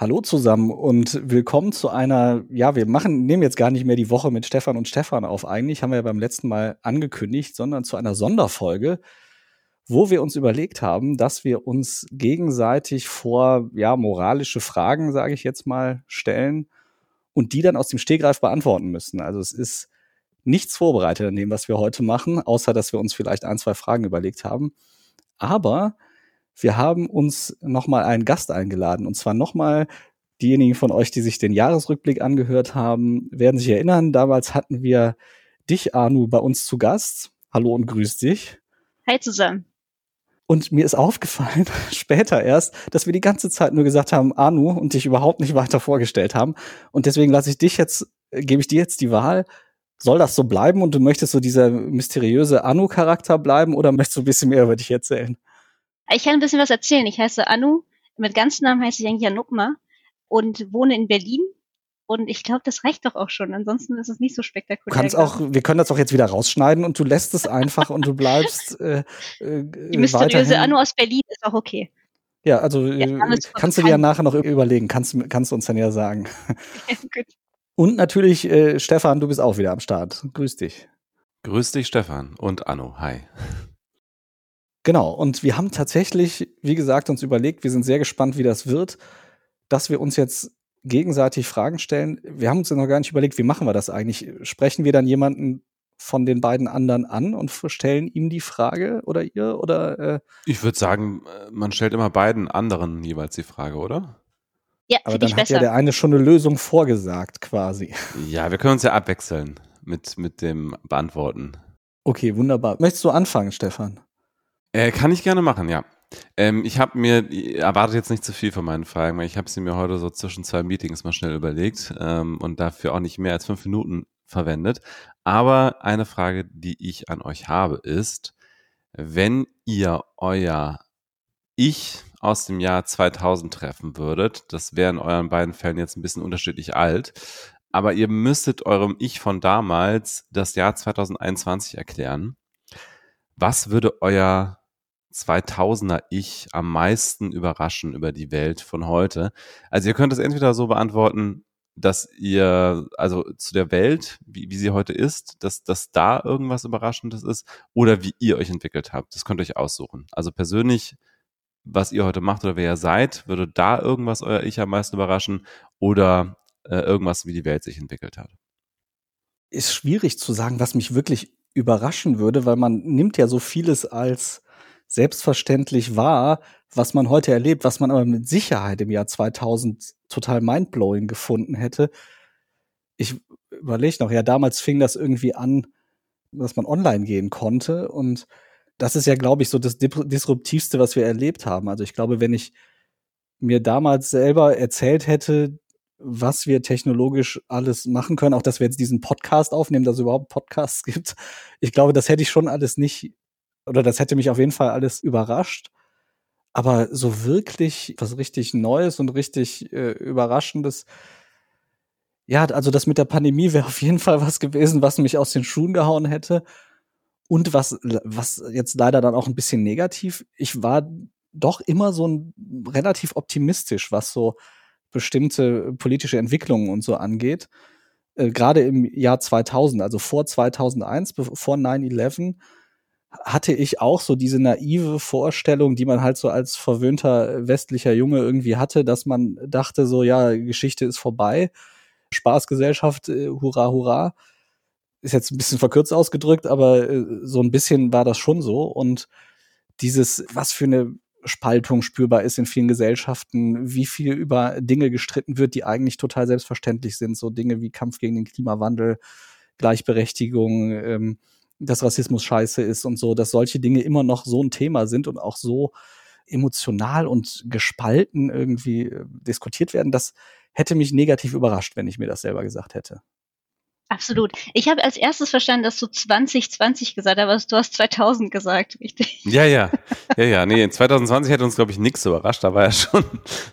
Hallo zusammen und willkommen zu einer, ja, wir machen, nehmen jetzt gar nicht mehr die Woche mit Stefan und Stefan auf. Eigentlich haben wir ja beim letzten Mal angekündigt, sondern zu einer Sonderfolge, wo wir uns überlegt haben, dass wir uns gegenseitig vor, ja, moralische Fragen, sage ich jetzt mal, stellen und die dann aus dem Stehgreif beantworten müssen. Also es ist nichts vorbereitet an dem, was wir heute machen, außer dass wir uns vielleicht ein, zwei Fragen überlegt haben. Aber wir haben uns nochmal einen Gast eingeladen. Und zwar nochmal diejenigen von euch, die sich den Jahresrückblick angehört haben, werden sich erinnern, damals hatten wir dich, Anu, bei uns zu Gast. Hallo und grüß dich. Hi zusammen. Und mir ist aufgefallen, später erst, dass wir die ganze Zeit nur gesagt haben, Anu, und dich überhaupt nicht weiter vorgestellt haben. Und deswegen lasse ich dich jetzt, äh, gebe ich dir jetzt die Wahl. Soll das so bleiben und du möchtest so dieser mysteriöse Anu-Charakter bleiben oder möchtest du ein bisschen mehr über dich erzählen? Ich kann ein bisschen was erzählen. Ich heiße Anu. Mit ganzen Namen heiße ich eigentlich Janukma und wohne in Berlin. Und ich glaube, das reicht doch auch schon. Ansonsten ist es nicht so spektakulär. Du kannst auch, wir können das auch jetzt wieder rausschneiden und du lässt es einfach und du bleibst. Äh, äh, Die mysteriöse weiterhin. Anu aus Berlin ist auch okay. Ja, also ja, äh, kannst du dir ja nachher noch überlegen, kannst, kannst du uns dann ja sagen. Ja. Und natürlich, äh, Stefan, du bist auch wieder am Start. Grüß dich. Grüß dich, Stefan und Anno. Hi. Genau, und wir haben tatsächlich, wie gesagt, uns überlegt, wir sind sehr gespannt, wie das wird, dass wir uns jetzt gegenseitig Fragen stellen. Wir haben uns ja noch gar nicht überlegt, wie machen wir das eigentlich? Sprechen wir dann jemanden von den beiden anderen an und stellen ihm die Frage oder ihr oder äh Ich würde sagen, man stellt immer beiden anderen jeweils die Frage, oder? Ja, aber dann hat besser. ja der eine schon eine Lösung vorgesagt, quasi. Ja, wir können uns ja abwechseln mit, mit dem Beantworten. Okay, wunderbar. Möchtest du anfangen, Stefan? Äh, kann ich gerne machen, ja. Ähm, ich habe mir, erwartet jetzt nicht zu viel von meinen Fragen, weil ich habe sie mir heute so zwischen zwei Meetings mal schnell überlegt ähm, und dafür auch nicht mehr als fünf Minuten verwendet. Aber eine Frage, die ich an euch habe, ist, wenn ihr euer Ich aus dem Jahr 2000 treffen würdet, das wäre in euren beiden Fällen jetzt ein bisschen unterschiedlich alt, aber ihr müsstet eurem Ich von damals das Jahr 2021 erklären. Was würde euer 2000er Ich am meisten überraschen über die Welt von heute? Also ihr könnt es entweder so beantworten, dass ihr, also zu der Welt, wie, wie sie heute ist, dass, dass da irgendwas Überraschendes ist oder wie ihr euch entwickelt habt. Das könnt ihr euch aussuchen. Also persönlich, was ihr heute macht oder wer ihr seid, würde da irgendwas euer Ich am meisten überraschen oder äh, irgendwas, wie die Welt sich entwickelt hat. Ist schwierig zu sagen, was mich wirklich überraschen würde, weil man nimmt ja so vieles als selbstverständlich war, was man heute erlebt, was man aber mit Sicherheit im Jahr 2000 total mindblowing gefunden hätte. Ich überlege noch, ja, damals fing das irgendwie an, dass man online gehen konnte und das ist ja, glaube ich, so das Disruptivste, was wir erlebt haben. Also ich glaube, wenn ich mir damals selber erzählt hätte, was wir technologisch alles machen können, auch dass wir jetzt diesen Podcast aufnehmen, dass es überhaupt Podcasts gibt. Ich glaube, das hätte ich schon alles nicht oder das hätte mich auf jeden Fall alles überrascht. Aber so wirklich was richtig Neues und richtig äh, Überraschendes, ja, also das mit der Pandemie wäre auf jeden Fall was gewesen, was mich aus den Schuhen gehauen hätte. Und was, was jetzt leider dann auch ein bisschen negativ, ich war doch immer so ein relativ optimistisch, was so bestimmte politische Entwicklungen und so angeht. Äh, Gerade im Jahr 2000, also vor 2001, vor 9-11, hatte ich auch so diese naive Vorstellung, die man halt so als verwöhnter westlicher Junge irgendwie hatte, dass man dachte so, ja, Geschichte ist vorbei, Spaßgesellschaft, äh, hurra, hurra. Ist jetzt ein bisschen verkürzt ausgedrückt, aber äh, so ein bisschen war das schon so. Und dieses, was für eine Spaltung spürbar ist in vielen Gesellschaften, wie viel über Dinge gestritten wird, die eigentlich total selbstverständlich sind, so Dinge wie Kampf gegen den Klimawandel, Gleichberechtigung, ähm, dass Rassismus scheiße ist und so, dass solche Dinge immer noch so ein Thema sind und auch so emotional und gespalten irgendwie äh, diskutiert werden, das hätte mich negativ überrascht, wenn ich mir das selber gesagt hätte. Absolut. Ich habe als erstes verstanden, dass du 2020 gesagt hast, du hast 2000 gesagt, richtig? Ja, ja, ja, ja. Nee, in 2020 hätte uns, glaube ich, nichts überrascht. Da war ja schon,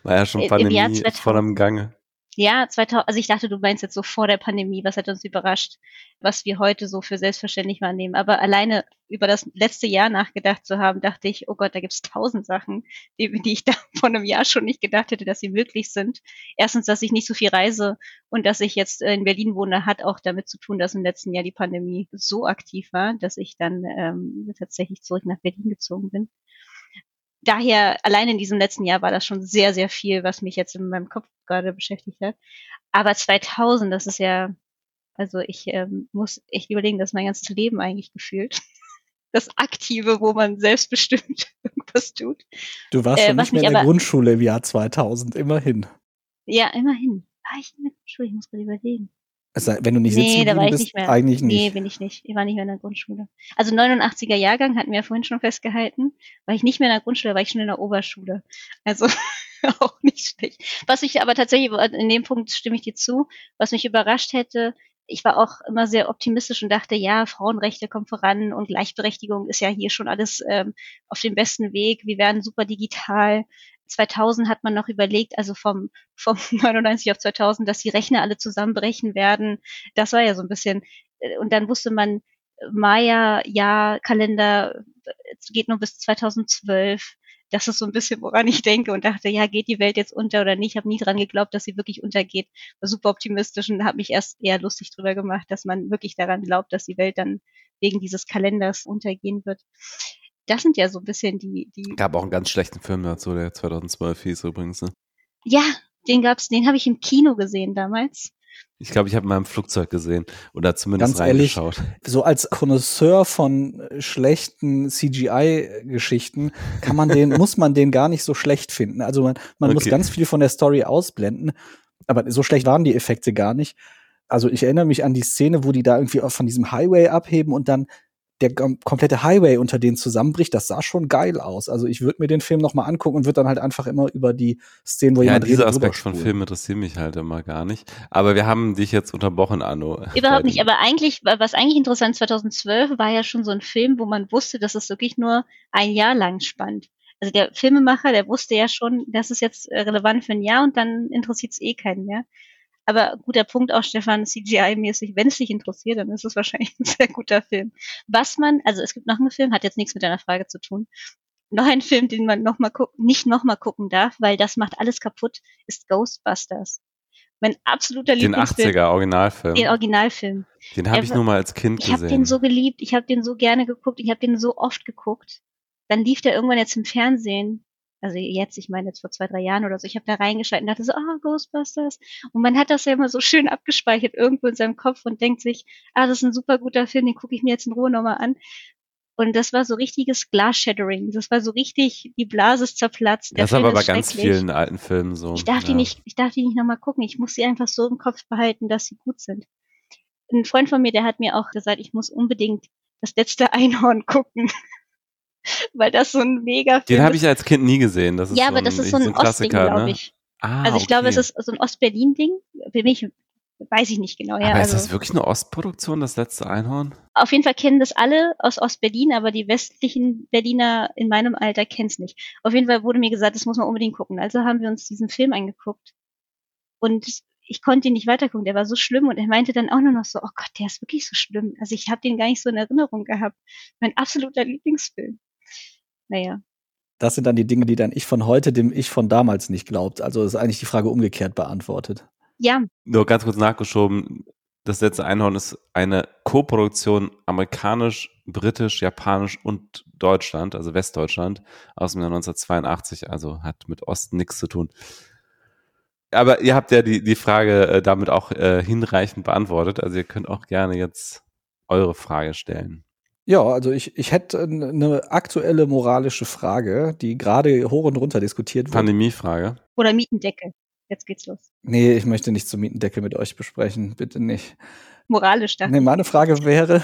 war ja schon Pandemie vor dem Gange. Ja, 2000, also ich dachte, du meinst jetzt so vor der Pandemie, was hat uns überrascht, was wir heute so für selbstverständlich wahrnehmen. Aber alleine über das letzte Jahr nachgedacht zu haben, dachte ich, oh Gott, da gibt's tausend Sachen, die, die ich da vor einem Jahr schon nicht gedacht hätte, dass sie möglich sind. Erstens, dass ich nicht so viel reise und dass ich jetzt in Berlin wohne, hat auch damit zu tun, dass im letzten Jahr die Pandemie so aktiv war, dass ich dann ähm, tatsächlich zurück nach Berlin gezogen bin daher, allein in diesem letzten Jahr war das schon sehr, sehr viel, was mich jetzt in meinem Kopf gerade beschäftigt hat. Aber 2000, das ist ja, also ich ähm, muss echt überlegen, das ist mein ganzes Leben eigentlich gefühlt. Das Aktive, wo man selbstbestimmt irgendwas tut. Du warst Äh, schon nicht mehr in der aber- Grundschule im Jahr 2000, immerhin. Ja, immerhin. War ich in der Grundschule? Ich muss gerade überlegen. Sei- wenn du nicht Nee, sitzen da war ich bist, nicht mehr. eigentlich nicht. Nee, bin ich nicht. Ich war nicht mehr in der Grundschule. Also 89er Jahrgang hatten wir ja vorhin schon festgehalten. War ich nicht mehr in der Grundschule, war ich schon in der Oberschule. Also auch nicht schlecht. Was ich aber tatsächlich, in dem Punkt stimme ich dir zu, was mich überrascht hätte, ich war auch immer sehr optimistisch und dachte, ja, Frauenrechte kommen voran und Gleichberechtigung ist ja hier schon alles ähm, auf dem besten Weg. Wir werden super digital. 2000 hat man noch überlegt, also vom, vom 99 auf 2000, dass die Rechner alle zusammenbrechen werden. Das war ja so ein bisschen, äh, und dann wusste man, Maya-Jahr-Kalender geht nur bis 2012. Das ist so ein bisschen, woran ich denke und dachte, ja, geht die Welt jetzt unter oder nicht? Ich habe nie dran geglaubt, dass sie wirklich untergeht. War super optimistisch und habe mich erst eher lustig drüber gemacht, dass man wirklich daran glaubt, dass die Welt dann wegen dieses Kalenders untergehen wird. Das sind ja so ein bisschen die, die. Gab auch einen ganz schlechten Film dazu, der 2012 hieß übrigens. Ne? Ja, den gab's, den habe ich im Kino gesehen damals. Ich glaube, ich habe mal im Flugzeug gesehen oder zumindest Ganz ehrlich, reingeschaut. so als Connoisseur von äh, schlechten CGI-Geschichten kann man den, muss man den gar nicht so schlecht finden. Also man, man muss Okay. ganz viel von der Story ausblenden, aber so schlecht waren die Effekte gar nicht. Also ich erinnere mich an die Szene, wo die da irgendwie auch von diesem Highway abheben und dann der kom- komplette Highway unter denen zusammenbricht. Das sah schon geil aus. Also ich würde mir den Film noch mal angucken und würde dann halt einfach immer über die Szenen, wo Ja, jemand dieser redet, Aspekt von. Filmen interessiert mich halt immer gar nicht. Aber wir haben dich jetzt unterbrochen, Anno. Überhaupt nicht, aber eigentlich, was eigentlich interessant 2012 war ja schon so ein Film, wo man wusste, dass es wirklich nur ein Jahr lang spannt. Also der Filmemacher, der wusste ja schon, das ist jetzt äh, relevant für ein Jahr und dann interessiert es eh keinen mehr. Aber guter Punkt auch, Stefan, CGI-mäßig, wenn es dich interessiert, dann ist es wahrscheinlich ein sehr guter Film. Was man, also es gibt noch einen Film, hat jetzt nichts mit deiner Frage zu tun. Noch ein Film, den man noch mal gucken, nicht noch mal gucken darf, weil das macht alles kaputt, ist Ghostbusters. Mein absoluter Den Lieblingsfilm. 80er Originalfilm. Den Originalfilm. Den habe ich nur mal als Kind Ich habe gesehen. den so geliebt, ich habe den so gerne geguckt, ich habe den so oft geguckt. Dann lief der irgendwann jetzt im Fernsehen. Also jetzt, ich meine jetzt vor zwei, drei Jahren oder so, ich habe da reingeschaltet und dachte so, ah, Ghostbusters. Und man hat das ja immer so schön abgespeichert irgendwo in seinem Kopf und denkt sich, ah, das ist ein super guter Film, den gucke ich mir jetzt in Ruhe nochmal an. Und das war so richtiges Glass-Shattering. Das war so richtig, die Blase ist zerplatzt. Der das ist Film aber bei ist ganz vielen alten Filmen so. Ich darf die ja. nicht, ich darf die nicht nochmal gucken. Ich muss sie einfach so im Kopf behalten, dass sie gut sind. Ein Freund von mir, der hat mir auch gesagt, ich muss unbedingt das letzte Einhorn gucken. Weil das so ein mega Den Film habe ist. ich als Kind nie gesehen. Das ist Ja, so aber das ist so ein, Ostding, glaube ne? ich. Ah, Also ich glaube, es okay. ist so ein Ost-Berlin-Ding. Für mich weiß ich nicht genau. Ja, aber also ist das wirklich eine Ostproduktion, das letzte Einhorn? auf jeden Fall kennen das alle aus Ost-Berlin, aber die westlichen Berliner in meinem Alter kennen es nicht. Auf jeden Fall wurde mir gesagt, das muss man unbedingt gucken. Also haben wir uns diesen Film angeguckt. Und ich konnte ihn nicht weitergucken, der war so schlimm und er meinte dann auch nur noch so, oh Gott, der ist wirklich so schlimm. Also ich habe den gar nicht so in Erinnerung gehabt. Mein absoluter Lieblingsfilm. Naja. Das sind dann die Dinge, die dann ich von heute dem Ich von damals nicht glaubt. Also ist eigentlich die Frage umgekehrt beantwortet. Ja, Nur ganz kurz nachgeschoben. Das letzte Einhorn ist eine Co-Produktion amerikanisch, britisch, japanisch und Deutschland, also Westdeutschland, aus dem Jahr 1982, also hat mit Osten nichts zu tun. Aber ihr habt ja die, die Frage äh, damit auch äh, hinreichend beantwortet, also ihr könnt auch gerne jetzt eure Frage stellen. Ja, also ich, ich hätte eine aktuelle moralische Frage, die gerade hoch und runter diskutiert wird. Pandemiefrage. oder Mietendeckel. Jetzt geht's los. Nee, ich möchte nicht zum Mietendeckel mit euch besprechen. Bitte nicht. Moralisch dachte Nee, meine Frage wäre,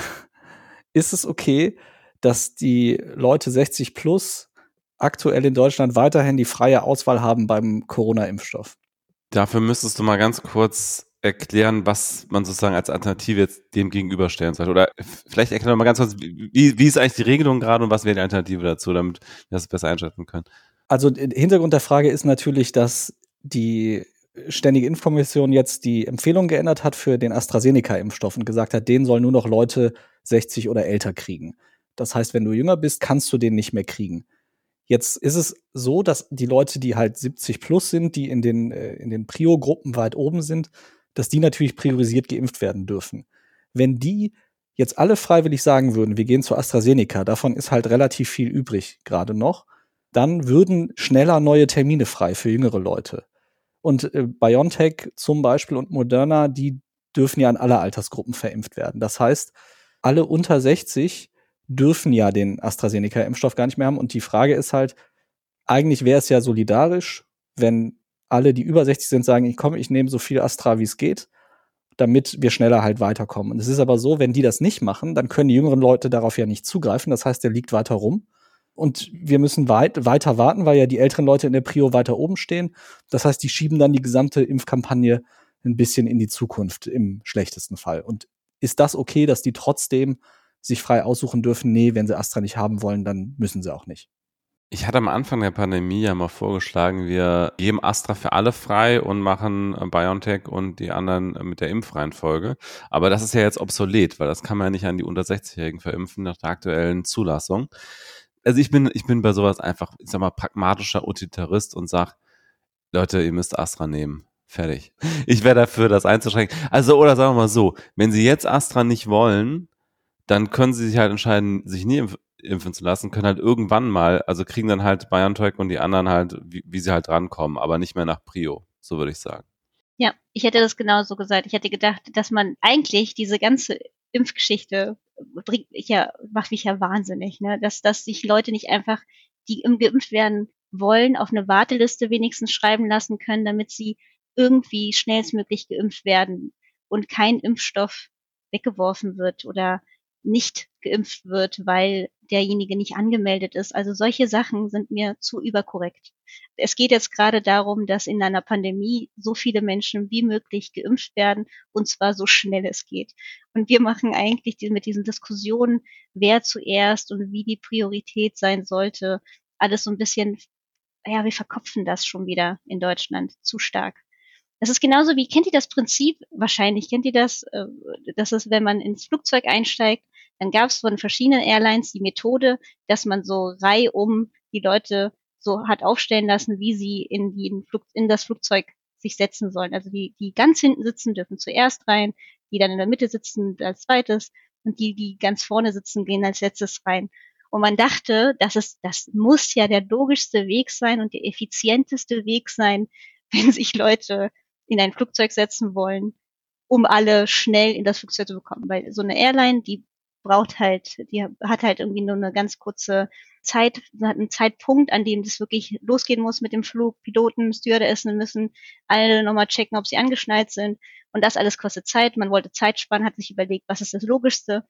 ist es okay, dass die Leute 60 plus aktuell in Deutschland weiterhin die freie Auswahl haben beim Corona-Impfstoff? Dafür müsstest du mal ganz kurz erklären, was man sozusagen als Alternative jetzt dem gegenüberstellen sollte. Oder vielleicht erklären wir mal ganz kurz, wie, wie ist eigentlich die Regelung gerade und was wäre die Alternative dazu, damit wir das besser einschätzen können. Also Hintergrund der Frage ist natürlich, dass die Ständige Impfkommission jetzt die Empfehlung geändert hat für den AstraZeneca-Impfstoff und gesagt hat, den sollen nur noch Leute 60 oder älter kriegen. Das heißt, wenn du jünger bist, kannst du den nicht mehr kriegen. Jetzt ist es so, dass die Leute, die halt 70 plus sind, die in den, äh, in den Prio-Gruppen weit oben sind, dass die natürlich priorisiert geimpft werden dürfen. Wenn die jetzt alle freiwillig sagen würden, wir gehen zu AstraZeneca, davon ist halt relativ viel übrig gerade noch, dann würden schneller neue Termine frei für jüngere Leute. Und äh, BioNTech zum Beispiel und Moderna, die dürfen ja in alle Altersgruppen verimpft werden. Das heißt, alle unter 60 dürfen ja den AstraZeneca-Impfstoff gar nicht mehr haben. Und die Frage ist halt, eigentlich wäre es ja solidarisch, wenn alle, die über 60 sind, sagen, ich komme, ich nehme so viel Astra, wie es geht, damit wir schneller halt weiterkommen. Und es ist aber so, wenn die das nicht machen, dann können die jüngeren Leute darauf ja nicht zugreifen. Das heißt, der liegt weiter rum. Und wir müssen weit, weiter warten, weil ja die älteren Leute in der Prio weiter oben stehen. Das heißt, die schieben dann die gesamte Impfkampagne ein bisschen in die Zukunft im schlechtesten Fall. Und ist das okay, dass die trotzdem sich frei aussuchen dürfen? Nee, wenn sie Astra nicht haben wollen, dann müssen sie auch nicht. Ich hatte am Anfang der Pandemie ja mal vorgeschlagen, wir geben Astra für alle frei und machen äh, BioNTech und die anderen mit der Impfreihenfolge. Aber das ist ja jetzt obsolet, weil das kann man ja nicht an die unter 60-Jährigen verimpfen nach der aktuellen Zulassung. Also ich bin, ich bin bei sowas einfach, ich sag mal, pragmatischer Utilitarist und sag, Leute, ihr müsst Astra nehmen. Fertig. Ich wäre dafür, das einzuschränken. Also, oder sagen wir mal so, wenn sie jetzt Astra nicht wollen, dann können sie sich halt entscheiden, sich nie impfen zu lassen, können halt irgendwann mal, also kriegen dann halt BioNTech und die anderen halt, wie, wie sie halt rankommen, aber nicht mehr nach Prio, so würde ich sagen. Ja, ich hätte das genauso gesagt. Ich hätte gedacht, dass man eigentlich diese ganze Impfgeschichte bringt ja, macht mich ja wahnsinnig, ne? Dass, dass sich Leute nicht einfach, die geimpft werden wollen, auf eine Warteliste wenigstens schreiben lassen können, damit sie irgendwie schnellstmöglich geimpft werden und kein Impfstoff weggeworfen wird oder nicht geimpft wird, weil derjenige nicht angemeldet ist. Also solche Sachen sind mir zu überkorrekt. Es geht jetzt gerade darum, dass in einer Pandemie so viele Menschen wie möglich geimpft werden und zwar so schnell es geht. Und wir machen eigentlich mit diesen Diskussionen, wer zuerst und wie die Priorität sein sollte, alles so ein bisschen, ja, wir verkopfen das schon wieder in Deutschland zu stark. Das ist genauso wie, kennt ihr das Prinzip? Wahrscheinlich kennt ihr das, äh, dass es, wenn man ins Flugzeug einsteigt, dann gab es von verschiedenen Airlines die Methode, dass man so reihum die Leute so hat aufstellen lassen, wie sie in, die, in das Flugzeug sich setzen sollen. Also die, die ganz hinten sitzen, dürfen zuerst rein, die dann in der Mitte sitzen als zweites und die, die ganz vorne sitzen, gehen als letztes rein. Und man dachte, das ist, das muss ja der logischste Weg sein und der effizienteste Weg sein, wenn sich Leute in ein Flugzeug setzen wollen, um alle schnell in das Flugzeug zu bekommen. Weil so eine Airline, die braucht halt, die hat halt irgendwie nur eine ganz kurze Zeit, hat einen Zeitpunkt, an dem das wirklich losgehen muss mit dem Flug. Piloten, Stewardessen müssen alle nochmal checken, ob sie angeschnallt sind. Und das alles kostet Zeit. Man wollte Zeit sparen, hat sich überlegt, was ist das Logischste?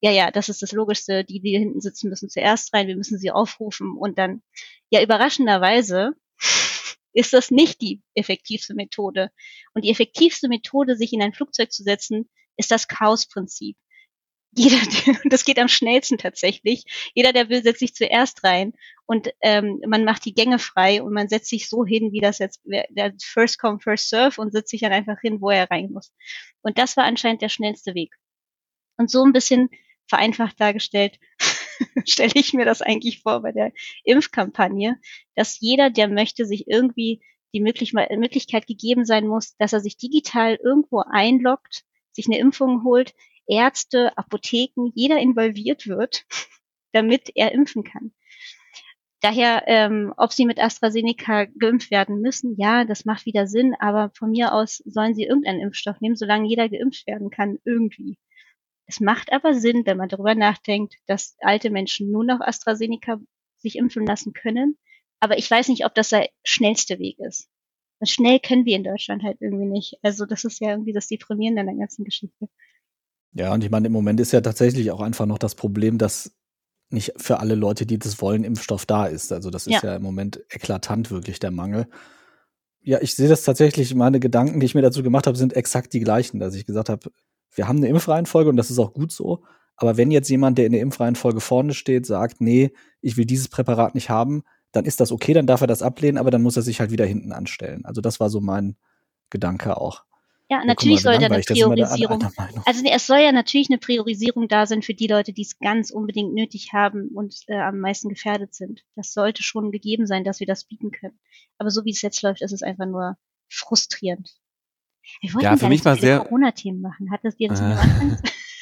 Ja, ja, das ist das Logischste. Die, die hinten sitzen, müssen zuerst rein. Wir müssen sie aufrufen und dann, ja, überraschenderweise ist das nicht die effektivste Methode. Und die effektivste Methode, sich in ein Flugzeug zu setzen, ist das Chaosprinzip jeder, das geht am schnellsten tatsächlich. Jeder, der will, setzt sich zuerst rein und ähm, man macht die Gänge frei und man setzt sich so hin, wie das jetzt der First Come First Serve und setzt sich dann einfach hin, wo er rein muss. Und das war anscheinend der schnellste Weg. Und so ein bisschen vereinfacht dargestellt stelle ich mir das eigentlich vor bei der Impfkampagne, dass jeder, der möchte, sich irgendwie die Möglichkeit gegeben sein muss, dass er sich digital irgendwo einloggt, sich eine Impfung holt, Ärzte, Apotheken, jeder involviert wird, damit er impfen kann. Daher, ähm, ob sie mit AstraZeneca geimpft werden müssen, ja, das macht wieder Sinn, aber von mir aus sollen sie irgendeinen Impfstoff nehmen, solange jeder geimpft werden kann, irgendwie. Es macht aber Sinn, wenn man darüber nachdenkt, dass alte Menschen nur noch AstraZeneca sich impfen lassen können. Aber ich weiß nicht, ob das der schnellste Weg ist. schnell können wir in Deutschland halt irgendwie nicht. Also das ist ja irgendwie das Deprimierende an der ganzen Geschichte. Ja, und ich meine, im Moment ist ja tatsächlich auch einfach noch das Problem, dass nicht für alle Leute, die das wollen, Impfstoff da ist. Also das ist ja, ja im Moment eklatant wirklich der Mangel. Ja, ich sehe das tatsächlich, meine Gedanken, die ich mir dazu gemacht habe, sind exakt die gleichen, dass ich gesagt habe, wir haben eine Impfreihenfolge und das ist auch gut so. Aber wenn jetzt jemand, der in der Impfreihenfolge vorne steht, sagt, nee, ich will dieses Präparat nicht haben, dann ist das okay, dann darf er das ablehnen, aber dann muss er sich halt wieder hinten anstellen. Also das war so mein Gedanke auch. Ja, natürlich soll da eine Priorisierung. Also nee, es soll ja natürlich eine Priorisierung da sein für die Leute, die es ganz unbedingt nötig haben und äh, am meisten gefährdet sind. Das sollte schon gegeben sein, dass wir das bieten können. Aber so wie es jetzt läuft, ist es einfach nur frustrierend. Wir wollten ja, für mich war sehr Corona-Themen machen. Hat das dir das äh.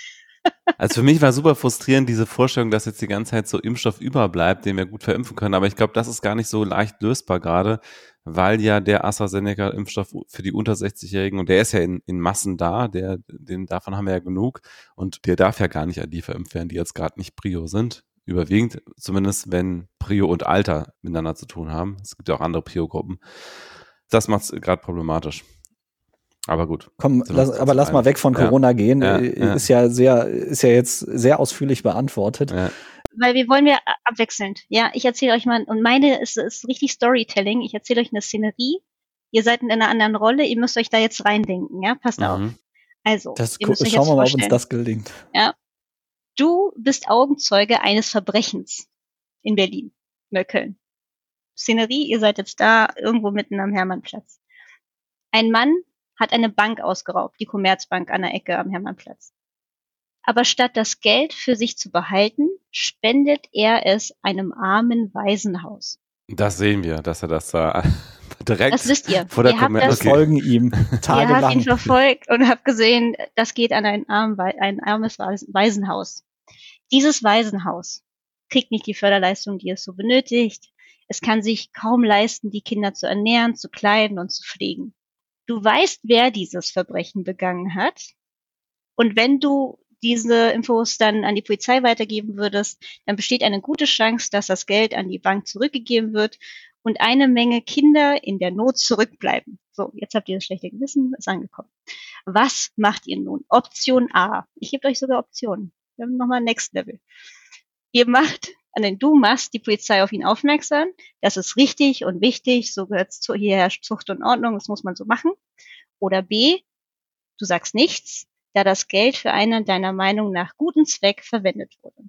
Also für mich war super frustrierend diese Vorstellung, dass jetzt die ganze Zeit so Impfstoff überbleibt, den wir gut verimpfen können. Aber ich glaube, das ist gar nicht so leicht lösbar gerade, weil ja der AstraZeneca-Impfstoff für die unter 60-Jährigen, und der ist ja in, in Massen da, der, den, davon haben wir ja genug, und der darf ja gar nicht an die verimpft werden, die jetzt gerade nicht Prio sind. Überwiegend, zumindest wenn Prio und Alter miteinander zu tun haben. Es gibt ja auch andere Prio-Gruppen. Das macht es gerade problematisch. Aber gut. Komm, lass, aber lass mal weg von Corona ja. gehen. Ja, ist ja. ja sehr, ist ja jetzt sehr ausführlich beantwortet. Ja. Weil wir wollen wir abwechselnd. Ja, ich erzähle euch mal, und meine ist, ist richtig Storytelling. Ich erzähle euch eine Szenerie. Ihr seid in einer anderen Rolle. Ihr müsst euch da jetzt reindenken. Ja, passt mhm. auf. Also, das, ihr müsst euch schauen wir mal, ob uns das gelingt. Ja. Du bist Augenzeuge eines Verbrechens in Berlin, Möckeln. Szenerie, ihr seid jetzt da irgendwo mitten am Hermannplatz. Ein Mann hat eine Bank ausgeraubt, die Commerzbank an der Ecke am Hermannplatz. Aber statt das Geld für sich zu behalten, spendet er es einem armen Waisenhaus. Das sehen wir, dass er das da direkt das wisst ihr. vor der Commerzbank. Wir folgen ihm tagelang. Ihr habt ihn verfolgt und habt gesehen, das geht an ein, arm, ein armes Waisenhaus. Dieses Waisenhaus kriegt nicht die Förderleistung, die es so benötigt. Es kann sich kaum leisten, die Kinder zu ernähren, zu kleiden und zu pflegen du weißt, wer dieses Verbrechen begangen hat. Und wenn du diese Infos dann an die Polizei weitergeben würdest, dann besteht eine gute Chance, dass das Geld an die Bank zurückgegeben wird und eine Menge Kinder in der Not zurückbleiben. So, jetzt habt ihr das schlechte Gewissen, ist angekommen. Was macht ihr nun? Option A. Ich gebe euch sogar Optionen. Wir haben nochmal Next Level. Ihr macht an den du machst die Polizei auf ihn aufmerksam. Das ist richtig und wichtig. So gehört zu, hier herrscht Zucht und Ordnung. Das muss man so machen. Oder B, du sagst nichts, da das Geld für einen deiner Meinung nach guten Zweck verwendet wurde.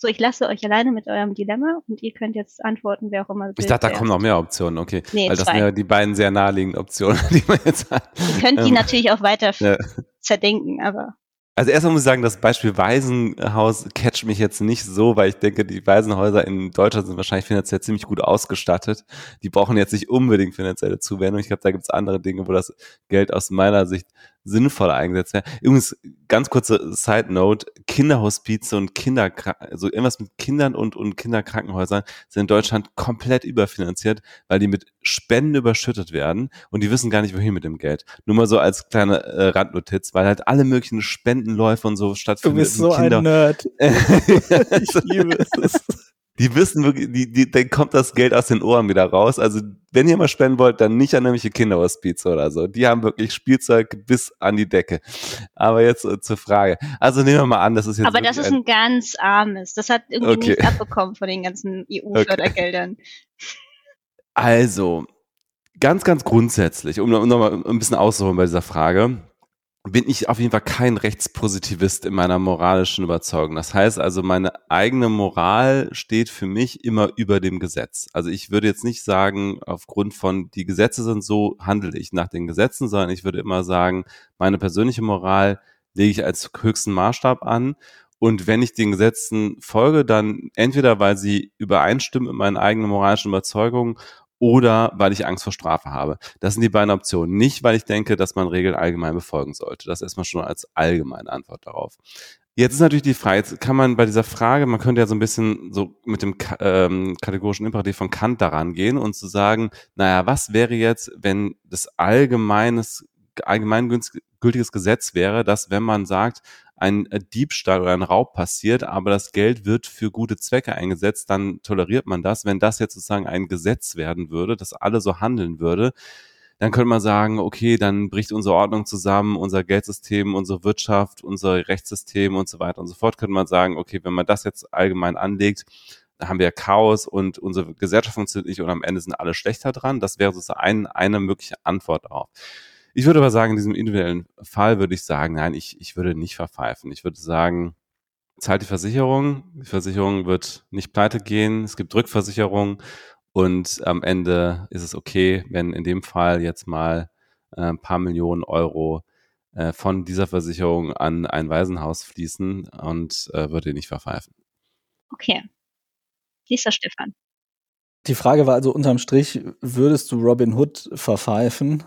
So, ich lasse euch alleine mit eurem Dilemma und ihr könnt jetzt antworten, wer auch immer. Ich dachte, da kommen noch mehr Optionen, okay. Nee, Weil das zwei. sind ja die beiden sehr naheliegenden Optionen, die man jetzt hat. Ihr könnt die ähm, natürlich auch weiter ja. zerdenken, aber. Also erstmal muss ich sagen, das Beispiel Waisenhaus catcht mich jetzt nicht so, weil ich denke, die Waisenhäuser in Deutschland sind wahrscheinlich finanziell ziemlich gut ausgestattet. Die brauchen jetzt nicht unbedingt finanzielle Zuwendung. Ich glaube, da gibt es andere Dinge, wo das Geld aus meiner Sicht sinnvoll eingesetzt werden. Übrigens, ganz kurze Side Note, Kinderhospize und Kinder, also irgendwas mit Kindern und, und Kinderkrankenhäusern sind in Deutschland komplett überfinanziert, weil die mit Spenden überschüttet werden und die wissen gar nicht, wohin mit dem Geld. Nur mal so als kleine äh, Randnotiz, weil halt alle möglichen Spendenläufe und so stattfinden. Du bist so Kinder. ein Nerd. ich liebe es die wissen wirklich, die, die, dann kommt das Geld aus den Ohren wieder raus. Also, wenn ihr mal spenden wollt, dann nicht an irgendwelche Kinderhospize oder so. Die haben wirklich Spielzeug bis an die Decke. Aber jetzt äh, zur Frage. Also nehmen wir mal an, das ist jetzt. Aber das ist ein, ein ganz armes. Das hat irgendwie okay. nichts abbekommen von den ganzen EU-Fördergeldern. Okay. Also, ganz, ganz grundsätzlich, um, um nochmal ein bisschen auszuholen bei dieser Frage bin ich auf jeden Fall kein Rechtspositivist in meiner moralischen Überzeugung. Das heißt also, meine eigene Moral steht für mich immer über dem Gesetz. Also ich würde jetzt nicht sagen, aufgrund von die Gesetze sind so, handle ich nach den Gesetzen, sondern ich würde immer sagen, meine persönliche Moral lege ich als höchsten Maßstab an. Und wenn ich den Gesetzen folge, dann entweder, weil sie übereinstimmen mit meinen eigenen moralischen Überzeugungen oder weil ich Angst vor Strafe habe. Das sind die beiden Optionen. Nicht, weil ich denke, dass man Regeln allgemein befolgen sollte. Das erstmal schon als allgemeine Antwort darauf. Jetzt ist natürlich die Frage, jetzt kann man bei dieser Frage, man könnte ja so ein bisschen so mit dem ähm, kategorischen Imperativ von Kant daran gehen und zu sagen, naja, was wäre jetzt, wenn das allgemeines, allgemeingültiges Gesetz wäre, dass wenn man sagt, ein äh, Diebstahl oder ein Raub passiert, aber das Geld wird für gute Zwecke eingesetzt, dann toleriert man das. Wenn das jetzt sozusagen ein Gesetz werden würde, dass alle so handeln würde, dann könnte man sagen, okay, dann bricht unsere Ordnung zusammen, unser Geldsystem, unsere Wirtschaft, unser Rechtssystem und so weiter und so fort. Könnte man sagen, okay, wenn man das jetzt allgemein anlegt, dann haben wir Chaos und unsere Gesellschaft funktioniert nicht und am Ende sind alle schlechter dran. Das wäre sozusagen ein, eine mögliche Antwort darauf. Ich würde aber sagen, in diesem individuellen Fall würde ich sagen, nein, ich, ich würde nicht verpfeifen. Ich würde sagen, zahlt die Versicherung, die Versicherung wird nicht pleite gehen, es gibt Rückversicherung und am Ende ist es okay, wenn in dem Fall jetzt mal äh, ein paar Millionen Euro äh, von dieser Versicherung an ein Waisenhaus fließen und äh, würde nicht verpfeifen. Okay. Nächster Stefan. Die Frage war also unterm Strich, würdest du Robin Hood verpfeifen?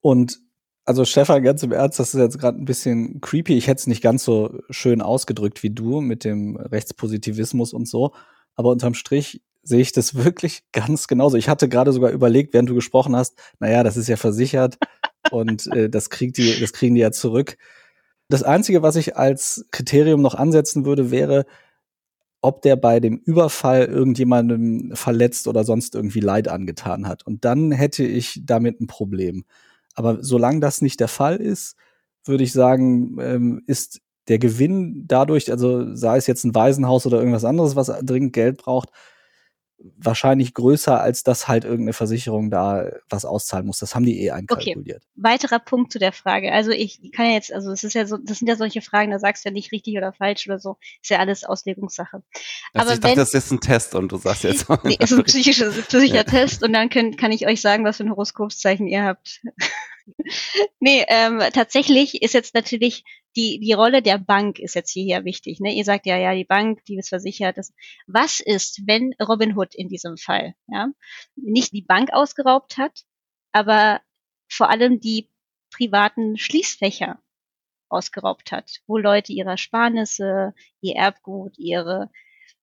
Und also Stefan, ganz im Ernst, das ist jetzt gerade ein bisschen creepy. Ich hätte es nicht ganz so schön ausgedrückt wie du mit dem Rechtspositivismus und so. Aber unterm Strich sehe ich das wirklich ganz genauso. Ich hatte gerade sogar überlegt, während du gesprochen hast, naja, das ist ja versichert und äh, das, kriegt die, das kriegen die ja zurück. Das Einzige, was ich als Kriterium noch ansetzen würde, wäre, ob der bei dem Überfall irgendjemandem verletzt oder sonst irgendwie Leid angetan hat. Und dann hätte ich damit ein Problem. Aber solange das nicht der Fall ist, würde ich sagen, ähm, ist der Gewinn dadurch, also sei es jetzt ein Waisenhaus oder irgendwas anderes, was dringend Geld braucht, wahrscheinlich größer, als dass halt irgendeine Versicherung da was auszahlen muss. Das haben die eh einkalkuliert. Okay. Weiterer Punkt zu der Frage. Also ich kann ja jetzt, also es ist ja so, das sind ja solche Fragen, da sagst du ja nicht richtig oder falsch oder so. Ist ja alles Auslegungssache. Also Aber ich dachte, das ist ein Test und du sagst jetzt. nee, ist ein psychischer, psychischer Test und dann können, kann ich euch sagen, was für ein Horoskopszeichen ihr habt. Nee, ähm, tatsächlich ist jetzt natürlich die, die Rolle der Bank ist jetzt hier wichtig. Ne? Ihr sagt ja, ja, die Bank, die ist versichert. Das, was ist, wenn Robin Hood in diesem Fall ja, nicht die Bank ausgeraubt hat, aber vor allem die privaten Schließfächer ausgeraubt hat, wo Leute ihre Ersparnisse, ihr Erbgut, ihre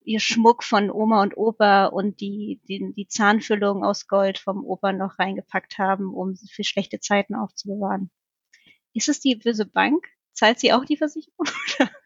ihr Schmuck von Oma und Opa und die, die, die Zahnfüllung aus Gold vom Opa noch reingepackt haben, um für schlechte Zeiten aufzubewahren. Ist es die böse Bank? Zahlt sie auch die Versicherung?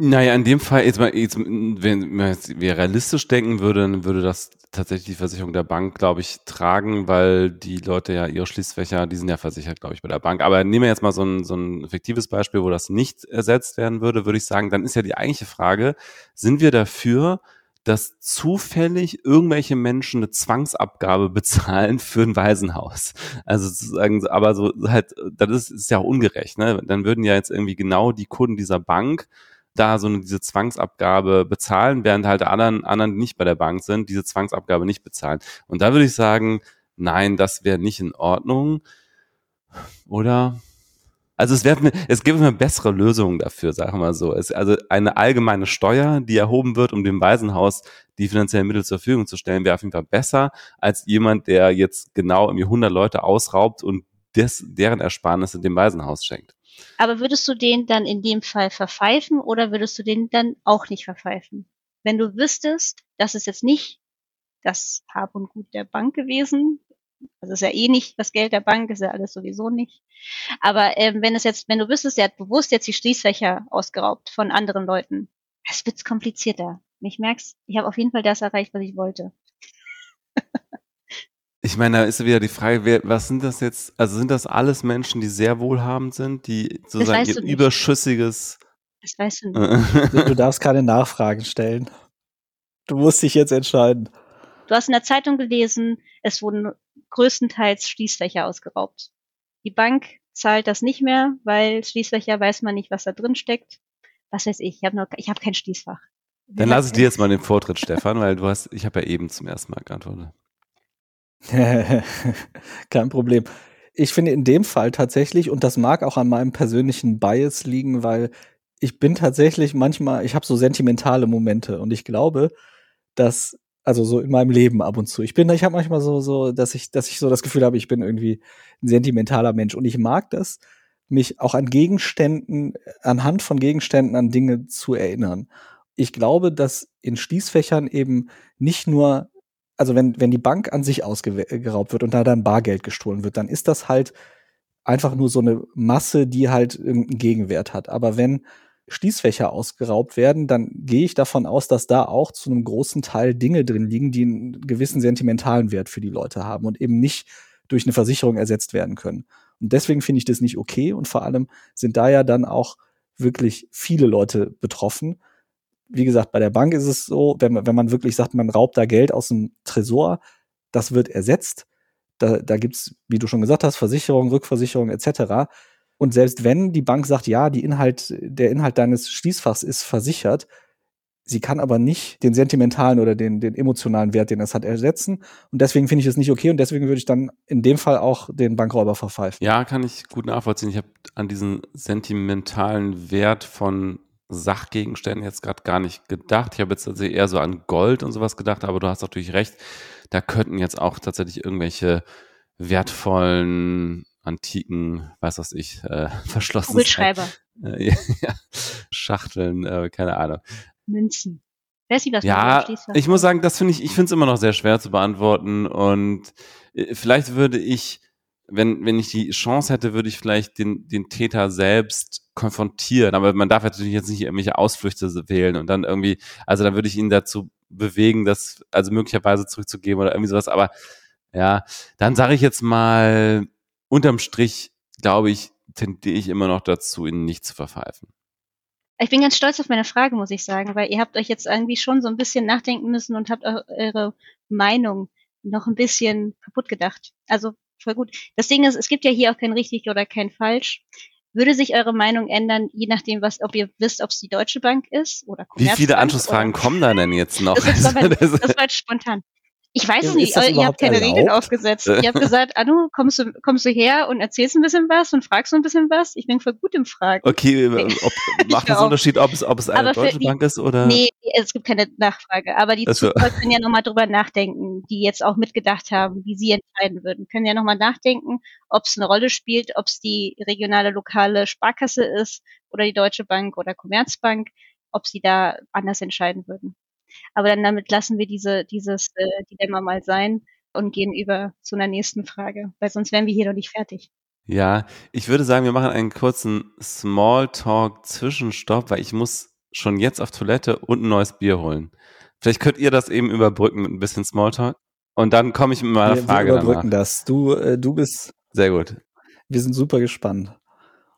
Naja, in dem Fall, jetzt mal, jetzt, wenn man jetzt realistisch denken würde, dann würde das tatsächlich die Versicherung der Bank, glaube ich, tragen, weil die Leute ja ihre Schließfächer, die sind ja versichert, glaube ich, bei der Bank. Aber nehmen wir jetzt mal so ein, so ein fiktives Beispiel, wo das nicht ersetzt werden würde, würde ich sagen, dann ist ja die eigentliche Frage, sind wir dafür, dass zufällig irgendwelche Menschen eine Zwangsabgabe bezahlen für ein Waisenhaus. Also sozusagen, aber so halt, das ist, ist ja auch ungerecht, ne? Dann würden ja jetzt irgendwie genau die Kunden dieser Bank da so eine, diese Zwangsabgabe bezahlen, während halt anderen, anderen, nicht bei der Bank sind, diese Zwangsabgabe nicht bezahlen. Und da würde ich sagen, nein, das wäre nicht in Ordnung. Oder? Also es wäre, es gibt eine bessere Lösung dafür, sagen wir mal so. Es, also eine allgemeine Steuer, die erhoben wird, um dem Waisenhaus die finanziellen Mittel zur Verfügung zu stellen, wäre auf jeden Fall besser als jemand, der jetzt genau irgendwie 100 Leute ausraubt und des, deren Ersparnisse dem Waisenhaus schenkt. Aber würdest du den dann in dem Fall verpfeifen oder würdest du den dann auch nicht verpfeifen? Wenn du wüsstest, das ist jetzt nicht das Hab und Gut der Bank gewesen, also ist ja eh nicht das Geld der Bank, ist ja alles sowieso nicht. Aber ähm, wenn es jetzt, wenn du wüsstest, der hat bewusst jetzt die Schließfächer ausgeraubt von anderen Leuten, es wird komplizierter. Ich merk's, ich habe auf jeden Fall das erreicht, was ich wollte. Ich meine, da ist wieder die Frage, wer, was sind das jetzt? Also sind das alles Menschen, die sehr wohlhabend sind, die sozusagen ihr überschüssiges. Das weißt du nicht. du darfst keine Nachfragen stellen. Du musst dich jetzt entscheiden. Du hast in der Zeitung gelesen, es wurden größtenteils Schließfächer ausgeraubt. Die Bank zahlt das nicht mehr, weil Schließfächer weiß man nicht, was da drin steckt. Was weiß ich, ich habe ich hab kein Schließfach. Dann lasse ich dir jetzt mal den Vortritt, Stefan, weil du hast, ich habe ja eben zum ersten Mal geantwortet. Kein Problem. Ich finde in dem Fall tatsächlich, und das mag auch an meinem persönlichen Bias liegen, weil ich bin tatsächlich manchmal, ich habe so sentimentale Momente und ich glaube, dass also so in meinem Leben ab und zu. Ich bin, ich habe manchmal so, so, dass ich, dass ich so das Gefühl habe, ich bin irgendwie ein sentimentaler Mensch und ich mag das, mich auch an Gegenständen, anhand von Gegenständen an Dinge zu erinnern. Ich glaube, dass in Schließfächern eben nicht nur also wenn, wenn die Bank an sich ausgeraubt wird und da dann Bargeld gestohlen wird, dann ist das halt einfach nur so eine Masse, die halt irgendeinen Gegenwert hat. Aber wenn Schließfächer ausgeraubt werden, dann gehe ich davon aus, dass da auch zu einem großen Teil Dinge drin liegen, die einen gewissen sentimentalen Wert für die Leute haben und eben nicht durch eine Versicherung ersetzt werden können. Und deswegen finde ich das nicht okay und vor allem sind da ja dann auch wirklich viele Leute betroffen wie gesagt, bei der Bank ist es so, wenn man, wenn man wirklich sagt, man raubt da Geld aus dem Tresor, das wird ersetzt. Da, da gibt's, wie du schon gesagt hast, Versicherung, Rückversicherung etc. Und selbst wenn die Bank sagt, ja, die Inhalt, der Inhalt deines Schließfachs ist versichert, Sie kann aber nicht den sentimentalen oder den, den emotionalen Wert, den es hat, ersetzen. Und deswegen finde ich es nicht okay und deswegen würde ich dann in dem Fall auch den Bankräuber verpfeifen. Ja, kann ich gut nachvollziehen. Ich habe an diesen sentimentalen Wert von Sachgegenständen jetzt gerade gar nicht gedacht. Ich habe jetzt tatsächlich eher so an Gold und sowas gedacht, aber du hast natürlich recht. Da könnten jetzt auch tatsächlich irgendwelche wertvollen, antiken, weiß was ich, äh, verschlossenen Kugelschreiber. Äh, ja, Schachteln, äh, keine Ahnung. Münzen. Wer sieht das Ja, ich muss sagen, das finde ich, ich finde es immer noch sehr schwer zu beantworten und äh, vielleicht würde ich, wenn, wenn ich die Chance hätte, würde ich vielleicht den, den Täter selbst konfrontieren, aber man darf natürlich jetzt nicht irgendwelche Ausflüchte wählen und dann irgendwie, also dann würde ich ihn dazu bewegen, das also möglicherweise zurückzugeben oder irgendwie sowas, aber ja, dann sage ich jetzt mal, unterm Strich, glaube ich, tendiere ich immer noch dazu, ihn nicht zu verpfeifen. Ich bin ganz stolz auf meine Frage, muss ich sagen, weil ihr habt euch jetzt irgendwie schon so ein bisschen nachdenken müssen und habt eure Meinung noch ein bisschen kaputt gedacht. Also voll gut. Das Ding ist, es gibt ja hier auch kein richtig oder kein falsch. Würde sich eure Meinung ändern, je nachdem, was, ob ihr wisst, ob es die Deutsche Bank ist oder Wie viele Anschlussfragen kommen da denn jetzt noch? Das, aber, das war jetzt spontan. Ich weiß es nicht, ihr habt keine erlaubt? Regeln aufgesetzt. ihr habt gesagt, Anu, kommst du, kommst du her und erzählst ein bisschen was und fragst ein bisschen was? Ich bin voll gut im Fragen. Okay, äh, ob, macht es einen Unterschied, ob es, ob es eine deutsche die, Bank ist oder? Nee, es gibt keine Nachfrage. Aber die also. Zuschauer können ja nochmal drüber nachdenken, die jetzt auch mitgedacht haben, wie sie entscheiden würden. Können ja nochmal nachdenken, ob es eine Rolle spielt, ob es die regionale, lokale Sparkasse ist oder die Deutsche Bank oder Commerzbank, ob sie da anders entscheiden würden. Aber dann damit lassen wir diese, dieses äh, Dilemma mal sein und gehen über zu einer nächsten Frage, weil sonst wären wir hier noch nicht fertig. Ja, ich würde sagen, wir machen einen kurzen Smalltalk-Zwischenstopp, weil ich muss schon jetzt auf Toilette und ein neues Bier holen. Vielleicht könnt ihr das eben überbrücken mit ein bisschen Smalltalk. Und dann komme ich mit meiner wir, Frage Wir überbrücken danach. das. Du, äh, du bist. Sehr gut. Wir sind super gespannt.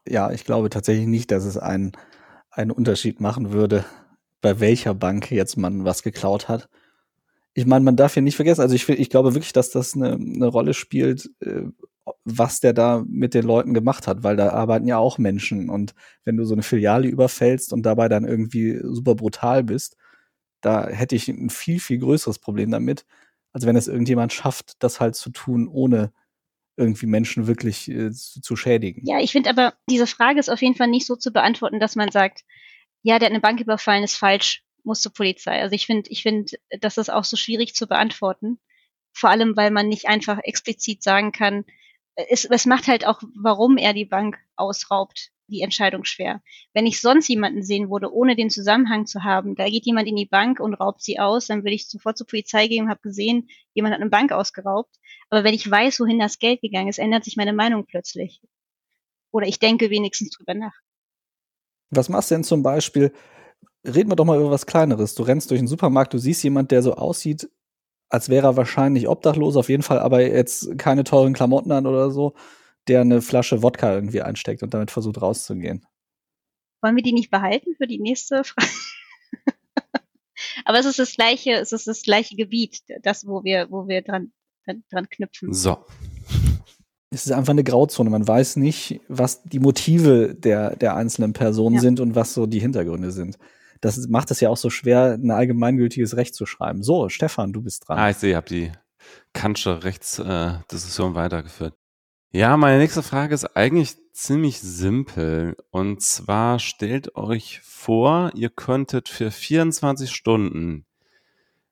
Ja, ich glaube tatsächlich nicht, dass es einen, einen Unterschied machen würde, bei welcher Bank jetzt man was geklaut hat. Ich meine, man darf hier nicht vergessen, also ich, ich glaube wirklich, dass das eine, eine Rolle spielt, äh, was der da mit den Leuten gemacht hat, weil da arbeiten ja auch Menschen und wenn du so eine Filiale überfällst und dabei dann irgendwie super brutal bist, da hätte ich ein viel, viel größeres Problem damit, als wenn es irgendjemand schafft, das halt zu tun, ohne irgendwie Menschen wirklich äh, zu, zu schädigen. Ja, ich finde aber, diese Frage ist auf jeden Fall nicht so zu beantworten, dass man sagt, ja, der hat eine Bank überfallen, ist falsch, muss zur Polizei. Also ich finde, ich finde, das ist auch so schwierig zu beantworten. Vor allem, weil man nicht einfach explizit sagen kann, es, es macht halt auch, warum er die Bank ausraubt, die Entscheidung schwer. Wenn ich sonst jemanden sehen würde, ohne den Zusammenhang zu haben, da geht jemand in die Bank und raubt sie aus, dann würde ich sofort zur Polizei gehen und habe gesehen, jemand hat eine Bank ausgeraubt. Aber wenn ich weiß, wohin das Geld gegangen ist, ändert sich meine Meinung plötzlich. Oder ich denke wenigstens drüber nach. Was machst du denn zum Beispiel? Reden wir doch mal über was Kleineres. Du rennst durch den Supermarkt, du siehst jemand, der so aussieht, als wäre er wahrscheinlich obdachlos, auf jeden Fall, aber jetzt keine teuren Klamotten an oder so, der eine Flasche Wodka irgendwie einsteckt und damit versucht rauszugehen. Wollen wir die nicht behalten für die nächste Frage? aber es ist das gleiche, es ist das gleiche Gebiet, das, wo wir, wo wir dran, dran knüpfen. So es ist einfach eine Grauzone. Man weiß nicht, was die Motive der, der einzelnen Personen ja. sind und was so die Hintergründe sind. Das macht es ja auch so schwer, ein allgemeingültiges Recht zu schreiben. So, Stefan, du bist dran. Ah, ich sehe, ihr habt die Kantsche Rechtsdiskussion äh, weitergeführt. Ja, meine nächste Frage ist eigentlich ziemlich simpel. Und zwar stellt euch vor, ihr könntet für 24 Stunden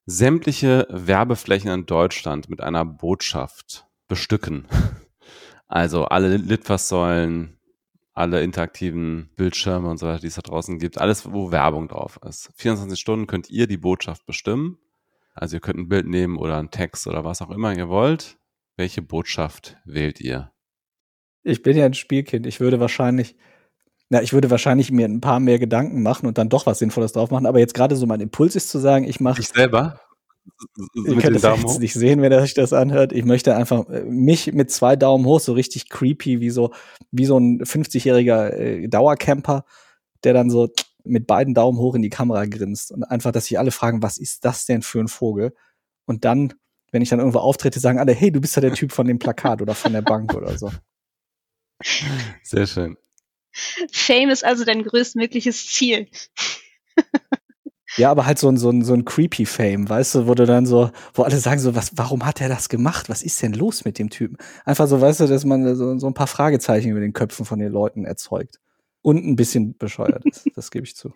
sämtliche Werbeflächen in Deutschland mit einer Botschaft bestücken. Also alle Litfaßsäulen, alle interaktiven Bildschirme und so weiter, die es da draußen gibt, alles, wo Werbung drauf ist. 24 Stunden könnt ihr die Botschaft bestimmen. Also ihr könnt ein Bild nehmen oder einen Text oder was auch immer ihr wollt. Welche Botschaft wählt ihr? Ich bin ja ein Spielkind. Ich würde wahrscheinlich, na, ich würde wahrscheinlich mir ein paar mehr Gedanken machen und dann doch was Sinnvolles drauf machen. Aber jetzt gerade so mein Impuls ist zu sagen, ich mache. Ich selber? Ihr könnt es jetzt nicht sehen, wenn er sich das anhört. Ich möchte einfach äh, mich mit zwei Daumen hoch, so richtig creepy, wie so, wie so ein 50-jähriger äh, Dauercamper, der dann so mit beiden Daumen hoch in die Kamera grinst und einfach, dass sich alle fragen, was ist das denn für ein Vogel? Und dann, wenn ich dann irgendwo auftrete, sagen alle, hey, du bist ja der Typ von dem Plakat oder von der Bank oder so. Sehr schön. Fame ist also dein größtmögliches Ziel. Ja, aber halt so ein, so ein, so ein creepy Fame, weißt du, wo du dann so, wo alle sagen so, was, warum hat er das gemacht? Was ist denn los mit dem Typen? Einfach so, weißt du, dass man so, so ein paar Fragezeichen über den Köpfen von den Leuten erzeugt. Und ein bisschen bescheuert ist, das gebe ich zu.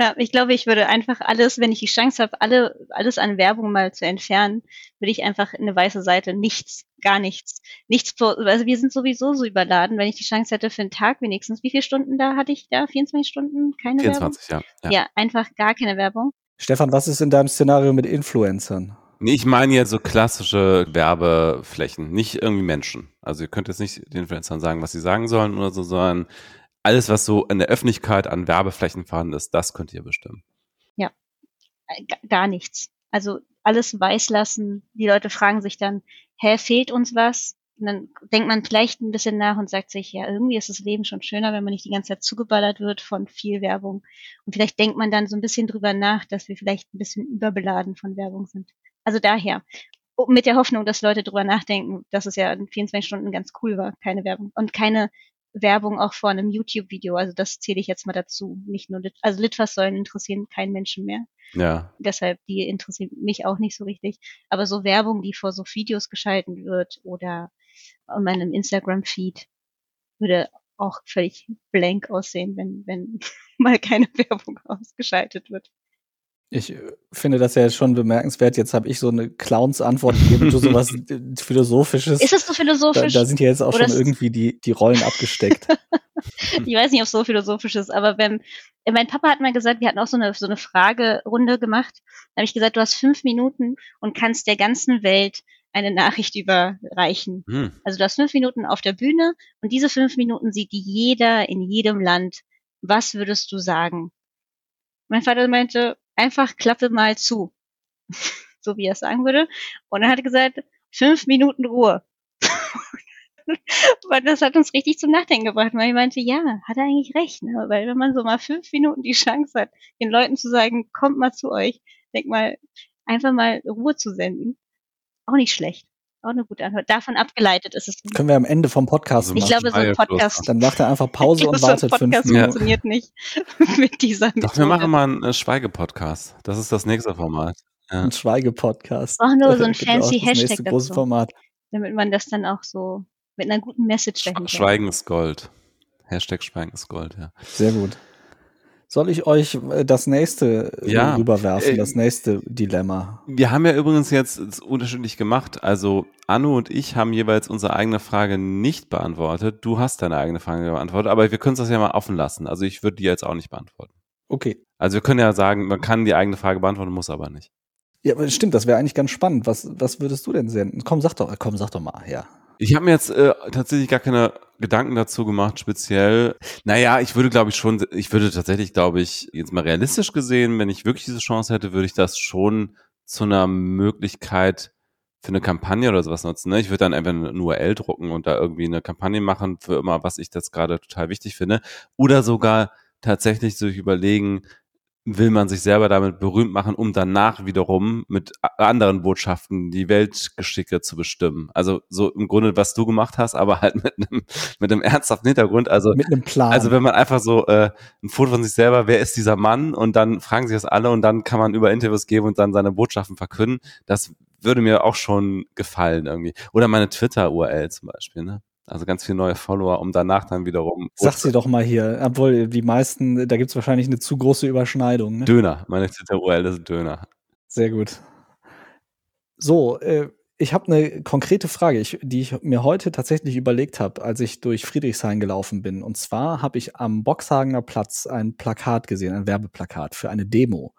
Ja, ich glaube, ich würde einfach alles, wenn ich die Chance habe, alle, alles an Werbung mal zu entfernen, würde ich einfach eine weiße Seite, nichts, gar nichts, nichts, also wir sind sowieso so überladen, wenn ich die Chance hätte für einen Tag wenigstens, wie viele Stunden da hatte ich da? 24 Stunden? Keine 24, Werbung? ja. Ja. ja, einfach gar keine Werbung. Stefan, was ist in deinem Szenario mit Influencern? Nee, ich meine jetzt so klassische Werbeflächen, nicht irgendwie Menschen. Also ihr könnt jetzt nicht den Influencern sagen, was sie sagen sollen oder so, sondern alles, was so in der Öffentlichkeit an Werbeflächen vorhanden ist, das könnt ihr bestimmen. Ja, äh, gar nichts. Also alles weiß lassen. Die Leute fragen sich dann, hä, fehlt uns was? Und dann denkt man vielleicht ein bisschen nach und sagt sich, ja, irgendwie ist das Leben schon schöner, wenn man nicht die ganze Zeit zugeballert wird von viel Werbung. Und vielleicht denkt man dann so ein bisschen drüber nach, dass wir vielleicht ein bisschen überbeladen von Werbung sind. Also daher, mit der Hoffnung, dass Leute drüber nachdenken, dass es ja in 24 Stunden ganz cool war, keine Werbung und keine Werbung auch vor einem YouTube-Video. Also das zähle ich jetzt mal dazu. Nicht nur, Lit also Litfaßsäulen interessieren keinen Menschen mehr. Ja. Deshalb, die interessieren mich auch nicht so richtig. Aber so Werbung, die vor so Videos geschalten wird oder in meinem Instagram-Feed, würde auch völlig blank aussehen, wenn, wenn mal keine Werbung ausgeschaltet wird. Ich äh, finde das ja schon bemerkenswert. Jetzt habe ich so eine Clowns-Antwort gegeben, du sowas Philosophisches. Ist es so philosophisch? Da, da sind ja jetzt auch Oder schon irgendwie die, die Rollen abgesteckt. ich weiß nicht, ob es so philosophisch ist, aber wenn, äh, mein Papa hat mal gesagt, wir hatten auch so eine, so eine Fragerunde gemacht. Da habe ich gesagt, du hast fünf Minuten und kannst der ganzen Welt eine Nachricht überreichen. Hm. Also du hast fünf Minuten auf der Bühne und diese fünf Minuten sieht jeder in jedem Land. Was würdest du sagen? Mein Vater meinte, einfach Klappe mal zu. so wie er es sagen würde. Und dann hat er gesagt, fünf Minuten Ruhe. weil das hat uns richtig zum Nachdenken gebracht, weil ich meinte, ja, hat er eigentlich recht, ne? weil wenn man so mal fünf Minuten die Chance hat, den Leuten zu sagen, kommt mal zu euch, denk mal, einfach mal Ruhe zu senden, auch nicht schlecht. Auch eine gute Antwort. Davon abgeleitet ist es. Können wir am Ende vom Podcast machen. Ich glaube, so ein Podcast. Dann macht er einfach Pause glaube, und wartet so ein Podcast fünf Minuten. funktioniert nicht mit dieser Methode. Doch, wir machen mal einen äh, Schweigepodcast. Das ist das nächste Format. Ja. Ein Schweigepodcast. Auch nur so ein fancy Hashtag nächste große Format. Damit man das dann auch so mit einer guten Message dahinter. Schweigen ist Gold. Hashtag Schweigen ist Gold, ja. Sehr gut. Soll ich euch äh, das nächste äh, ja, rüberwerfen, äh, das nächste Dilemma? Wir haben ja übrigens jetzt unterschiedlich gemacht. Also Annu und ich haben jeweils unsere eigene Frage nicht beantwortet. Du hast deine eigene Frage beantwortet, aber wir können es das ja mal offen lassen. Also ich würde die jetzt auch nicht beantworten. Okay. Also wir können ja sagen, man kann die eigene Frage beantworten, muss aber nicht. Ja, aber stimmt, das wäre eigentlich ganz spannend. Was, was würdest du denn senden? Komm, sag doch, komm, sag doch mal, ja. Ich habe mir jetzt äh, tatsächlich gar keine Gedanken dazu gemacht, speziell. Naja, ich würde, glaube ich, schon, ich würde tatsächlich, glaube ich, jetzt mal realistisch gesehen, wenn ich wirklich diese Chance hätte, würde ich das schon zu einer Möglichkeit für eine Kampagne oder sowas nutzen. Ne? Ich würde dann einfach eine URL drucken und da irgendwie eine Kampagne machen für immer, was ich jetzt gerade total wichtig finde. Oder sogar tatsächlich sich überlegen, will man sich selber damit berühmt machen, um danach wiederum mit anderen Botschaften die Weltgeschicke zu bestimmen. Also so im Grunde, was du gemacht hast, aber halt mit einem, mit einem ernsthaften Hintergrund. Also mit einem Plan. Also wenn man einfach so äh, ein Foto von sich selber, wer ist dieser Mann? Und dann fragen sich das alle und dann kann man über Interviews geben und dann seine Botschaften verkünden. Das würde mir auch schon gefallen irgendwie. Oder meine Twitter-URL zum Beispiel, ne? Also ganz viele neue Follower, um danach dann wiederum. Sag sie doch mal hier, obwohl die meisten, da gibt's wahrscheinlich eine zu große Überschneidung. Ne? Döner, meine Twitter-URL ist Döner. Sehr gut. So, äh, ich habe eine konkrete Frage, ich, die ich mir heute tatsächlich überlegt habe, als ich durch Friedrichshain gelaufen bin. Und zwar habe ich am Boxhagener Platz ein Plakat gesehen, ein Werbeplakat für eine Demo.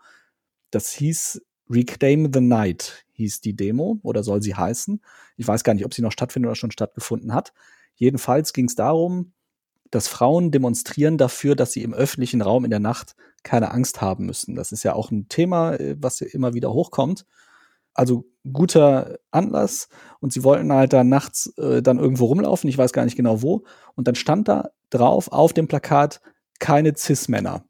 Das hieß Reclaim the Night, hieß die Demo oder soll sie heißen. Ich weiß gar nicht, ob sie noch stattfindet oder schon stattgefunden hat. Jedenfalls ging es darum, dass Frauen demonstrieren dafür, dass sie im öffentlichen Raum in der Nacht keine Angst haben müssen. Das ist ja auch ein Thema, äh, was immer wieder hochkommt. Also guter Anlass und sie wollten halt da nachts äh, dann irgendwo rumlaufen, ich weiß gar nicht genau wo. Und dann stand da drauf auf dem Plakat keine Cis-Männer.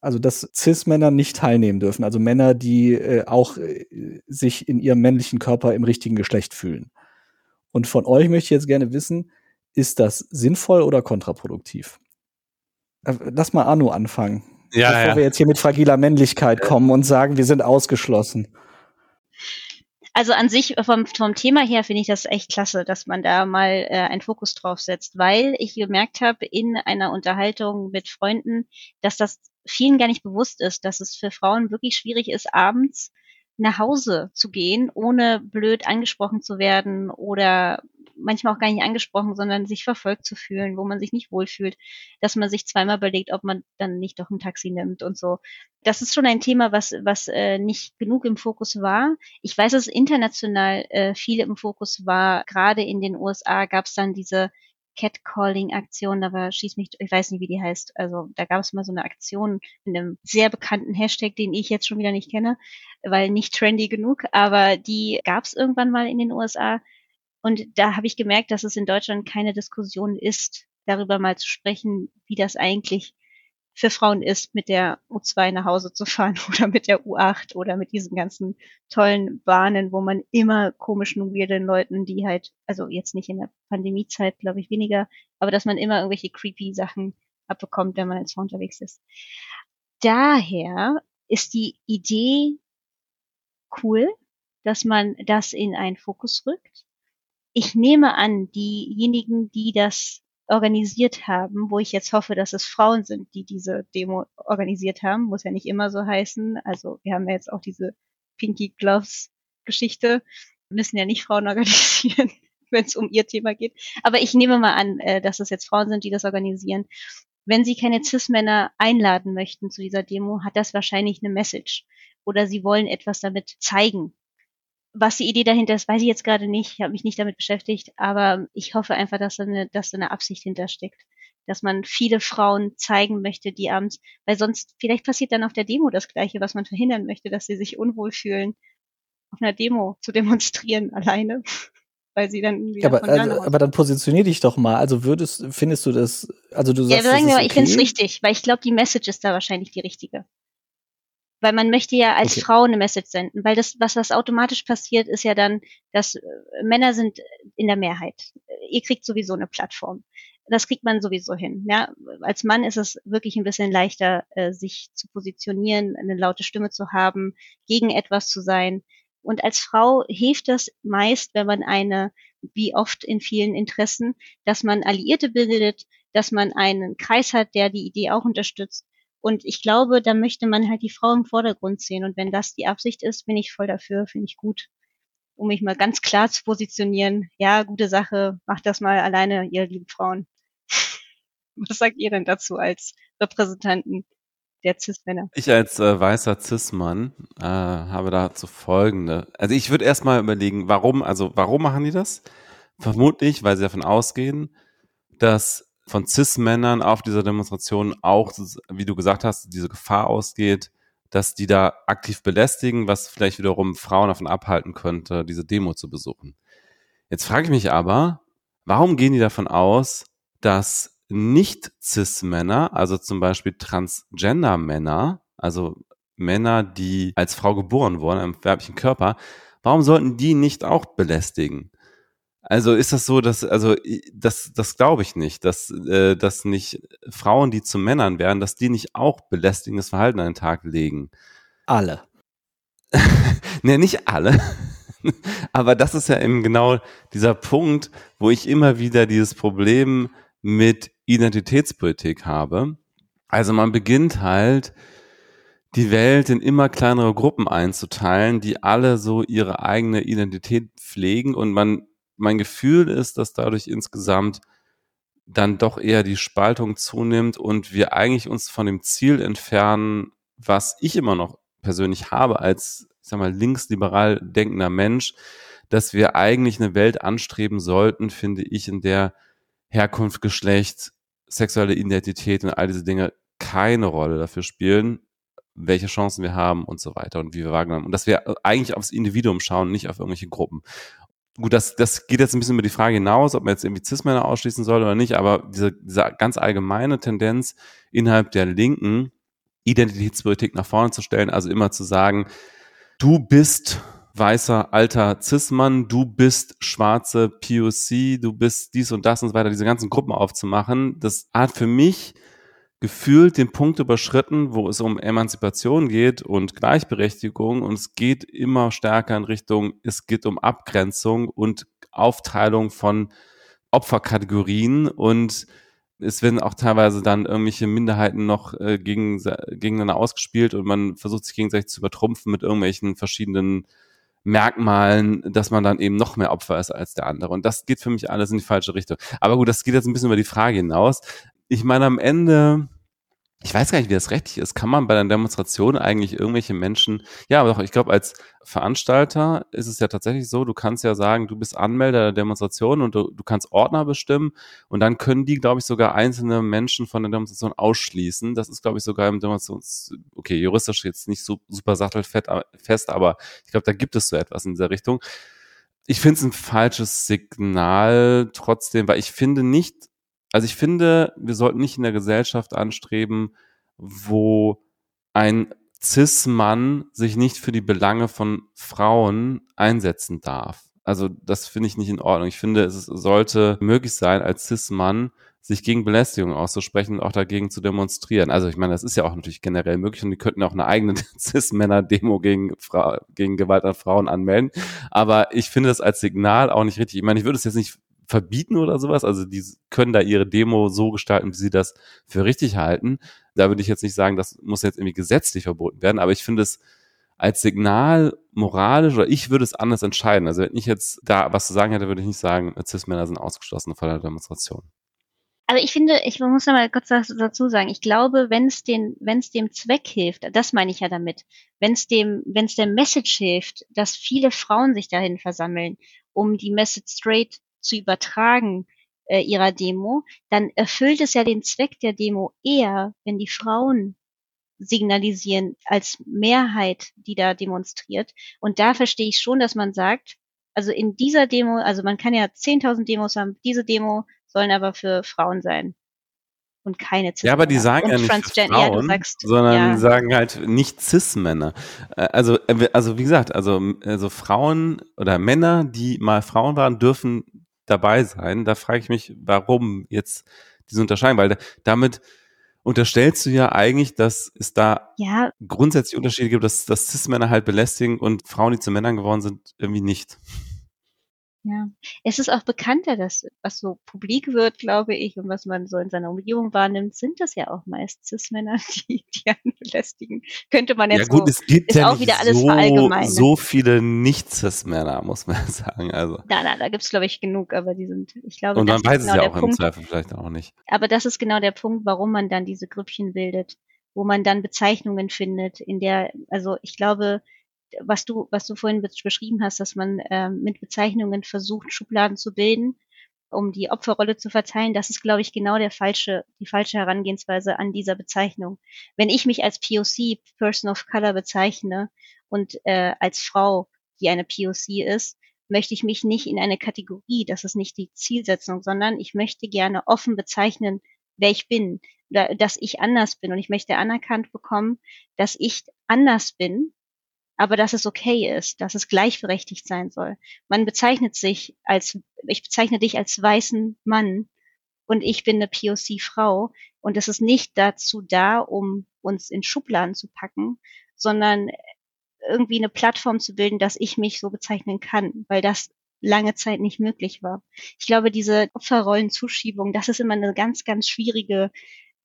Also dass Cis-Männer nicht teilnehmen dürfen, also Männer, die äh, auch äh, sich in ihrem männlichen Körper im richtigen Geschlecht fühlen. Und von euch möchte ich jetzt gerne wissen, ist das sinnvoll oder kontraproduktiv? Äh, lass mal Arno anfangen. ja, bevor ja. wir jetzt hier mit fragiler Männlichkeit kommen und sagen, wir sind ausgeschlossen. Also an sich vom, vom Thema her finde ich das echt klasse, dass man da mal äh, einen Fokus drauf setzt, weil ich gemerkt habe in einer Unterhaltung mit Freunden, dass das vielen gar nicht bewusst ist, dass es für Frauen wirklich schwierig ist, abends nach Hause zu gehen, ohne blöd angesprochen zu werden oder manchmal auch gar nicht angesprochen, sondern sich verfolgt zu fühlen, wo man sich nicht wohlfühlt, dass man sich zweimal überlegt, ob man dann nicht doch ein Taxi nimmt und so. Das ist schon ein Thema, was, was äh, nicht genug im Fokus war. Ich weiß, dass international äh, viel im Fokus war. Gerade in den USA gab es dann diese Catcalling-Aktion, da war schieß mich, ich weiß nicht, wie die heißt. Also da gab es mal so eine Aktion in einem sehr bekannten Hashtag, den ich jetzt schon wieder nicht kenne, weil nicht trendy genug, aber die gab es irgendwann mal in den USA. Und da habe ich gemerkt, dass es in Deutschland keine Diskussion ist, darüber mal zu sprechen, wie das eigentlich für Frauen ist, mit der U2 nach Hause zu fahren oder mit der U8 oder mit diesen ganzen tollen Bahnen, wo man immer komischen, weirden Leuten, die halt, also jetzt nicht in der Pandemiezeit, glaube ich, weniger, aber dass man immer irgendwelche creepy Sachen abbekommt, wenn man als Frau unterwegs ist. Daher ist die Idee cool, dass man das in einen Fokus rückt ich nehme an, diejenigen, die das organisiert haben, wo ich jetzt hoffe, dass es Frauen sind, die diese Demo organisiert haben, muss ja nicht immer so heißen. Also wir haben ja jetzt auch diese Pinky Gloves Geschichte, müssen ja nicht Frauen organisieren, wenn es um ihr Thema geht. Aber ich nehme mal an, äh, dass es jetzt Frauen sind, die das organisieren. Wenn sie keine Cis-Männer einladen möchten zu dieser Demo, hat das wahrscheinlich eine Message. Oder sie wollen etwas damit zeigen, was die Idee dahinter ist, weiß ich jetzt gerade nicht. Ich habe mich nicht damit beschäftigt, aber ich hoffe einfach, dass da eine, dass da eine Absicht hintersteckt. Dass man viele Frauen zeigen möchte, die abends, weil sonst, vielleicht passiert dann auf der Demo das Gleiche, was man verhindern möchte, dass sie sich unwohl fühlen, auf einer Demo zu demonstrieren alleine. Weil sie dann ja, aber, also, aber dann positionier dich doch mal. Also würdest, findest du das, also du sagst. Ja, sagen wir mal, okay? ich finde es richtig, weil ich glaube, die Message ist da wahrscheinlich die richtige. Weil man möchte ja als okay. Frau eine Message senden, weil das, was, was automatisch passiert, ist ja dann, dass äh, Männer sind in der Mehrheit. Ihr kriegt sowieso eine Plattform. Das kriegt man sowieso hin. Ja? Als Mann ist es wirklich ein bisschen leichter, äh, sich zu positionieren, eine laute Stimme zu haben, gegen etwas zu sein. Und als Frau hilft das meist, wenn man eine, wie oft in vielen Interessen, dass man Alliierte bildet, dass man einen Kreis hat, der die Idee auch unterstützt und ich glaube, da möchte man halt die Frau im Vordergrund sehen. Und wenn das die Absicht ist, bin ich voll dafür, finde ich gut. Um mich mal ganz klar zu positionieren. Ja, gute Sache, macht das mal alleine, ihr lieben Frauen. Was sagt ihr denn dazu als Repräsentanten der Cis-Männer? Ich als äh, weißer Cis-Mann äh, habe dazu folgende. Also ich würde erstmal überlegen, warum, also warum machen die das? Vermutlich, weil sie davon ausgehen, dass von Cis-Männern auf dieser Demonstration auch, wie du gesagt hast, diese Gefahr ausgeht, dass die da aktiv belästigen, was vielleicht wiederum Frauen davon abhalten könnte, diese Demo zu besuchen. Jetzt frage ich mich aber, warum gehen die davon aus, dass nicht Cis-Männer, also zum Beispiel Transgender-Männer, also Männer, die als Frau geboren wurden, im weiblichen Körper, warum sollten die nicht auch belästigen? Also ist das so, dass, also das, das glaube ich nicht, dass, äh, dass nicht Frauen, die zu Männern werden, dass die nicht auch belästigendes Verhalten an den Tag legen. Alle. ne, nicht alle. Aber das ist ja eben genau dieser Punkt, wo ich immer wieder dieses Problem mit Identitätspolitik habe. Also man beginnt halt, die Welt in immer kleinere Gruppen einzuteilen, die alle so ihre eigene Identität pflegen und man mein Gefühl ist, dass dadurch insgesamt dann doch eher die Spaltung zunimmt und wir eigentlich uns von dem Ziel entfernen, was ich immer noch persönlich habe als, ich sag mal, linksliberal denkender Mensch, dass wir eigentlich eine Welt anstreben sollten, finde ich, in der Herkunft, Geschlecht, sexuelle Identität und all diese Dinge keine Rolle dafür spielen, welche Chancen wir haben und so weiter und wie wir wahrgenommen. Und dass wir eigentlich aufs Individuum schauen, nicht auf irgendwelche Gruppen gut, das, das geht jetzt ein bisschen über die Frage hinaus, ob man jetzt irgendwie Cis-Männer ausschließen soll oder nicht, aber diese, diese ganz allgemeine Tendenz innerhalb der Linken, Identitätspolitik nach vorne zu stellen, also immer zu sagen, du bist weißer alter Cis-Mann, du bist schwarze POC, du bist dies und das und so weiter, diese ganzen Gruppen aufzumachen, das hat für mich gefühlt den Punkt überschritten, wo es um Emanzipation geht und Gleichberechtigung und es geht immer stärker in Richtung, es geht um Abgrenzung und Aufteilung von Opferkategorien und es werden auch teilweise dann irgendwelche Minderheiten noch äh, gegen, gegeneinander ausgespielt und man versucht sich gegenseitig zu übertrumpfen mit irgendwelchen verschiedenen Merkmalen, dass man dann eben noch mehr Opfer ist als der andere. Und das geht für mich alles in die falsche Richtung. Aber gut, das geht jetzt ein bisschen über die Frage hinaus. Ich meine, am Ende ich weiß gar nicht, wie das rechtlich ist. Kann man bei einer Demonstration eigentlich irgendwelche Menschen, ja, aber doch, ich glaube, als Veranstalter ist es ja tatsächlich so, du kannst ja sagen, du bist Anmelder der Demonstration und du, du kannst Ordner bestimmen und dann können die, glaube ich, sogar einzelne Menschen von der Demonstration ausschließen. Das ist, glaube ich, sogar im Demonstrations, okay, juristisch jetzt nicht so, super sattelfest, aber ich glaube, da gibt es so etwas in dieser Richtung. Ich finde es ein falsches Signal trotzdem, weil ich finde nicht, also ich finde, wir sollten nicht in der Gesellschaft anstreben, wo ein Cis-Mann sich nicht für die Belange von Frauen einsetzen darf. Also das finde ich nicht in Ordnung. Ich finde, es sollte möglich sein, als Cis-Mann sich gegen Belästigung auszusprechen und auch dagegen zu demonstrieren. Also ich meine, das ist ja auch natürlich generell möglich und die könnten auch eine eigene Cis-Männer-Demo gegen, gegen Gewalt an Frauen anmelden. Aber ich finde das als Signal auch nicht richtig. Ich meine, ich würde es jetzt nicht verbieten oder sowas. Also die können da ihre Demo so gestalten, wie sie das für richtig halten. Da würde ich jetzt nicht sagen, das muss jetzt irgendwie gesetzlich verboten werden, aber ich finde es als Signal moralisch oder ich würde es anders entscheiden. Also wenn ich jetzt da was zu sagen hätte, würde ich nicht sagen, Cis-Männer sind ausgeschlossen von der Demonstration. Aber ich finde, ich muss noch mal kurz dazu sagen, ich glaube, wenn es den, wenn es dem Zweck hilft, das meine ich ja damit, wenn es dem, wenn es der Message hilft, dass viele Frauen sich dahin versammeln, um die Message straight zu übertragen äh, ihrer Demo, dann erfüllt es ja den Zweck der Demo eher, wenn die Frauen signalisieren als Mehrheit, die da demonstriert. Und da verstehe ich schon, dass man sagt, also in dieser Demo, also man kann ja 10.000 Demos haben, diese Demo sollen aber für Frauen sein und keine Cis-Männer. Ja, aber die sagen ja nicht Frauen, ja, sagst, sondern ja. sagen halt nicht Cis-Männer. Äh, also, äh, also wie gesagt, also, also Frauen oder Männer, die mal Frauen waren, dürfen dabei sein. Da frage ich mich, warum jetzt diese Unterscheidung, weil damit unterstellst du ja eigentlich, dass es da ja. grundsätzlich Unterschiede gibt, dass, dass Cis-Männer halt belästigen und Frauen, die zu Männern geworden sind, irgendwie nicht. Ja, es ist auch bekannter, dass was so publik wird, glaube ich, und was man so in seiner Umgebung wahrnimmt, sind das ja auch meist Cis-Männer, die, die einen belästigen. Könnte man jetzt ja, gut, so, es gibt ist ja auch wieder alles so, verallgemeinert. So viele Nicht-Cis-Männer, muss man sagen. Also. Na, na, da gibt's glaube ich genug, aber die sind, ich glaube, und man weiß genau es ja auch Punkt, im Zweifel vielleicht auch nicht. Aber das ist genau der Punkt, warum man dann diese Grüppchen bildet, wo man dann Bezeichnungen findet, in der, also ich glaube, was du, was du vorhin beschrieben hast, dass man ähm, mit Bezeichnungen versucht, Schubladen zu bilden, um die Opferrolle zu verteilen, das ist, glaube ich, genau der falsche, die falsche Herangehensweise an dieser Bezeichnung. Wenn ich mich als POC, Person of Color, bezeichne und äh, als Frau, die eine POC ist, möchte ich mich nicht in eine Kategorie, das ist nicht die Zielsetzung, sondern ich möchte gerne offen bezeichnen, wer ich bin, dass ich anders bin und ich möchte anerkannt bekommen, dass ich anders bin aber dass es okay ist, dass es gleichberechtigt sein soll. Man bezeichnet sich als, ich bezeichne dich als weißen Mann und ich bin eine POC-Frau und es ist nicht dazu da, um uns in Schubladen zu packen, sondern irgendwie eine Plattform zu bilden, dass ich mich so bezeichnen kann, weil das lange Zeit nicht möglich war. Ich glaube, diese Opferrollenzuschiebung, das ist immer eine ganz, ganz schwierige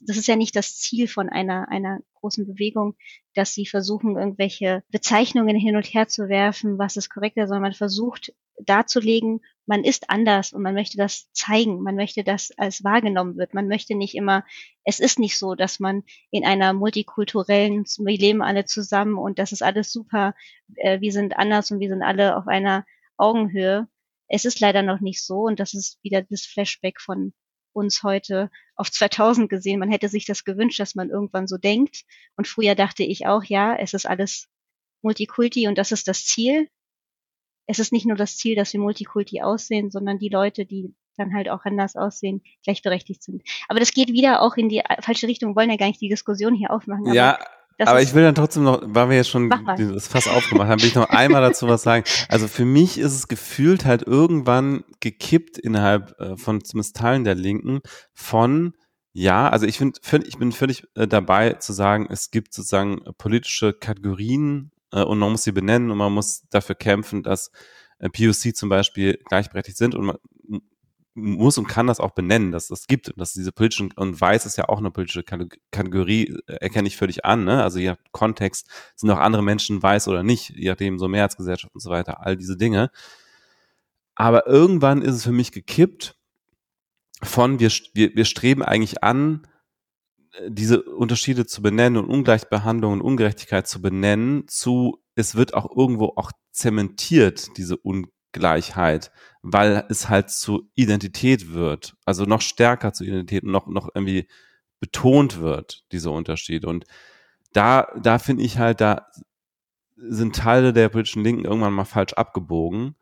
das ist ja nicht das Ziel von einer, einer großen Bewegung, dass sie versuchen, irgendwelche Bezeichnungen hin und her zu werfen, was ist korrekter, sondern man versucht darzulegen, man ist anders und man möchte das zeigen, man möchte, dass als wahrgenommen wird. Man möchte nicht immer, es ist nicht so, dass man in einer multikulturellen, wir leben alle zusammen und das ist alles super, äh, wir sind anders und wir sind alle auf einer Augenhöhe. Es ist leider noch nicht so und das ist wieder das Flashback von uns heute auf 2000 gesehen. Man hätte sich das gewünscht, dass man irgendwann so denkt. Und früher dachte ich auch, ja, es ist alles Multikulti und das ist das Ziel. Es ist nicht nur das Ziel, dass wir Multikulti aussehen, sondern die Leute, die dann halt auch anders aussehen, gleichberechtigt sind. Aber das geht wieder auch in die falsche Richtung. Wollen ja gar nicht die Diskussion hier aufmachen. Ja, das aber ich will dann trotzdem noch, weil wir jetzt schon das Fass aufgemacht haben, will ich noch einmal dazu was sagen. Also für mich ist es gefühlt halt irgendwann gekippt innerhalb äh, von zumindest Teilen der Linken von Ja, also ich finde, find, ich bin völlig äh, dabei zu sagen, es gibt sozusagen politische Kategorien äh, und man muss sie benennen und man muss dafür kämpfen, dass POC zum Beispiel gleichberechtigt sind und man muss und kann das auch benennen, dass das gibt, dass diese politischen, und weiß ist ja auch eine politische Kategorie, äh, erkenne ich völlig an, ne? Also je Kontext sind auch andere Menschen weiß oder nicht, je nachdem so Mehrheitsgesellschaft und so weiter, all diese Dinge. Aber irgendwann ist es für mich gekippt von wir, wir, wir streben eigentlich an, äh, diese Unterschiede zu benennen und Ungleichbehandlung und Ungerechtigkeit zu benennen, zu es wird auch irgendwo auch zementiert, diese Ungleichheit, weil es halt zu Identität wird, also noch stärker zu Identität und noch, noch irgendwie betont wird, diese Unterschiede. Und da, da finde ich halt, da sind Teile der politischen Linken irgendwann mal falsch abgebogen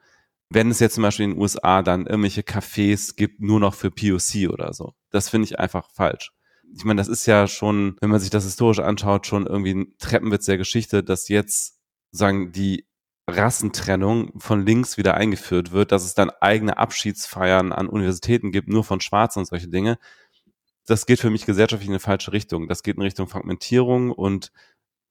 wenn es jetzt zum Beispiel in den USA dann irgendwelche Cafés gibt, nur noch für POC oder so. Das finde ich einfach falsch. Ich meine, das ist ja schon, wenn man sich das historisch anschaut, schon irgendwie ein Treppenwitz der Geschichte, dass jetzt sagen die Rassentrennung von links wieder eingeführt wird, dass es dann eigene Abschiedsfeiern an Universitäten gibt, nur von Schwarzen und solche Dinge. Das geht für mich gesellschaftlich in eine falsche Richtung. Das geht in Richtung Fragmentierung und,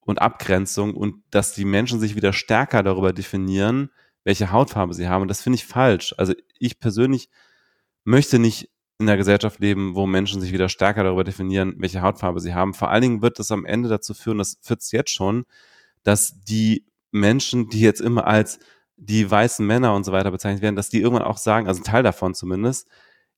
und Abgrenzung und dass die Menschen sich wieder stärker darüber definieren, welche Hautfarbe sie haben. Und das finde ich falsch. Also ich persönlich möchte nicht in einer Gesellschaft leben, wo Menschen sich wieder stärker darüber definieren, welche Hautfarbe sie haben. Vor allen Dingen wird das am Ende dazu führen, das führt es jetzt schon, dass die Menschen, die jetzt immer als die weißen Männer und so weiter bezeichnet werden, dass die irgendwann auch sagen, also ein Teil davon zumindest,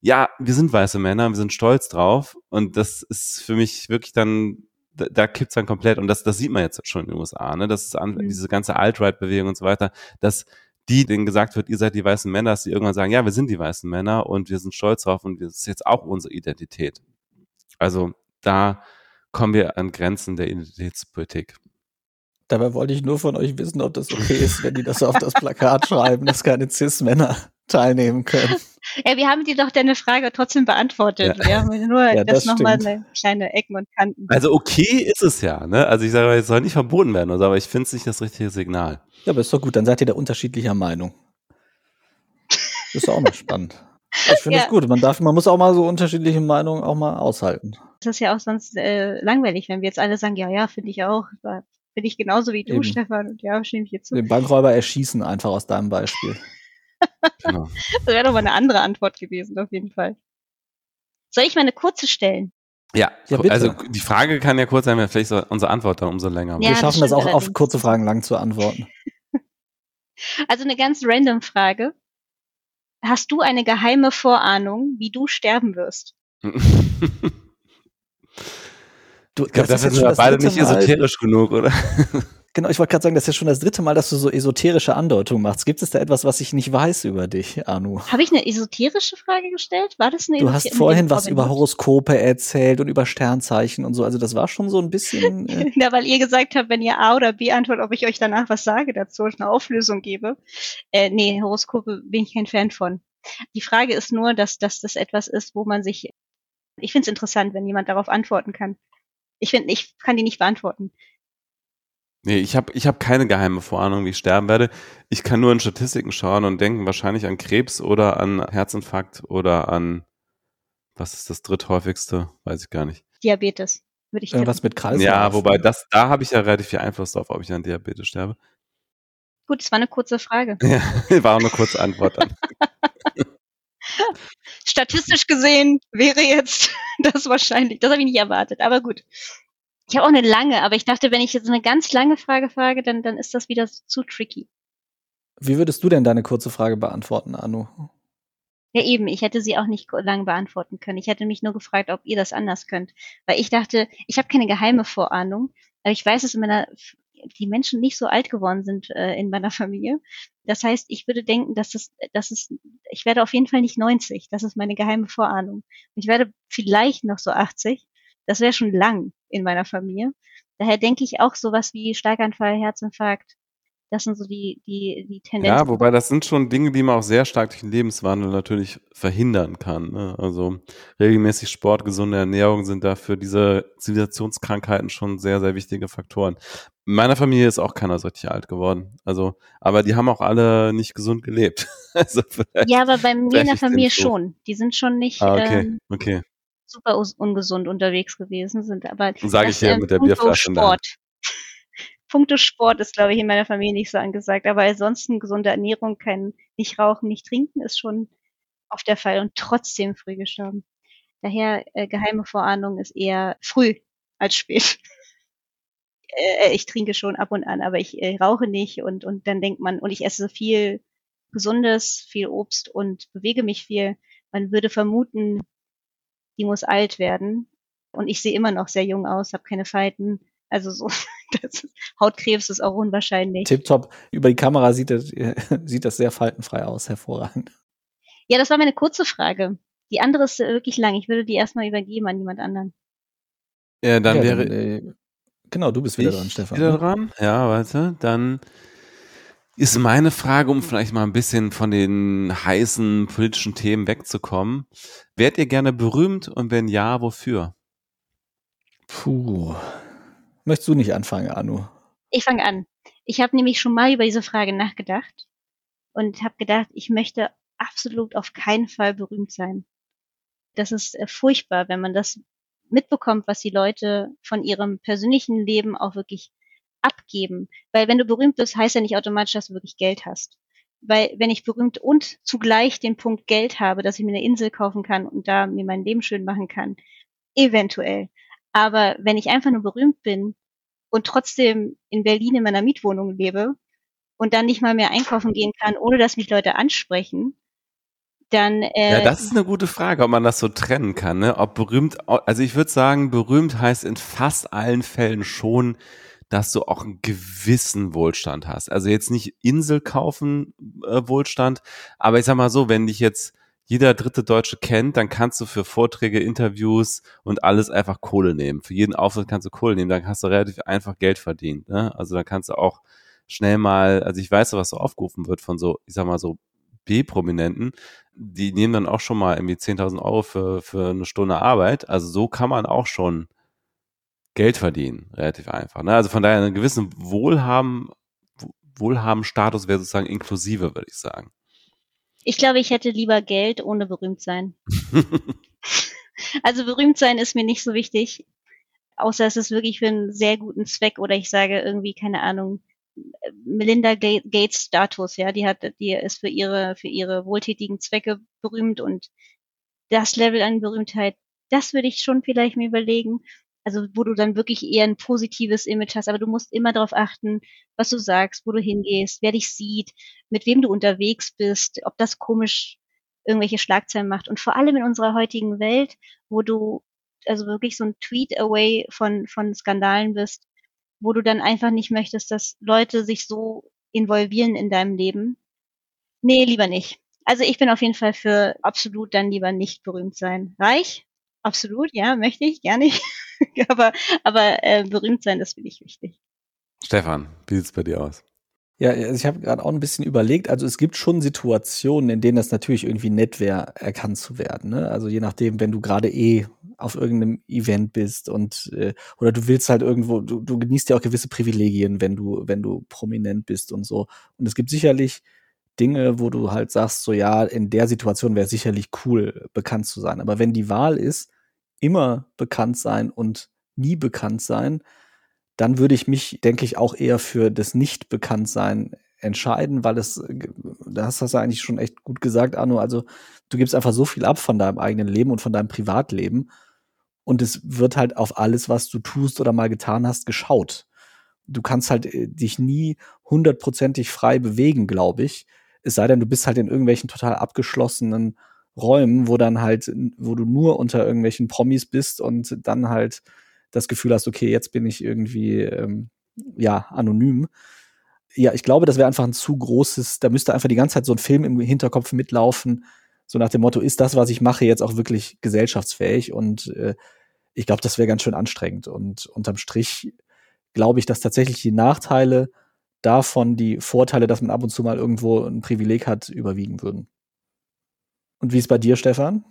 ja, wir sind weiße Männer, wir sind stolz drauf. Und das ist für mich wirklich dann, da, da kippt es dann komplett. Und das, das sieht man jetzt schon in den USA, ne? Das ist an, mhm. diese ganze Alt-Right-Bewegung und so weiter, dass die, denen gesagt wird, ihr seid die weißen Männer, dass sie irgendwann sagen, ja, wir sind die weißen Männer und wir sind stolz drauf und das ist jetzt auch unsere Identität. Also da kommen wir an Grenzen der Identitätspolitik. Dabei wollte ich nur von euch wissen, ob das okay ist, wenn die das auf das Plakat schreiben, dass keine Cis-Männer teilnehmen können. Ja, wir haben dir doch deine Frage trotzdem beantwortet. Ja. Wir haben nur ja, das, das nochmal eine kleine Ecken und Kanten. Also okay ist es ja, ne? Also ich sage, es soll nicht verboten werden, aber ich finde es nicht das richtige Signal. Ja, aber ist doch gut, dann seid ihr da unterschiedlicher Meinung. Das ist auch mal spannend. Ich finde es ja. gut. Man darf, man muss auch mal so unterschiedliche Meinungen auch mal aushalten. Das ist ja auch sonst äh, langweilig, wenn wir jetzt alle sagen, ja, ja, finde ich auch. Finde ich genauso wie du, Eben. Stefan. Und ja, stimme ich jetzt zu. Den Bankräuber erschießen einfach aus deinem Beispiel. genau. Das wäre doch mal eine andere Antwort gewesen, auf jeden Fall. Soll ich mal eine kurze stellen? Ja, ja also die Frage kann ja kurz sein, wenn vielleicht unsere Antwort dann umso länger. Ja, wir schaffen das, das auch allerdings. auf kurze Fragen lang zu antworten. Also eine ganz random Frage. Hast du eine geheime Vorahnung, wie du sterben wirst? du, ich glaube, dafür sind wir beide nicht esoterisch genug, oder? Genau, ich wollte gerade sagen, das ist ja schon das dritte Mal, dass du so esoterische Andeutungen machst. Gibt es da etwas, was ich nicht weiß über dich, Anu? Habe ich eine esoterische Frage gestellt? War das eine Du hast vorhin was über Horoskope erzählt und über Sternzeichen und so. Also das war schon so ein bisschen. Äh ja, weil ihr gesagt habt, wenn ihr A oder B antwortet, ob ich euch danach was sage dazu, eine Auflösung gebe. Äh, nee, Horoskope bin ich kein Fan von. Die Frage ist nur, dass, dass das etwas ist, wo man sich. Ich finde es interessant, wenn jemand darauf antworten kann. Ich finde, ich kann die nicht beantworten. Nee, ich habe ich hab keine geheime Vorahnung, wie ich sterben werde. Ich kann nur in Statistiken schauen und denken wahrscheinlich an Krebs oder an Herzinfarkt oder an, was ist das dritthäufigste? Weiß ich gar nicht. Diabetes, würde ich sagen. Was mit Kreislauf. Ja, wobei das, da habe ich ja relativ viel Einfluss drauf, ob ich an Diabetes sterbe. Gut, das war eine kurze Frage. Ja, war auch eine kurze Antwort dann. Statistisch gesehen wäre jetzt das wahrscheinlich, das habe ich nicht erwartet, aber gut. Ich habe auch eine lange, aber ich dachte, wenn ich jetzt eine ganz lange Frage frage, dann, dann ist das wieder zu tricky. Wie würdest du denn deine kurze Frage beantworten, Anu? Ja, eben, ich hätte sie auch nicht lang beantworten können. Ich hätte mich nur gefragt, ob ihr das anders könnt. Weil ich dachte, ich habe keine geheime Vorahnung, aber ich weiß, dass in meiner, die Menschen nicht so alt geworden sind äh, in meiner Familie. Das heißt, ich würde denken, dass es, dass es, ich werde auf jeden Fall nicht 90. Das ist meine geheime Vorahnung. Ich werde vielleicht noch so 80. Das wäre schon lang in meiner Familie. Daher denke ich auch sowas wie Schlaganfall, Herzinfarkt. Das sind so die, die, die Tendenzen. Ja, wobei das sind schon Dinge, die man auch sehr stark durch den Lebenswandel natürlich verhindern kann. Ne? Also regelmäßig Sport, gesunde Ernährung sind da für diese Zivilisationskrankheiten schon sehr, sehr wichtige Faktoren. In meiner Familie ist auch keiner so richtig alt geworden. Also, aber die haben auch alle nicht gesund gelebt. also ja, aber bei mir in der Familie schon. Die sind schon nicht. Ah, okay, ähm, okay super ungesund unterwegs gewesen sind. Aber sage ich hier mit der Bierflasche. Sport. Punkte Sport ist, glaube ich, in meiner Familie nicht so angesagt. Aber ansonsten gesunde Ernährung, kein nicht rauchen, nicht trinken ist schon oft der Fall und trotzdem früh gestorben. Daher äh, geheime Vorahnung ist eher früh als spät. äh, ich trinke schon ab und an, aber ich äh, rauche nicht und und dann denkt man und ich esse viel Gesundes, viel Obst und bewege mich viel. Man würde vermuten, die muss alt werden. Und ich sehe immer noch sehr jung aus, habe keine Falten. Also so, das, Hautkrebs ist auch unwahrscheinlich. Tipptopp. Über die Kamera sieht das, sieht das sehr faltenfrei aus, hervorragend. Ja, das war meine kurze Frage. Die andere ist wirklich lang. Ich würde die erstmal übergeben an jemand anderen. Ja, dann ja, wäre. Dann, äh, genau, du bist wieder dran, Stefan. Wieder ne? dran? Ja, warte. Dann ist meine Frage, um vielleicht mal ein bisschen von den heißen politischen Themen wegzukommen. Wärt ihr gerne berühmt und wenn ja, wofür? Puh. Möchtest du nicht anfangen, Anu? Ich fange an. Ich habe nämlich schon mal über diese Frage nachgedacht und habe gedacht, ich möchte absolut auf keinen Fall berühmt sein. Das ist äh, furchtbar, wenn man das mitbekommt, was die Leute von ihrem persönlichen Leben auch wirklich abgeben. Weil wenn du berühmt bist, heißt ja nicht automatisch, dass du wirklich Geld hast. Weil wenn ich berühmt und zugleich den Punkt Geld habe, dass ich mir eine Insel kaufen kann und da mir mein Leben schön machen kann, eventuell. Aber wenn ich einfach nur berühmt bin und trotzdem in Berlin in meiner Mietwohnung lebe und dann nicht mal mehr einkaufen gehen kann, ohne dass mich Leute ansprechen, dann. Äh, ja, das ist eine gute Frage, ob man das so trennen kann. Ne? Ob berühmt, also ich würde sagen, berühmt heißt in fast allen Fällen schon, dass du auch einen gewissen Wohlstand hast. Also jetzt nicht Insel kaufen äh, Wohlstand, aber ich sag mal so, wenn dich jetzt jeder dritte Deutsche kennt, dann kannst du für Vorträge, Interviews und alles einfach Kohle nehmen. Für jeden Auftritt kannst du Kohle nehmen, dann hast du relativ einfach Geld verdient. Ne? Also dann kannst du auch schnell mal, also ich weiß, was so aufgerufen wird von so, ich sag mal so B-Prominenten, die nehmen dann auch schon mal irgendwie 10.000 Euro für, für eine Stunde Arbeit. Also so kann man auch schon Geld verdienen, relativ einfach. Ne? Also von daher einen gewissen Wohlhaben, Wohlhaben-Status wäre sozusagen inklusive, würde ich sagen. Ich glaube, ich hätte lieber Geld ohne berühmt sein. also berühmt sein ist mir nicht so wichtig, außer es ist wirklich für einen sehr guten Zweck oder ich sage irgendwie, keine Ahnung, Melinda Gates Status, ja, die hat, die ist für ihre, für ihre wohltätigen Zwecke berühmt und das Level an Berühmtheit, das würde ich schon vielleicht mir überlegen. Also, wo du dann wirklich eher ein positives Image hast, aber du musst immer darauf achten, was du sagst, wo du hingehst, wer dich sieht, mit wem du unterwegs bist, ob das komisch irgendwelche Schlagzeilen macht. Und vor allem in unserer heutigen Welt, wo du also wirklich so ein Tweet away von, von Skandalen bist, wo du dann einfach nicht möchtest, dass Leute sich so involvieren in deinem Leben. Nee, lieber nicht. Also ich bin auf jeden Fall für absolut dann lieber nicht berühmt sein. Reich? Absolut, ja, möchte ich, gerne. aber aber äh, berühmt sein, das finde ich wichtig. Stefan, wie sieht's bei dir aus? Ja, also ich habe gerade auch ein bisschen überlegt, also es gibt schon Situationen, in denen das natürlich irgendwie nett wäre, erkannt zu werden. Ne? Also je nachdem, wenn du gerade eh auf irgendeinem Event bist und äh, oder du willst halt irgendwo, du, du genießt ja auch gewisse Privilegien, wenn du, wenn du prominent bist und so. Und es gibt sicherlich Dinge, wo du halt sagst, so ja, in der Situation wäre sicherlich cool, bekannt zu sein. Aber wenn die Wahl ist, immer bekannt sein und nie bekannt sein, dann würde ich mich, denke ich, auch eher für das Nicht-Bekanntsein entscheiden, weil es, das hast du eigentlich schon echt gut gesagt, Arno, also du gibst einfach so viel ab von deinem eigenen Leben und von deinem Privatleben und es wird halt auf alles, was du tust oder mal getan hast, geschaut. Du kannst halt äh, dich nie hundertprozentig frei bewegen, glaube ich. Es sei denn, du bist halt in irgendwelchen total abgeschlossenen Räumen, wo dann halt, wo du nur unter irgendwelchen Promis bist und dann halt das Gefühl hast, okay, jetzt bin ich irgendwie ähm, ja anonym. Ja, ich glaube, das wäre einfach ein zu großes, da müsste einfach die ganze Zeit so ein Film im Hinterkopf mitlaufen, so nach dem Motto, ist das, was ich mache, jetzt auch wirklich gesellschaftsfähig? Und äh, ich glaube, das wäre ganz schön anstrengend. Und unterm Strich glaube ich, dass tatsächlich die Nachteile davon die Vorteile, dass man ab und zu mal irgendwo ein Privileg hat, überwiegen würden. Und wie ist bei dir, Stefan?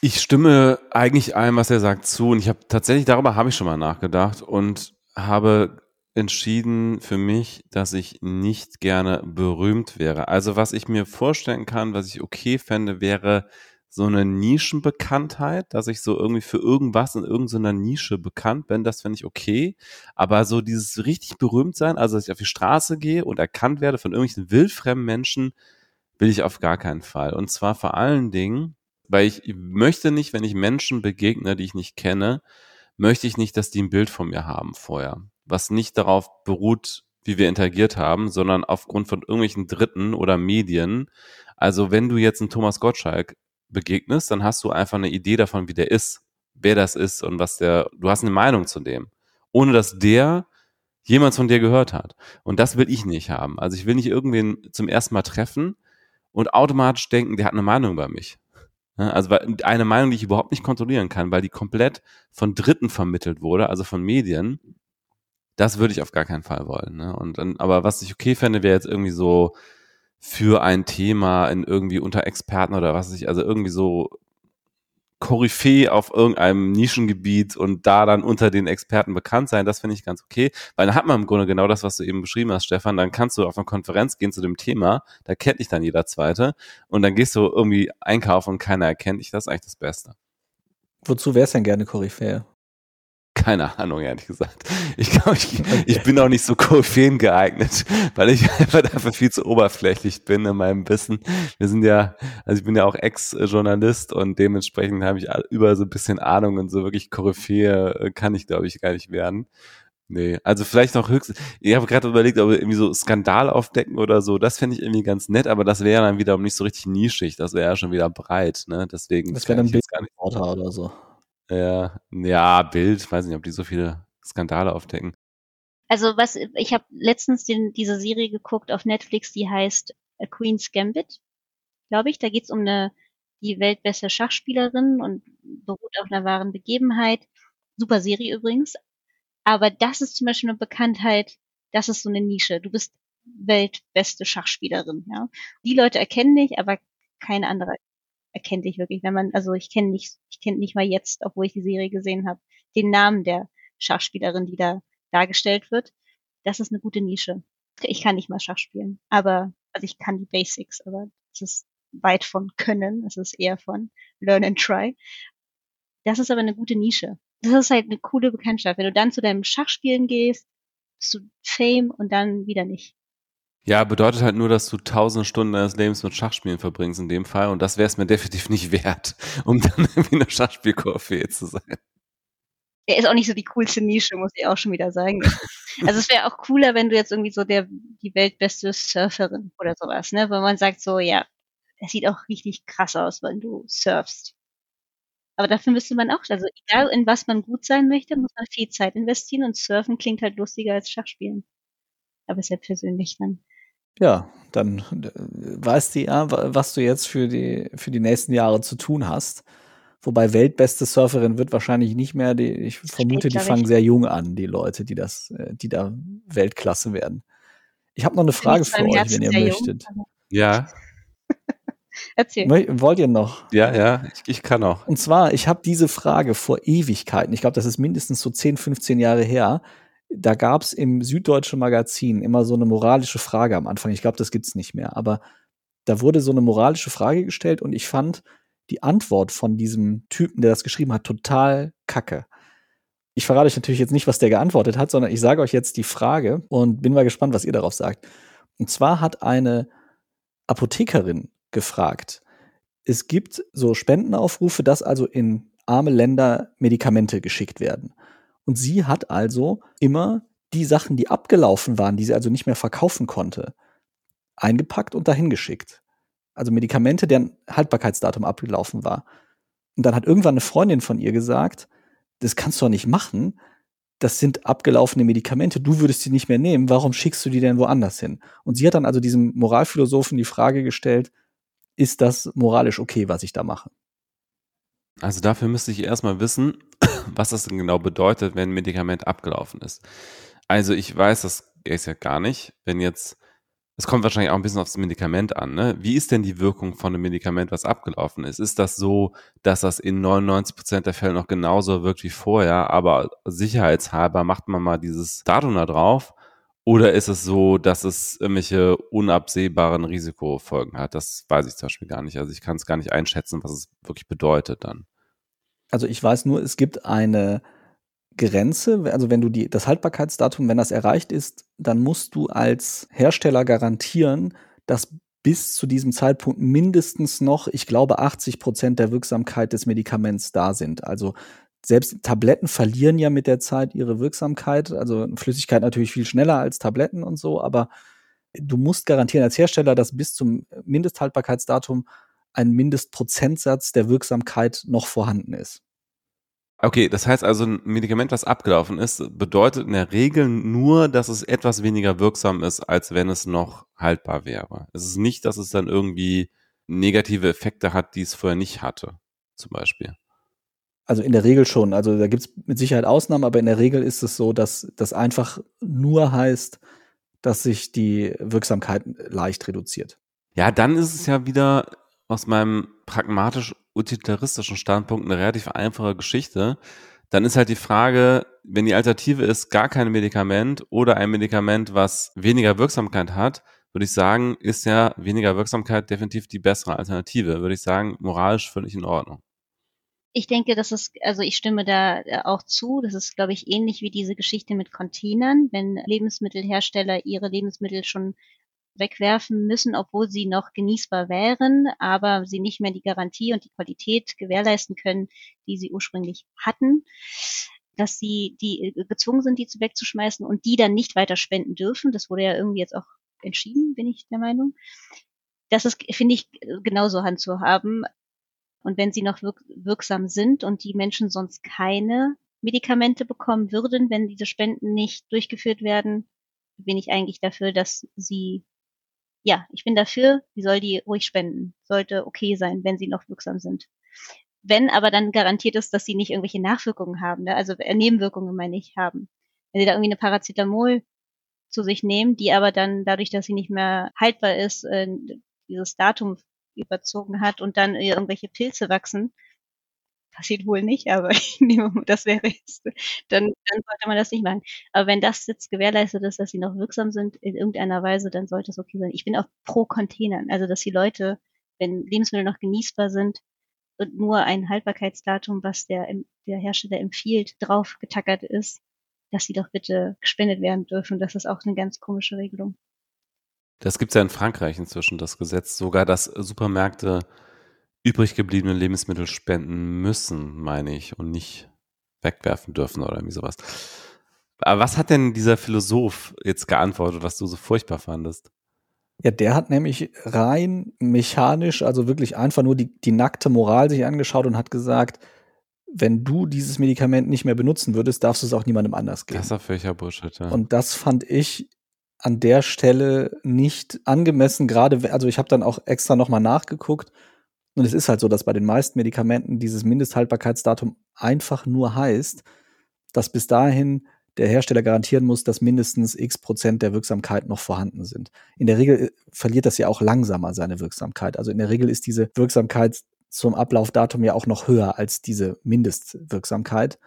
Ich stimme eigentlich allem, was er sagt, zu. Und ich habe tatsächlich, darüber habe ich schon mal nachgedacht und habe entschieden für mich, dass ich nicht gerne berühmt wäre. Also was ich mir vorstellen kann, was ich okay fände, wäre so eine Nischenbekanntheit, dass ich so irgendwie für irgendwas in irgendeiner Nische bekannt bin, das finde ich okay. Aber so dieses richtig berühmt sein, also dass ich auf die Straße gehe und erkannt werde von irgendwelchen wildfremden Menschen, will ich auf gar keinen Fall. Und zwar vor allen Dingen, weil ich möchte nicht, wenn ich Menschen begegne, die ich nicht kenne, möchte ich nicht, dass die ein Bild von mir haben vorher, was nicht darauf beruht, wie wir interagiert haben, sondern aufgrund von irgendwelchen Dritten oder Medien. Also wenn du jetzt einen Thomas Gottschalk begegnest, dann hast du einfach eine Idee davon, wie der ist, wer das ist und was der, du hast eine Meinung zu dem, ohne dass der jemand von dir gehört hat. Und das will ich nicht haben. Also ich will nicht irgendwen zum ersten Mal treffen und automatisch denken, der hat eine Meinung über mich. Also eine Meinung, die ich überhaupt nicht kontrollieren kann, weil die komplett von Dritten vermittelt wurde, also von Medien. Das würde ich auf gar keinen Fall wollen. Ne? Und dann, aber was ich okay fände, wäre jetzt irgendwie so für ein Thema in irgendwie unter Experten oder was weiß ich, also irgendwie so Koryphäe auf irgendeinem Nischengebiet und da dann unter den Experten bekannt sein, das finde ich ganz okay, weil dann hat man im Grunde genau das, was du eben beschrieben hast, Stefan, dann kannst du auf eine Konferenz gehen zu dem Thema, da kennt dich dann jeder Zweite und dann gehst du irgendwie einkaufen und keiner erkennt dich, das ist eigentlich das Beste. Wozu wär's denn gerne Koryphäe? Keine Ahnung, ehrlich gesagt. Ich glaube, ich, ich bin auch nicht so Koryphäen geeignet, weil ich einfach dafür viel zu oberflächlich bin in meinem Wissen. Wir sind ja, also ich bin ja auch Ex-Journalist und dementsprechend habe ich über so ein bisschen Ahnung und so wirklich Koryphäe äh, kann ich, glaube ich, gar nicht werden. Nee, also vielleicht noch höchstens, ich habe gerade überlegt, ob wir irgendwie so Skandal aufdecken oder so, das fände ich irgendwie ganz nett, aber das wäre dann wiederum nicht so richtig nischig, das wäre ja schon wieder breit, ne, deswegen. Das wäre dann Bild gar nicht oder so. Ja, ja, Bild, weiß nicht, ob die so viele Skandale aufdecken. Also was, ich habe letztens den, diese Serie geguckt auf Netflix, die heißt A Queen's Gambit, glaube ich. Da geht's um eine die weltbeste Schachspielerin und beruht auf einer wahren Begebenheit. Super Serie übrigens. Aber das ist zum Beispiel eine Bekanntheit, das ist so eine Nische. Du bist weltbeste Schachspielerin, ja. Die Leute erkennen dich, aber keine andere erkennt dich wirklich, wenn man, also ich kenne nicht, ich kenne nicht mal jetzt, obwohl ich die Serie gesehen habe, den Namen der Schachspielerin, die da dargestellt wird. Das ist eine gute Nische. Ich kann nicht mal Schach spielen, aber, also ich kann die Basics, aber es ist weit von können, es ist eher von learn and try. Das ist aber eine gute Nische. Das ist halt eine coole Bekanntschaft. Wenn du dann zu deinem Schachspielen gehst, zu Fame und dann wieder nicht. Ja, bedeutet halt nur, dass du tausende Stunden deines Lebens mit Schachspielen verbringst in dem Fall und das wäre es mir definitiv nicht wert, um dann irgendwie eine Schachspielkoryphäe zu sein. Er ist auch nicht so die coolste Nische, muss ich auch schon wieder sagen. Also es wäre auch cooler, wenn du jetzt irgendwie so der die weltbeste Surferin oder sowas, ne? Weil man sagt so, ja, es sieht auch richtig krass aus, wenn du surfst. Aber dafür müsste man auch, also egal in was man gut sein möchte, muss man viel Zeit investieren und Surfen klingt halt lustiger als Schachspielen. Aber ja persönlich dann. Ja, dann äh, weißt du ja, was du jetzt für die, für die nächsten Jahre zu tun hast. Wobei weltbeste Surferin wird wahrscheinlich nicht mehr, die, ich vermute, die fangen sehr jung an, die Leute, die das, äh, die da Weltklasse werden. Ich habe noch eine Frage für euch, wenn ihr möchtet. Jung, ja. Erzähl. Wollt ihr noch? Ja, ja, ich, ich kann auch. Und zwar, ich habe diese Frage vor Ewigkeiten, ich glaube, das ist mindestens so 10, 15 Jahre her, da gab es im Süddeutschen Magazin immer so eine moralische Frage am Anfang. Ich glaube, das gibt's nicht mehr. Aber da wurde so eine moralische Frage gestellt und ich fand die Antwort von diesem Typen, der das geschrieben hat, total kacke. Ich verrate euch natürlich jetzt nicht, was der geantwortet hat, sondern ich sage euch jetzt die Frage und bin mal gespannt, was ihr darauf sagt. Und zwar hat eine Apothekerin gefragt, es gibt so Spendenaufrufe, dass also in arme Länder Medikamente geschickt werden. Und sie hat also immer die Sachen, die abgelaufen waren, die sie also nicht mehr verkaufen konnte, eingepackt und dahin geschickt. Also Medikamente, deren Haltbarkeitsdatum abgelaufen war. Und dann hat irgendwann eine Freundin von ihr gesagt, das kannst du doch nicht machen. Das sind abgelaufene Medikamente. Du würdest sie nicht mehr nehmen. Warum schickst du die denn woanders hin? Und sie hat dann also diesem Moralphilosophen die Frage gestellt, ist das moralisch okay, was ich da mache? Also dafür müsste ich erstmal wissen, was das denn genau bedeutet, wenn ein Medikament abgelaufen ist. Also ich weiß das ist ja gar nicht, wenn jetzt, es kommt wahrscheinlich auch ein bisschen aufs Medikament an, ne? Wie ist denn die Wirkung von einem Medikament, was abgelaufen ist? Ist das so, dass das in 99 Prozent der Fälle noch genauso wirkt wie vorher, aber sicherheitshalber macht man mal dieses Datum da drauf Oder ist es so, dass es irgendwelche unabsehbaren Risikofolgen hat? Das weiß ich zum Beispiel gar nicht. Also ich kann es gar nicht einschätzen, was es wirklich bedeutet dann. Also ich weiß nur, es gibt eine Grenze, also wenn du die, das Haltbarkeitsdatum, wenn das erreicht ist, dann musst du als Hersteller garantieren, dass bis zu diesem Zeitpunkt mindestens noch, ich glaube, 80 Prozent der Wirksamkeit des Medikaments da sind. Also selbst Tabletten verlieren ja mit der Zeit ihre Wirksamkeit. Also Flüssigkeit natürlich viel schneller als Tabletten und so, aber du musst garantieren als Hersteller, dass bis zum Mindesthaltbarkeitsdatum ein Mindestprozentsatz der Wirksamkeit noch vorhanden ist. Okay, das heißt also, ein Medikament, was abgelaufen ist, bedeutet in der Regel nur, dass es etwas weniger wirksam ist, als wenn es noch haltbar wäre. Es ist nicht, dass es dann irgendwie negative Effekte hat, die es vorher nicht hatte, zum Beispiel. Also in der Regel schon. Also da gibt es mit Sicherheit Ausnahmen, aber in der Regel ist es so, dass das einfach nur heißt, dass sich die Wirksamkeit leicht reduziert. Ja, dann ist es ja wieder aus meinem pragmatisch utilitaristischen Standpunkt eine relativ einfache Geschichte. Dann ist halt die Frage, wenn die Alternative ist gar kein Medikament oder ein Medikament, was weniger Wirksamkeit hat, würde ich sagen, ist ja weniger Wirksamkeit definitiv die bessere Alternative. Würde ich sagen, moralisch völlig in Ordnung. Ich denke, das ist, also ich stimme da äh, auch zu. Das ist, glaube ich, ähnlich wie diese Geschichte mit Containern. Wenn Lebensmittelhersteller ihre Lebensmittel schon wegwerfen müssen, obwohl sie noch genießbar wären, aber sie nicht mehr die Garantie und die Qualität gewährleisten können, die sie ursprünglich hatten, dass sie die äh, gezwungen sind, die zu wegzuschmeißen und die dann nicht weiter spenden dürfen. Das wurde ja irgendwie jetzt auch entschieden, bin ich der Meinung. Das ist, finde ich, genauso handzuhaben. Und wenn sie noch wirk wirksam sind und die Menschen sonst keine Medikamente bekommen würden, wenn diese Spenden nicht durchgeführt werden, bin ich eigentlich dafür, dass sie ja, ich bin dafür, sie soll die ruhig spenden. Sollte okay sein, wenn sie noch wirksam sind. Wenn aber dann garantiert ist, dass sie nicht irgendwelche Nachwirkungen haben, ne? also äh, Nebenwirkungen meine ich haben. Wenn sie da irgendwie eine Paracetamol zu sich nehmen, die aber dann dadurch, dass sie nicht mehr haltbar ist, äh, dieses Datum überzogen hat und dann irgendwelche Pilze wachsen, passiert wohl nicht, aber ich nehme, das wäre jetzt, dann, dann sollte man das nicht machen. Aber wenn das jetzt gewährleistet ist, dass sie noch wirksam sind in irgendeiner Weise, dann sollte es okay sein. Ich bin auch pro Containern, also dass die Leute, wenn Lebensmittel noch genießbar sind und nur ein Haltbarkeitsdatum, was der, der Hersteller empfiehlt, drauf getackert ist, dass sie doch bitte gespendet werden dürfen. Das ist auch eine ganz komische Regelung. Das gibt es ja in Frankreich inzwischen, das Gesetz, sogar, dass Supermärkte übrig gebliebene Lebensmittel spenden müssen, meine ich, und nicht wegwerfen dürfen oder irgendwie sowas. Aber was hat denn dieser Philosoph jetzt geantwortet, was du so furchtbar fandest? Ja, der hat nämlich rein mechanisch, also wirklich einfach nur die, die nackte Moral sich angeschaut und hat gesagt, wenn du dieses Medikament nicht mehr benutzen würdest, darfst du es auch niemandem anders geben. Das ist ja Bullshit, ja. Und das fand ich an der Stelle nicht angemessen, gerade, also ich habe dann auch extra nochmal nachgeguckt und es ist halt so, dass bei den meisten Medikamenten dieses Mindesthaltbarkeitsdatum einfach nur heißt, dass bis dahin der Hersteller garantieren muss, dass mindestens x Prozent der Wirksamkeit noch vorhanden sind. In der Regel äh, verliert das ja auch langsamer seine Wirksamkeit. Also in der Regel ist diese Wirksamkeit zum Ablaufdatum ja auch noch höher als diese Mindestwirksamkeit.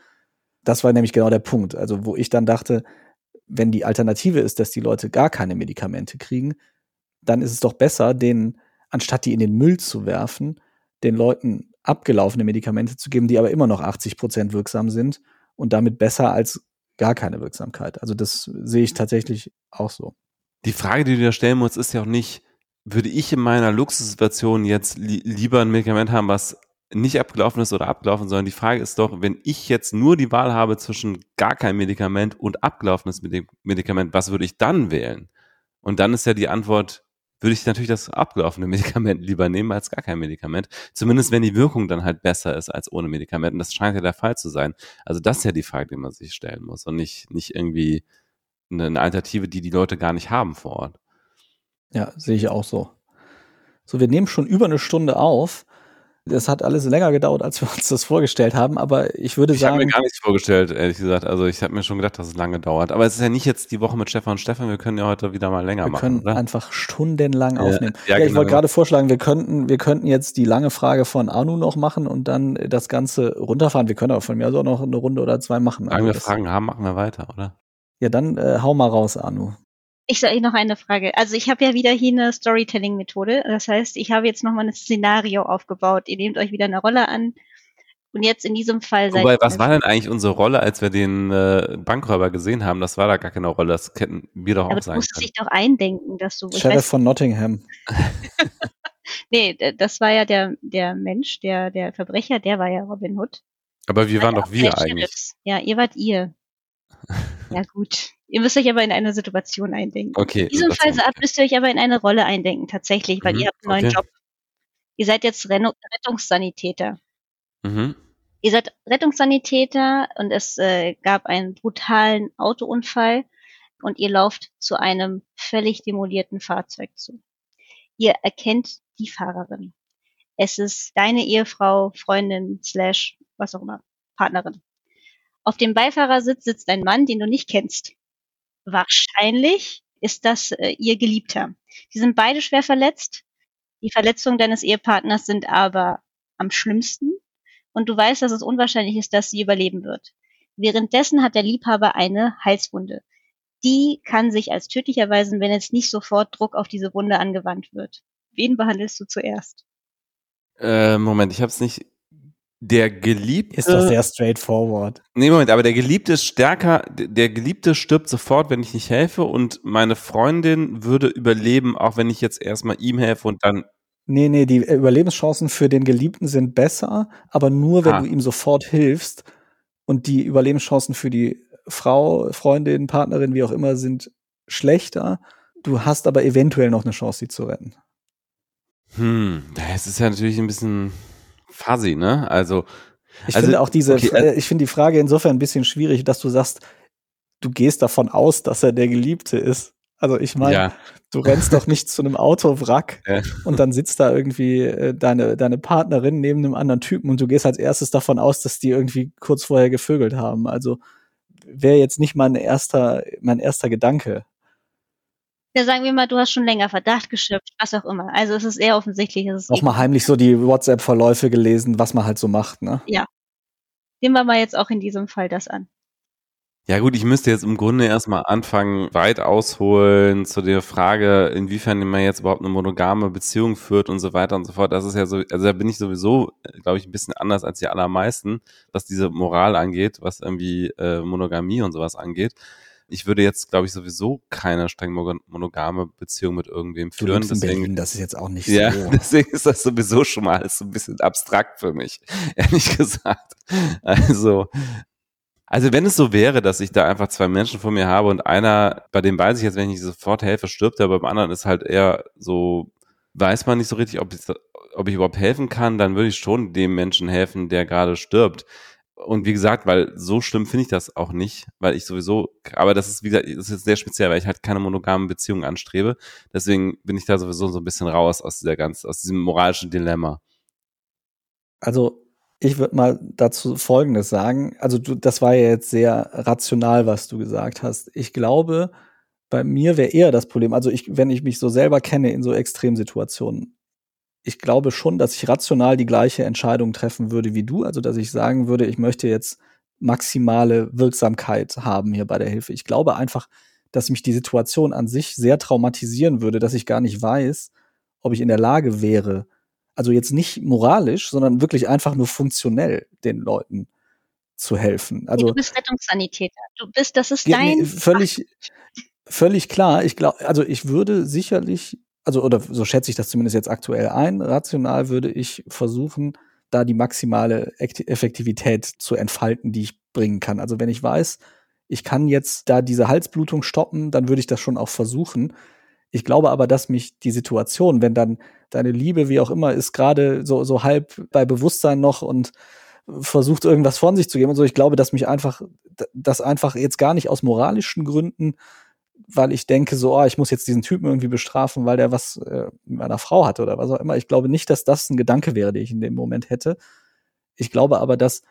Das war nämlich genau der Punkt. Also wo ich dann dachte, wenn die Alternative ist, dass die Leute gar keine Medikamente kriegen, dann ist es doch besser, den anstatt die in den Müll zu werfen, den Leuten abgelaufene Medikamente zu geben, die aber immer noch 80 Prozent wirksam sind und damit besser als gar keine Wirksamkeit. Also das sehe ich tatsächlich auch so. Die Frage, die du dir stellen musst, ist ja auch nicht, würde ich in meiner Luxussituation jetzt li lieber ein Medikament haben, was nicht abgelaufen ist oder abgelaufen, sondern die Frage ist doch, wenn ich jetzt nur die Wahl habe zwischen gar kein Medikament und abgelaufenes Medikament, was würde ich dann wählen? Und dann ist ja die Antwort würde ich natürlich das abgelaufene Medikament lieber nehmen als gar kein Medikament. Zumindest wenn die Wirkung dann halt besser ist als ohne Medikament. Und das scheint ja der Fall zu sein. Also das ist ja die Frage, die man sich stellen muss und nicht, nicht irgendwie eine Alternative, die die Leute gar nicht haben vor Ort. Ja, sehe ich auch so. So, wir nehmen schon über eine Stunde auf. Das hat alles länger gedauert, als wir uns das vorgestellt haben, aber ich würde ich sagen. Ich habe mir gar nichts vorgestellt, ehrlich gesagt. Also ich habe mir schon gedacht, dass es lange dauert. Aber es ist ja nicht jetzt die Woche mit Stefan und Stefan, wir können ja heute wieder mal länger wir machen. Wir können oder? einfach stundenlang Ja, aufnehmen. ja, Ja, ich genau. wollte gerade vorschlagen, wir könnten, wir könnten jetzt die lange Frage von Anu noch machen und dann das Ganze runterfahren. Wir können aber von mir aus auch noch eine Runde oder zwei machen. Solange Also wir Fragen haben, machen wir weiter, oder? Ja, dann äh, hau mal raus, Anu. Ich sage noch eine Frage. Also ich habe ja wieder hier eine Storytelling-Methode. Das heißt, ich habe jetzt nochmal ein Szenario aufgebaut. Ihr nehmt euch wieder eine Rolle an. Und jetzt in diesem Fall seid Wobei, was war denn eigentlich unsere Rolle, als wir den äh, Bankräuber gesehen haben? Das war da gar keine Rolle. Das hätten wir doch Aber auch sein können. Du musst dich doch eindenken, dass du. Sheriff von Nottingham. nee, das war ja der, der Mensch, der, der Verbrecher, der war ja Robin Hood. Aber wir waren doch wir eigentlich. Ja, ihr wart ihr. Ja, gut. Ihr müsst euch aber in eine Situation eindenken. Okay. In diesem Fall müsst ihr euch aber in eine Rolle eindenken, tatsächlich, weil mhm, ihr habt einen neuen okay. Job. Ihr seid jetzt Rettungssanitäter. Mhm. Ihr seid Rettungssanitäter und es äh, gab einen brutalen Autounfall und ihr lauft zu einem völlig demolierten Fahrzeug zu. Ihr erkennt die Fahrerin. Es ist deine Ehefrau, Freundin, slash, was auch immer, Partnerin. Auf dem Beifahrersitz sitzt ein Mann, den du nicht kennst. Wahrscheinlich ist das äh, ihr Geliebter. Die sind beide schwer verletzt. Die Verletzungen deines Ehepartners sind aber am schlimmsten und du weißt, dass es unwahrscheinlich ist, dass sie überleben wird. Währenddessen hat der Liebhaber eine Halswunde. Die kann sich als tödlich erweisen, wenn jetzt nicht sofort Druck auf diese Wunde angewandt wird. Wen behandelst du zuerst? Äh, Moment, ich habe es nicht. Der Geliebte. Ist doch sehr straightforward. Nee, Moment, aber der Geliebte ist stärker. Der Geliebte stirbt sofort, wenn ich nicht helfe und meine Freundin würde überleben, auch wenn ich jetzt erstmal ihm helfe und dann Nee, nee, die Überlebenschancen für den Geliebten sind besser, aber nur, wenn ah. du ihm sofort hilfst. Und die Überlebenschancen für die Frau, Freundin, Partnerin, wie auch immer, sind schlechter. Du hast aber eventuell noch eine Chance, sie zu retten. Hm, das ist ja natürlich ein bisschen fuzzy, ne? Also. Ich also, finde auch diese, okay, äh, ich finde die Frage insofern ein bisschen schwierig, dass du sagst, du gehst davon aus, dass er der Geliebte ist. Also ich meine, ja. du rennst doch nicht zu einem Autowrack ja. und dann sitzt da irgendwie äh, deine, deine Partnerin neben einem anderen Typen und du gehst als erstes davon aus, dass die irgendwie kurz vorher gevögelt haben. Also wäre jetzt nicht mein erster, mein erster Gedanke. Ja, sagen wir mal, du hast schon länger Verdacht geschöpft, was auch immer. Also es ist eher offensichtlich. Es ist auch mal heimlich so die WhatsApp-Verläufe gelesen, was man halt so macht, ne? Ja. Nehmen wir mal jetzt auch in diesem Fall das an. Ja gut, ich müsste jetzt im Grunde erstmal anfangen, weit ausholen zu der Frage, inwiefern man jetzt überhaupt eine monogame Beziehung führt und so weiter und so fort. Das ist ja so, also da bin ich sowieso, glaube ich, ein bisschen anders als die allermeisten, was diese Moral angeht, was irgendwie äh, Monogamie und sowas angeht. Ich würde jetzt, glaube ich, sowieso keine streng monogame Beziehung mit irgendwem führen. Du deswegen, Berlin, das ist jetzt auch nicht ja, so. deswegen ist das sowieso schon mal alles so ein bisschen abstrakt für mich, ehrlich gesagt. Also, also wenn es so wäre, dass ich da einfach zwei Menschen vor mir habe und einer, bei dem weiß ich jetzt, wenn ich sofort helfe, stirbt, aber beim anderen ist halt eher so, weiß man nicht so richtig, ob ich, ob ich überhaupt helfen kann, dann würde ich schon dem Menschen helfen, der gerade stirbt. Und wie gesagt, weil so schlimm finde ich das auch nicht, weil ich sowieso, aber das ist, wie gesagt, das ist jetzt sehr speziell, weil ich halt keine monogamen Beziehungen anstrebe. Deswegen bin ich da sowieso so ein bisschen raus aus dieser ganz, aus diesem moralischen Dilemma. Also ich würde mal dazu Folgendes sagen. Also du, das war ja jetzt sehr rational, was du gesagt hast. Ich glaube, bei mir wäre eher das Problem, also ich, wenn ich mich so selber kenne in so Extremsituationen, ich glaube schon, dass ich rational die gleiche Entscheidung treffen würde wie du. Also dass ich sagen würde, ich möchte jetzt maximale Wirksamkeit haben hier bei der Hilfe. Ich glaube einfach, dass mich die Situation an sich sehr traumatisieren würde, dass ich gar nicht weiß, ob ich in der Lage wäre, also jetzt nicht moralisch, sondern wirklich einfach nur funktionell den Leuten zu helfen. Also du bist Rettungssanitäter. Du bist, das ist dein völlig völlig klar. Ich glaube, also ich würde sicherlich, also oder so schätze ich das zumindest jetzt aktuell ein. Rational würde ich versuchen, da die maximale Effektivität zu entfalten, die ich bringen kann. Also wenn ich weiß, ich kann jetzt da diese Halsblutung stoppen, dann würde ich das schon auch versuchen. Ich glaube aber, dass mich die Situation, wenn dann deine Liebe, wie auch immer, ist gerade so, so halb bei Bewusstsein noch und versucht irgendwas von sich zu geben und so. Ich glaube, dass mich einfach, das einfach jetzt gar nicht aus moralischen Gründen, weil ich denke so, oh, ich muss jetzt diesen Typen irgendwie bestrafen, weil der was äh, mit meiner Frau hatte oder was auch immer. Ich glaube nicht, dass das ein Gedanke wäre, den ich in dem Moment hätte. Ich glaube aber, dass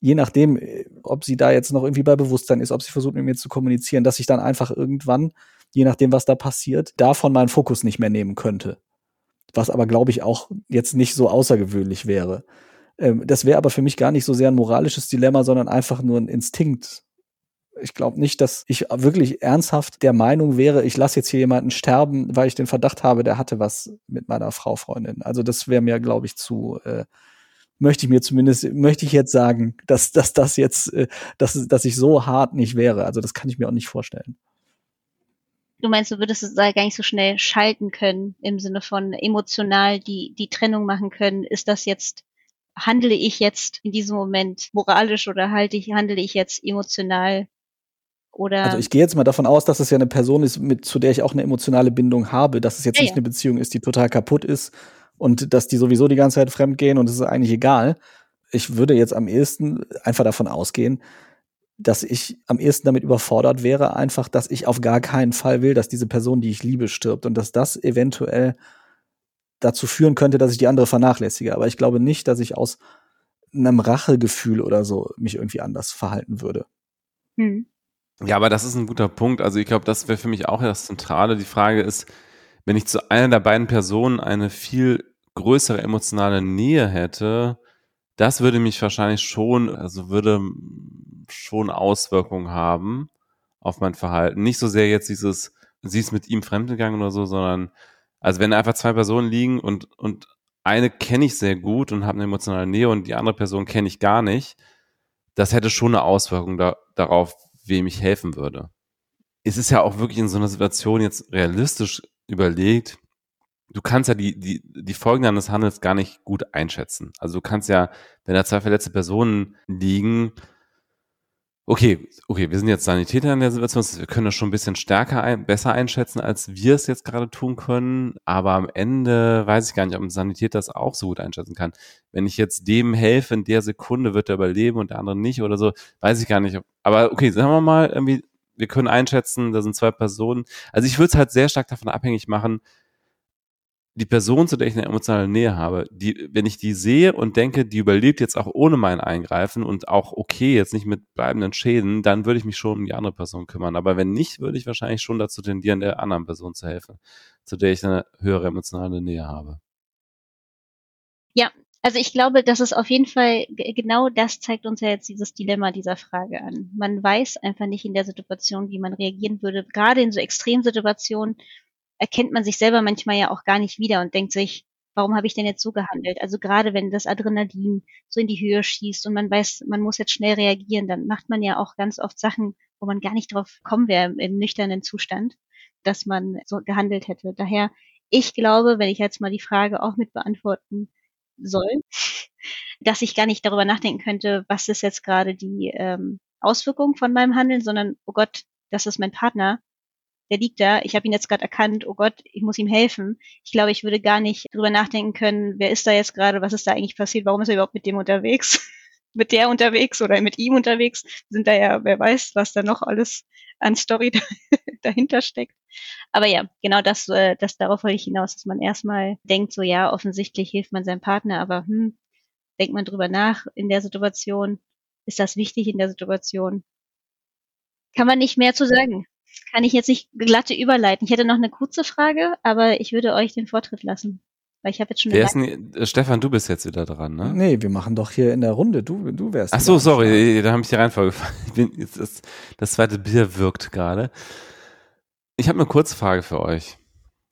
je nachdem, äh, ob sie da jetzt noch irgendwie bei Bewusstsein ist, ob sie versucht mit mir zu kommunizieren, dass ich dann einfach irgendwann, je nachdem, was da passiert, davon meinen Fokus nicht mehr nehmen könnte was aber, glaube ich, auch jetzt nicht so außergewöhnlich wäre. Ähm, das wäre aber für mich gar nicht so sehr ein moralisches Dilemma, sondern einfach nur ein Instinkt, Ich glaube nicht, dass ich wirklich ernsthaft der Meinung wäre, ich lasse jetzt hier jemanden sterben, weil ich den Verdacht habe, der hatte was mit meiner Frau Freundin. Also das wäre mir, glaube ich, zu äh, möchte ich mir zumindest möchte ich jetzt sagen, dass dass das jetzt äh, dass dass ich so hart nicht wäre. Also das kann ich mir auch nicht vorstellen. Du meinst, du würdest es gar nicht so schnell schalten können im Sinne von emotional die die Trennung machen können. Ist das jetzt handle ich jetzt in diesem Moment moralisch oder halte ich handle ich jetzt emotional oder also ich gehe jetzt mal davon aus, dass es ja eine Person ist, mit, zu der ich auch eine emotionale Bindung habe, dass es jetzt ja, nicht ja. eine Beziehung ist, die total kaputt ist und dass die sowieso die ganze Zeit fremd gehen und es ist eigentlich egal. Ich würde jetzt am ehesten einfach davon ausgehen, dass ich am ehesten damit überfordert wäre, einfach, dass ich auf gar keinen Fall will, dass diese Person, die ich liebe, stirbt und dass das eventuell dazu führen könnte, dass ich die andere vernachlässige. Aber ich glaube nicht, dass ich aus einem Rachegefühl oder so mich irgendwie anders verhalten würde. Hm. Ja, aber das ist ein guter Punkt. Also ich glaube, das wäre für mich auch das Zentrale. Die Frage ist, wenn ich zu einer der beiden Personen eine viel größere emotionale Nähe hätte, das würde mich wahrscheinlich schon, also würde schon Auswirkungen haben auf mein Verhalten. Nicht so sehr jetzt dieses, sie ist mit ihm fremdgegangen oder so, sondern also wenn einfach zwei Personen liegen und, und eine kenne ich sehr gut und habe eine emotionale Nähe und die andere Person kenne ich gar nicht, das hätte schon eine Auswirkung da, darauf, wem ich helfen würde. Es ist ja auch wirklich in so einer Situation jetzt realistisch überlegt, du kannst ja die, die, die Folgen deines Handels gar nicht gut einschätzen. Also du kannst ja, wenn da zwei verletzte Personen liegen, Okay, okay, wir sind jetzt Sanitäter in der Situation, wir können das schon ein bisschen stärker, ein, besser einschätzen, als wir es jetzt gerade tun können. Aber am Ende weiß ich gar nicht, ob ein Sanitäter das auch so gut einschätzen kann. Wenn ich jetzt dem helfe, in der Sekunde wird er überleben und der andere nicht oder so, weiß ich gar nicht. Aber okay, sagen wir mal, irgendwie, wir können einschätzen, da sind zwei Personen. Also ich würde es halt sehr stark davon abhängig machen, die Person, zu der ich eine emotionale Nähe habe, die, wenn ich die sehe und denke, die überlebt jetzt auch ohne mein Eingreifen und auch okay, jetzt nicht mit bleibenden Schäden, dann würde ich mich schon um die andere Person kümmern. Aber wenn nicht, würde ich wahrscheinlich schon dazu tendieren, der anderen Person zu helfen, zu der ich eine höhere emotionale Nähe habe. Ja, also ich glaube, dass es auf jeden Fall genau das zeigt uns ja jetzt dieses Dilemma dieser Frage an. Man weiß einfach nicht in der Situation, wie man reagieren würde, gerade in so Extremsituationen, erkennt man sich selber manchmal ja auch gar nicht wieder und denkt sich, warum habe ich denn jetzt so gehandelt? Also gerade wenn das Adrenalin so in die Höhe schießt und man weiß, man muss jetzt schnell reagieren, dann macht man ja auch ganz oft Sachen, wo man gar nicht drauf kommen wäre im nüchternen Zustand, dass man so gehandelt hätte. Daher, ich glaube, wenn ich jetzt mal die Frage auch mit beantworten soll, dass ich gar nicht darüber nachdenken könnte, was ist jetzt gerade die ähm, Auswirkung von meinem Handeln, sondern, oh Gott, das ist mein Partner der liegt da, ich habe ihn jetzt gerade erkannt, oh Gott, ich muss ihm helfen. Ich glaube, ich würde gar nicht drüber nachdenken können, wer ist da jetzt gerade, was ist da eigentlich passiert, warum ist er überhaupt mit dem unterwegs, mit der unterwegs oder mit ihm unterwegs. Sind da ja, wer weiß, was da noch alles an Story dahinter steckt. Aber ja, genau das, äh, das darauf wollte ich hinaus, dass man erstmal denkt, so ja, offensichtlich hilft man seinem Partner, aber hm, denkt man drüber nach in der Situation, ist das wichtig in der Situation? Kann man nicht mehr zu sagen kann ich jetzt nicht glatte überleiten. Ich hätte noch eine kurze Frage, aber ich würde euch den Vortritt lassen. Weil ich habe jetzt schon Wer ist denn, äh, Stefan, du bist jetzt wieder dran, ne? Nee, wir machen doch hier in der Runde. Du, du wärst. Ach so, sorry, da habe ich die Reihenfolge. Bin, das, das zweite Bier wirkt gerade. Ich habe eine kurze Frage für euch.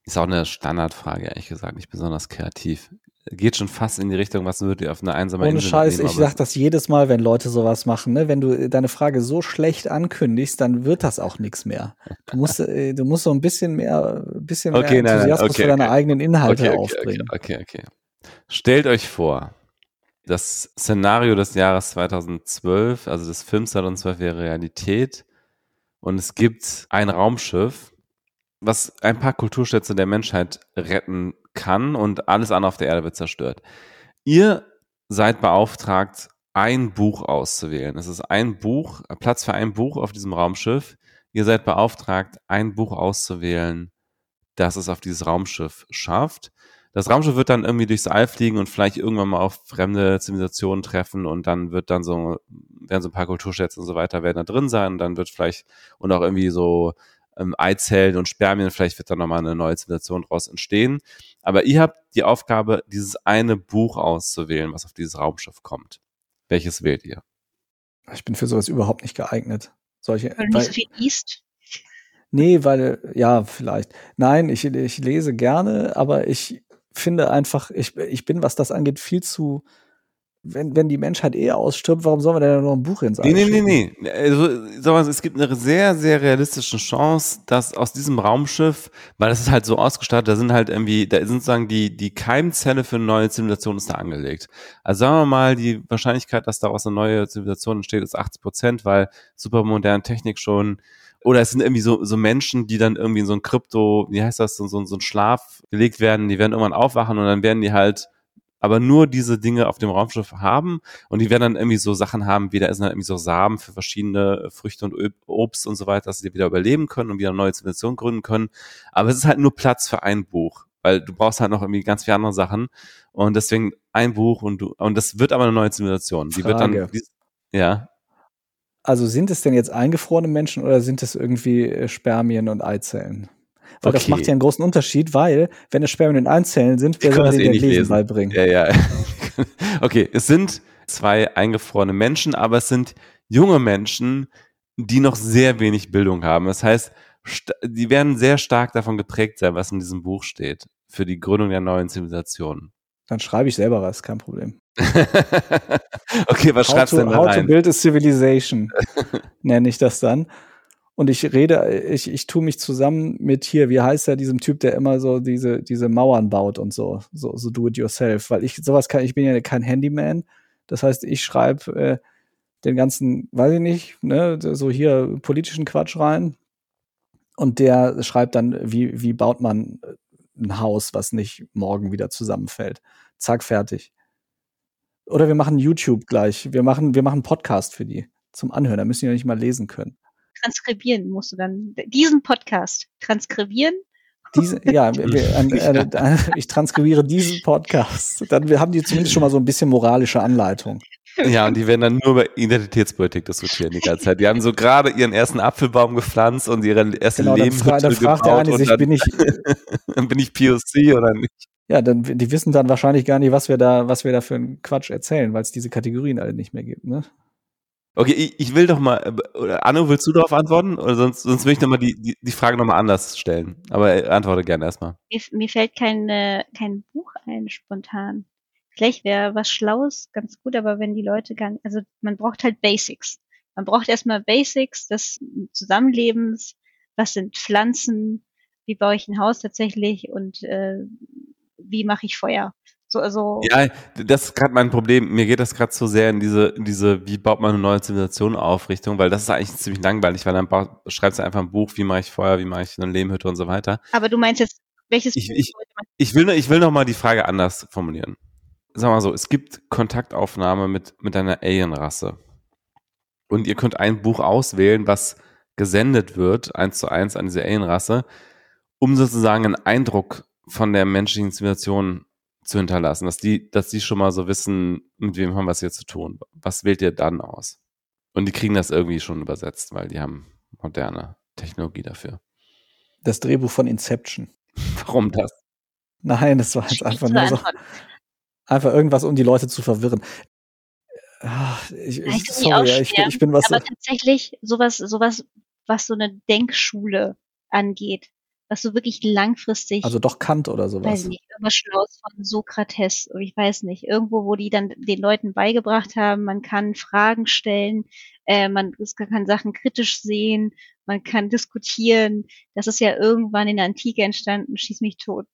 Ist auch eine Standardfrage, ehrlich gesagt, nicht besonders kreativ geht schon fast in die Richtung, was würdet ihr auf eine einsame Ohne Insel Scheiß, nehmen, ich sag das jedes Mal, wenn Leute sowas machen, ne? Wenn du deine Frage so schlecht ankündigst, dann wird das auch nichts mehr. Du musst, äh, du musst so ein bisschen mehr, bisschen okay, mehr Enthusiasmus nein, okay, für deine okay. eigenen Inhalte aufbringen. Okay, okay, okay. Stellt euch vor, das Szenario des Jahres 2012, also des Films 2012 wäre Realität und es gibt ein Raumschiff, was ein paar Kulturschätze der Menschheit retten kann und alles andere auf der Erde wird zerstört. Ihr seid beauftragt, ein Buch auszuwählen. Es ist ein Buch, Platz für ein Buch auf diesem Raumschiff. Ihr seid beauftragt, ein Buch auszuwählen, das es auf dieses Raumschiff schafft. Das Raumschiff wird dann irgendwie durchs All fliegen und vielleicht irgendwann mal auf fremde Zivilisationen treffen und dann wird dann so, werden so ein paar Kulturschätze und so weiter werden da drin sein und dann wird vielleicht und auch irgendwie so ähm, Eizellen und Spermien, vielleicht wird da nochmal eine neue Zivilisation daraus entstehen. Aber ihr habt die Aufgabe, dieses eine Buch auszuwählen, was auf dieses Raumschiff kommt. Welches wählt ihr? Ich bin für sowas überhaupt nicht geeignet. Solche, Weil du nicht so viel liest. Nee, weil, ja, vielleicht. Nein, ich, ich lese gerne, aber ich finde einfach, ich, ich bin, was das angeht, viel zu, wenn, wenn die Menschheit eh ausstirbt, warum sollen wir denn noch ein Buch ins Nee, nee, nee, nee. Also, sag mal, es gibt eine sehr, sehr realistische Chance, dass aus diesem Raumschiff, weil das ist halt so ausgestattet, da sind halt irgendwie, da sind sozusagen die, die Keimzelle für eine neue Zivilisation ist da angelegt. Also sagen wir mal, die Wahrscheinlichkeit, dass daraus eine neue Zivilisation entsteht, ist 80 Prozent, weil supermoderne Technik schon oder es sind irgendwie so, so Menschen, die dann irgendwie in so ein Krypto, wie heißt das, so, so, so ein Schlaf gelegt werden, die werden irgendwann aufwachen und dann werden die halt aber nur diese Dinge auf dem Raumschiff haben und die werden dann irgendwie so Sachen haben, wie da ist dann irgendwie so Samen für verschiedene Früchte und Obst und so weiter, dass sie wieder überleben können und wieder eine neue Zivilisation gründen können. Aber es ist halt nur Platz für ein Buch, weil du brauchst halt noch irgendwie ganz viele andere Sachen und deswegen ein Buch und du und das wird aber eine neue Zivilisation. Die Frage. wird dann ja. Also sind es denn jetzt eingefrorene Menschen oder sind es irgendwie äh, Spermien und Eizellen? Weil das Okay. macht ja einen großen Unterschied, weil, wenn es Spermien und Eizellen sind, soll kann das eh nicht Lesen beibringen? Ja, ja. Okay, es sind zwei eingefrorene Menschen, aber es sind junge Menschen, die noch sehr wenig Bildung haben. Das heißt, die werden sehr stark davon geprägt sein, was in diesem Buch steht, für die Gründung der neuen Zivilisation. Dann schreibe ich selber was, kein Problem. okay, was How schreibst du denn to, da how to rein? build a civilization, nenne ich das dann. Und ich rede, ich, ich tue mich zusammen mit hier, wie heißt er, diesem Typ, der immer so diese, diese Mauern baut und so, so, so do it yourself. Weil ich sowas kann, ich bin ja kein Handyman. Das heißt, ich schreibe äh, den ganzen, weiß ich nicht, ne, so hier politischen Quatsch rein. Und der schreibt dann, wie, wie baut man ein Haus, was nicht morgen wieder zusammenfällt. Zack, fertig. Oder wir machen YouTube gleich. Wir machen, wir machen Podcast für die zum Anhören. Da müssen die ja nicht mal lesen können. Transkribieren musst du dann diesen Podcast transkribieren. Diese, ja, äh, äh, ich transkribiere diesen Podcast. Dann wir haben die zumindest schon mal so ein bisschen moralische Anleitung. Ja, und die werden dann nur über Identitätspolitik diskutieren die ganze Zeit. Die haben so gerade ihren ersten Apfelbaum gepflanzt und ihre erste Genau, dann fragt der gebaut eine und sich, dann, bin ich, dann bin ich POC oder nicht. ja, dann, die wissen dann wahrscheinlich gar nicht, was wir da, was wir da für einen Quatsch erzählen, weil es diese Kategorien alle nicht mehr gibt, ne? Okay, ich, ich will doch mal, oder Anno, willst du darauf antworten? Oder sonst, sonst will ich noch mal die, die, die Frage nochmal anders stellen. Aber äh, antworte gerne erstmal. Mir, mir fällt kein, äh, kein Buch ein spontan. Vielleicht wäre was Schlaues ganz gut, aber wenn die Leute gar nicht, also man braucht halt Basics. Man braucht erstmal Basics des Zusammenlebens. Was sind Pflanzen? Wie baue ich ein Haus tatsächlich? Und äh, wie mache ich Feuer? So, also Ja, das ist gerade mein Problem. Mir geht das gerade so sehr in diese, in diese, wie baut man eine neue Zivilisation auf Richtung, weil das ist eigentlich ziemlich langweilig, weil dann bau- schreibst du einfach ein Buch, wie mache ich Feuer, wie mache ich eine Lehmhütte und so weiter. Aber du meinst jetzt, welches Ich- Buch ich- Ich will, ich will noch mal die Frage anders formulieren. Sag mal so, es gibt Kontaktaufnahme mit, mit einer Alienrasse. Und ihr könnt ein Buch auswählen, was gesendet wird, eins zu eins an diese Alienrasse, um sozusagen einen Eindruck von der menschlichen Zivilisation zu hinterlassen, dass die, dass die schon mal so wissen, mit wem haben wir es hier zu tun. Was wählt ihr dann aus? Und die kriegen das irgendwie schon übersetzt, weil die haben moderne Technologie dafür. Das Drehbuch von Inception. Warum das? Nein, das war jetzt einfach nur so, einfach irgendwas, um die Leute zu verwirren. Ah, Ich, Ja, ich sorry, ich, ich bin was. Aber tatsächlich sowas, sowas, was so eine Denkschule angeht, was so wirklich langfristig, Also doch Kant oder weiß sowas. ich nicht, irgendwas Schlaues von Sokrates, ich weiß nicht, irgendwo, wo die dann den Leuten beigebracht haben, man kann Fragen stellen, äh, man kann Sachen kritisch sehen, man kann diskutieren. Das ist ja irgendwann in der Antike entstanden, schieß mich tot.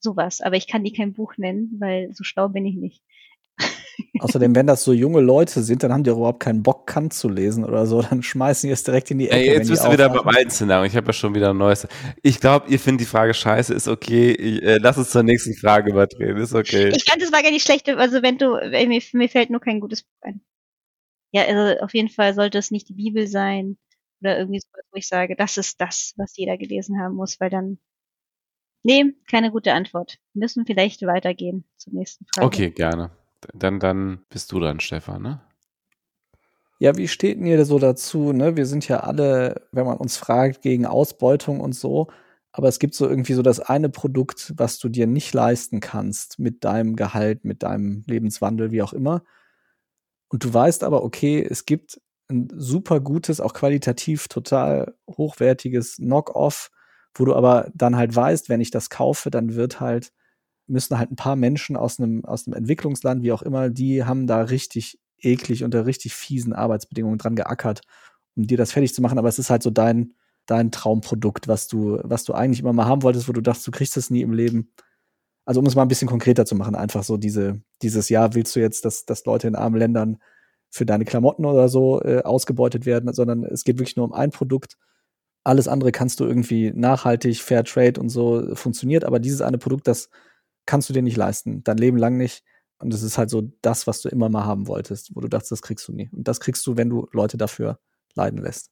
Sowas. Aber ich kann die kein Buch nennen, weil so schlau bin ich nicht. Außerdem, wenn das so junge Leute sind, dann haben die auch überhaupt keinen Bock, Kant zu lesen oder so. Dann schmeißen die es direkt in die Ecke. Ey, wenn jetzt bist du wieder beim alten Szenario. Ich habe ja schon wieder ein neues. Ich glaube, ihr findet die Frage scheiße, ist okay. Ich, äh, lass uns zur nächsten Frage überdrehen, ist okay. Ich fand, es war gar nicht schlecht, also wenn du, äh, mir, mir fällt nur kein gutes Buch ein. Ja, also auf jeden Fall sollte es nicht die Bibel sein oder irgendwie so, wo ich sage, das ist das, was jeder gelesen haben muss, weil dann, nee, keine gute Antwort. Wir müssen vielleicht weitergehen zur nächsten Frage. Okay, gerne. Dann, dann bist du dann, Stefan, ne? Ja, wie steht denn ihr so dazu? Ne? Wir sind ja alle, wenn man uns fragt, gegen Ausbeutung und so. Aber es gibt so irgendwie so das eine Produkt, was du dir nicht leisten kannst mit deinem Gehalt, mit deinem Lebenswandel, wie auch immer. Und du weißt aber, okay, es gibt ein super gutes, auch qualitativ total hochwertiges Knock-off, wo du aber dann halt weißt, wenn ich das kaufe, dann wird halt, müssen halt ein paar Menschen aus einem, aus einem Entwicklungsland, wie auch immer, die haben da richtig eklig unter richtig fiesen Arbeitsbedingungen dran geackert, um dir das fertig zu machen. Aber es ist halt so dein, dein Traumprodukt, was du, was du eigentlich immer mal haben wolltest, wo du dachtest, du kriegst es nie im Leben. Also um es mal ein bisschen konkreter zu machen, einfach so diese, dieses Jahr willst du jetzt, dass, dass Leute in armen Ländern für deine Klamotten oder so äh, ausgebeutet werden, sondern es geht wirklich nur um ein Produkt. Alles andere kannst du irgendwie nachhaltig, Fair Trade und so funktioniert, aber dieses eine Produkt, das kannst du dir nicht leisten, dein Leben lang nicht. Und es ist halt so das, was du immer mal haben wolltest, wo du dachtest, das kriegst du nie. Und das kriegst du, wenn du Leute dafür leiden lässt.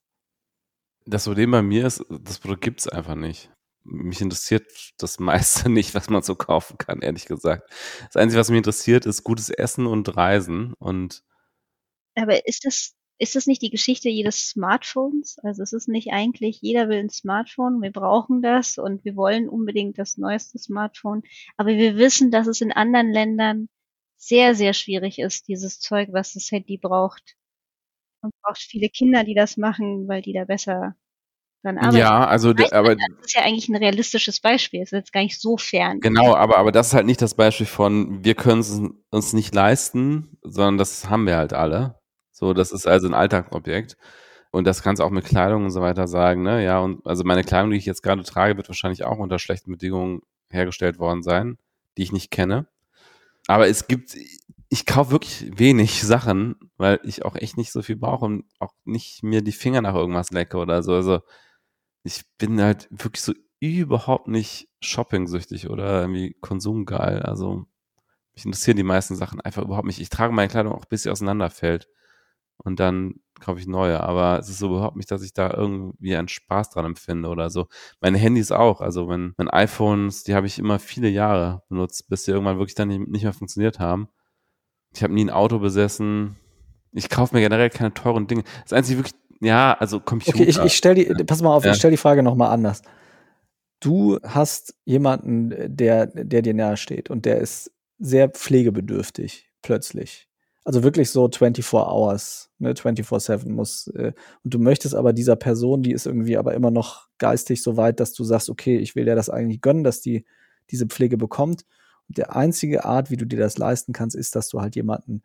Das Problem bei mir ist, das Produkt gibt es einfach nicht. Mich interessiert das meiste nicht, was man so kaufen kann, ehrlich gesagt. Das Einzige, was mich interessiert, ist gutes Essen und Reisen. Und aber ist das, ist das nicht die Geschichte jedes Smartphones? Also es ist nicht eigentlich, jeder will ein Smartphone, wir brauchen das und wir wollen unbedingt das neueste Smartphone. Aber wir wissen, dass es in anderen Ländern sehr, sehr schwierig ist, dieses Zeug, was das Handy braucht. Und braucht viele Kinder, die das machen, weil die da besser dran arbeiten. ja, also, Das aber ist ja eigentlich ein realistisches Beispiel. Es ist jetzt gar nicht so fern. Genau, aber, aber das ist halt nicht das Beispiel von, wir können es uns nicht leisten, sondern das haben wir halt alle. So, das ist also ein Alltagsobjekt. Und das kannst du auch mit Kleidung und so weiter sagen, ne? Ja, und also meine Kleidung, die ich jetzt gerade trage, wird wahrscheinlich auch unter schlechten Bedingungen hergestellt worden sein, die ich nicht kenne. Aber es gibt, ich kaufe wirklich wenig Sachen, weil ich auch echt nicht so viel brauche und auch nicht mir die Finger nach irgendwas lecke oder so. Also ich bin halt wirklich so überhaupt nicht shopping-süchtig oder irgendwie konsumgeil. Also mich interessieren die meisten Sachen einfach überhaupt nicht. Ich trage meine Kleidung auch bis sie auseinanderfällt und dann kaufe ich neue. Aber es ist so überhaupt nicht, dass ich da irgendwie einen Spaß dran empfinde oder so. Meine Handys auch. Also wenn meine iPhones, die habe ich immer viele Jahre benutzt, bis sie irgendwann wirklich dann nicht mehr funktioniert haben. Ich habe nie ein Auto besessen. Ich kaufe mir generell keine teuren Dinge. Das einzige wirklich, ja, also Computer. Okay, ich, ich stell die, pass mal auf, Ja. ich stell die Frage noch mal anders. Du hast jemanden, der, der dir nahe steht und der ist sehr pflegebedürftig, plötzlich. Also wirklich so 24 Hours, ne, 24-7 muss. Äh, und du möchtest aber dieser Person, die ist irgendwie aber immer noch geistig so weit, dass du sagst, okay, ich will dir das eigentlich gönnen, dass die diese Pflege bekommt. Und der einzige Art, wie du dir das leisten kannst, ist, dass du halt jemanden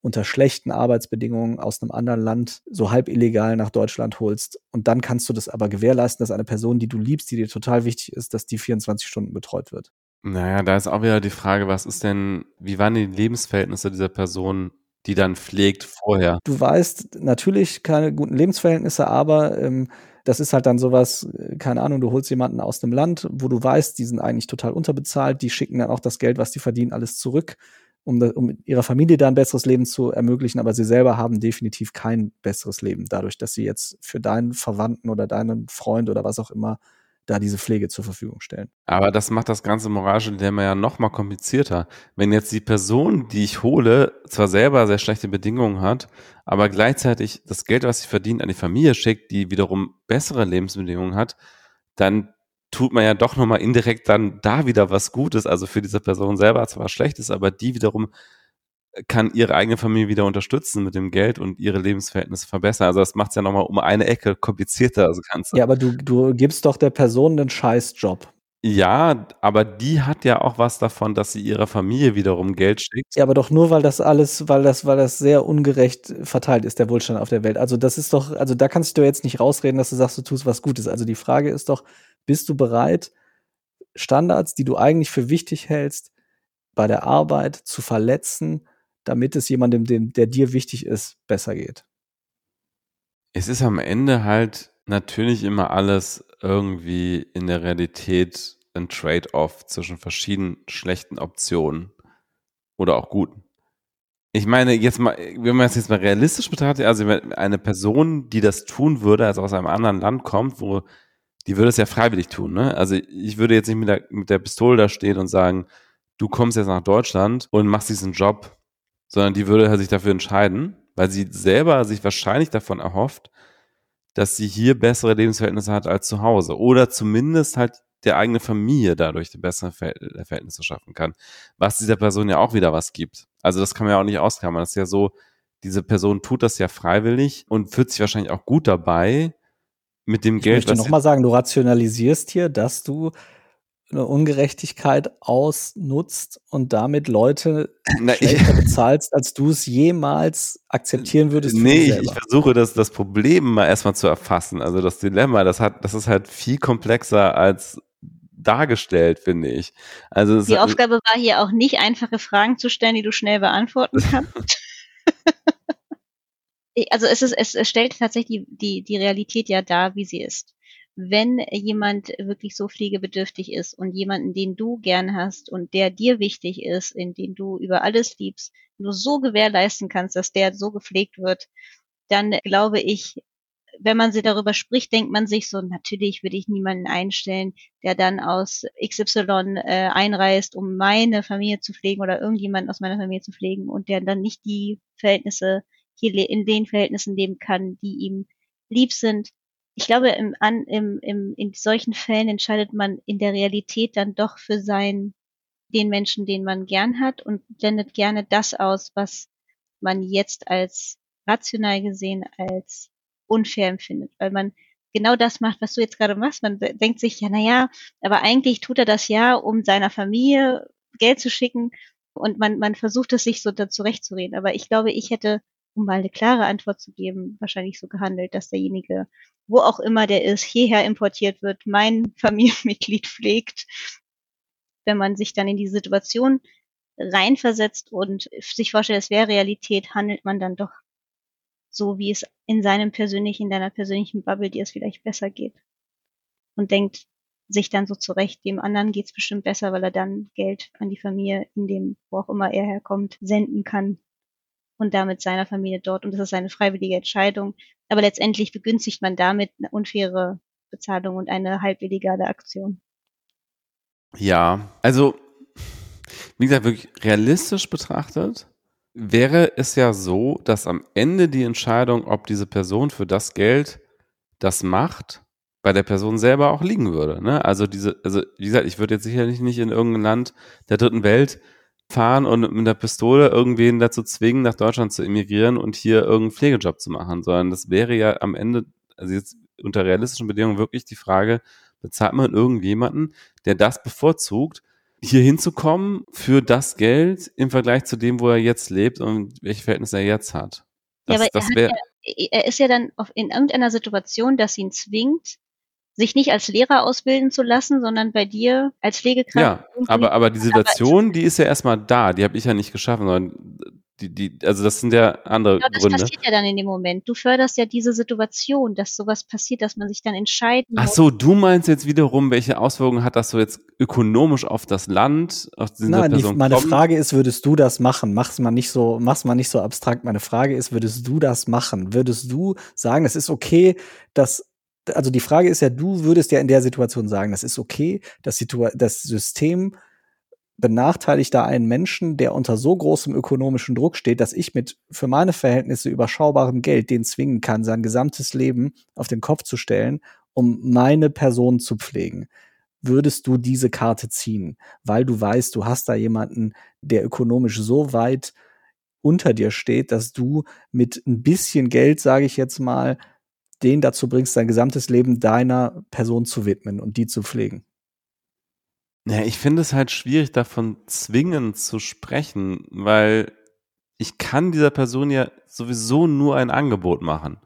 unter schlechten Arbeitsbedingungen aus einem anderen Land so halb illegal nach Deutschland holst. Und dann kannst du das aber gewährleisten, dass eine Person, die du liebst, die dir total wichtig ist, dass die 24 Stunden betreut wird. Naja, da ist auch wieder die Frage, was ist denn, wie waren die Lebensverhältnisse dieser Person, die dann pflegt vorher? Du weißt natürlich keine guten Lebensverhältnisse, aber ähm, das ist halt dann sowas, äh, keine Ahnung, du holst jemanden aus einem Land, wo du weißt, die sind eigentlich total unterbezahlt, die schicken dann auch das Geld, was die verdienen, alles zurück, um, da, um ihrer Familie da ein besseres Leben zu ermöglichen, aber sie selber haben definitiv kein besseres Leben, dadurch, dass sie jetzt für deinen Verwandten oder deinen Freund oder was auch immer da diese Pflege zur Verfügung stellen. Aber das macht das ganze moralische Dilemma ja noch mal komplizierter. Wenn jetzt die Person, die ich hole, zwar selber sehr schlechte Bedingungen hat, aber gleichzeitig das Geld, was sie verdient, an die Familie schickt, die wiederum bessere Lebensbedingungen hat, dann tut man ja doch nochmal indirekt dann da wieder was Gutes, also für diese Person selber zwar Schlechtes, aber die wiederum kann ihre eigene Familie wieder unterstützen mit dem Geld und ihre Lebensverhältnisse verbessern. Also das macht es ja nochmal um eine Ecke komplizierter, das Ganze. Ja, aber du, du gibst doch der Person einen Scheißjob. Ja, aber die hat ja auch was davon, dass sie ihrer Familie wiederum Geld schickt. Ja, aber doch nur, weil das alles, weil das, weil das sehr ungerecht verteilt ist, der Wohlstand auf der Welt. Also das ist doch, also da kannst du jetzt nicht rausreden, dass du sagst, du tust was Gutes. Also die Frage ist doch, bist du bereit, Standards, die du eigentlich für wichtig hältst, bei der Arbeit zu verletzen, damit es jemandem, dem, der dir wichtig ist, besser geht? Es ist am Ende halt natürlich immer alles irgendwie in der Realität ein Trade-off zwischen verschiedenen schlechten Optionen oder auch guten. Ich meine, jetzt mal, wenn man es jetzt mal realistisch betrachtet, also eine Person, die das tun würde, also aus einem anderen Land kommt, wo die würde es ja freiwillig tun, ne? Also ich würde jetzt nicht mit der, mit der Pistole da stehen und sagen, du kommst jetzt nach Deutschland und machst diesen Job, sondern die würde sich dafür entscheiden, weil sie selber sich wahrscheinlich davon erhofft, dass sie hier bessere Lebensverhältnisse hat als zu Hause oder zumindest halt der eigene Familie dadurch die besseren Verhält- Verhältnisse schaffen kann, was dieser Person ja auch wieder was gibt. Also das kann man ja auch nicht ausklammern. Das ist ja so, diese Person tut das ja freiwillig und fühlt sich wahrscheinlich auch gut dabei mit dem Ich Geld. möchte was nochmal sagen, du rationalisierst hier, dass du eine Ungerechtigkeit ausnutzt und damit Leute Na, ich- schlechter bezahlst, als du es jemals akzeptieren würdest. Nee, ich, ich versuche das, das Problem mal erstmal zu erfassen. Also das Dilemma, das hat, das ist halt viel komplexer als dargestellt, finde ich. Also es- Die Aufgabe war hier auch nicht, einfache Fragen zu stellen, die du schnell beantworten kannst. also es ist, es, es stellt tatsächlich die, die, die Realität ja dar, wie sie ist. Wenn jemand wirklich so pflegebedürftig ist und jemanden, den du gern hast und der dir wichtig ist, in den du über alles liebst, nur so gewährleisten kannst, dass der so gepflegt wird, dann glaube ich, wenn man sie darüber spricht, denkt man sich so, natürlich würde ich niemanden einstellen, der dann aus XY äh, einreist, um meine Familie zu pflegen oder irgendjemanden aus meiner Familie zu pflegen und der dann nicht die Verhältnisse hier in den Verhältnissen leben kann, die ihm lieb sind. Ich glaube, im, an, im, im, in solchen Fällen entscheidet man in der Realität dann doch für sein, den Menschen, den man gern hat und blendet gerne das aus, was man jetzt als rational gesehen als unfair empfindet, weil man genau das macht, was du jetzt gerade machst. Man de- denkt sich, ja, naja, aber eigentlich tut er das ja, um seiner Familie Geld zu schicken und man, man versucht es sich so da zurechtzureden. Aber ich glaube, ich hätte, um mal eine klare Antwort zu geben, wahrscheinlich so gehandelt, dass derjenige, wo auch immer der ist, hierher importiert wird, mein Familienmitglied pflegt. Wenn man sich dann in die Situation reinversetzt und sich vorstellt, es wäre Realität, handelt man dann doch so, wie es in seinem persönlichen, in deiner persönlichen Bubble dir es vielleicht besser geht. Und denkt sich dann so zurecht, dem anderen geht's bestimmt besser, weil er dann Geld an die Familie, in dem, wo auch immer er herkommt, senden kann. Und damit seiner Familie dort. Und das ist eine freiwillige Entscheidung. Aber letztendlich begünstigt man damit eine unfaire Bezahlung und eine halb illegale Aktion. Ja, also, wie gesagt, wirklich realistisch betrachtet, wäre es ja so, dass am Ende die Entscheidung, ob diese Person für das Geld das macht, bei der Person selber auch liegen würde. Ne? Also diese, also wie gesagt, ich würde jetzt sicherlich nicht in irgendein Land der dritten Welt fahren und mit einer Pistole irgendwen dazu zwingen, nach Deutschland zu emigrieren und hier irgendeinen Pflegejob zu machen, sondern das wäre ja am Ende, also jetzt unter realistischen Bedingungen wirklich die Frage, bezahlt man irgendjemanden, der das bevorzugt, hier hinzukommen für das Geld im Vergleich zu dem, wo er jetzt lebt und welche Verhältnisse er jetzt hat. Ja, Das, aber er wäre, er ist ja dann in irgendeiner Situation, dass ihn zwingt, sich nicht als Lehrer ausbilden zu lassen, sondern bei dir als Pflegekraft. ja, aber, aber die Situation, die ist ja erstmal da, die habe ich ja nicht geschaffen, sondern die, die, also das sind ja andere Genau, das Gründe. passiert ja dann in dem Moment. Du förderst ja diese Situation, dass sowas passiert, dass man sich dann entscheiden Ach muss. so, du meinst jetzt wiederum, welche Auswirkungen hat das so jetzt ökonomisch auf das Land, auf diese Nein, die, meine kommt? Frage ist, würdest du das machen? Mach's mal nicht so, mach's mal nicht so abstrakt. Meine Frage ist, würdest du das machen? Würdest du sagen, es ist okay, dass also die Frage ist ja, du würdest ja in der Situation sagen, das ist okay, das, Situa das System benachteiligt da einen Menschen, der unter so großem ökonomischen Druck steht, dass ich mit für meine Verhältnisse überschaubarem Geld den zwingen kann, sein gesamtes Leben auf den Kopf zu stellen, um meine Person zu pflegen. Würdest du diese Karte ziehen, weil du weißt, du hast da jemanden, der ökonomisch so weit unter dir steht, dass du mit ein bisschen Geld, sage ich jetzt mal, den dazu bringst, sein gesamtes Leben deiner Person zu widmen und die zu pflegen. Ja, ich finde es halt schwierig, davon zwingend zu sprechen, weil ich kann dieser Person ja sowieso nur ein Angebot machen.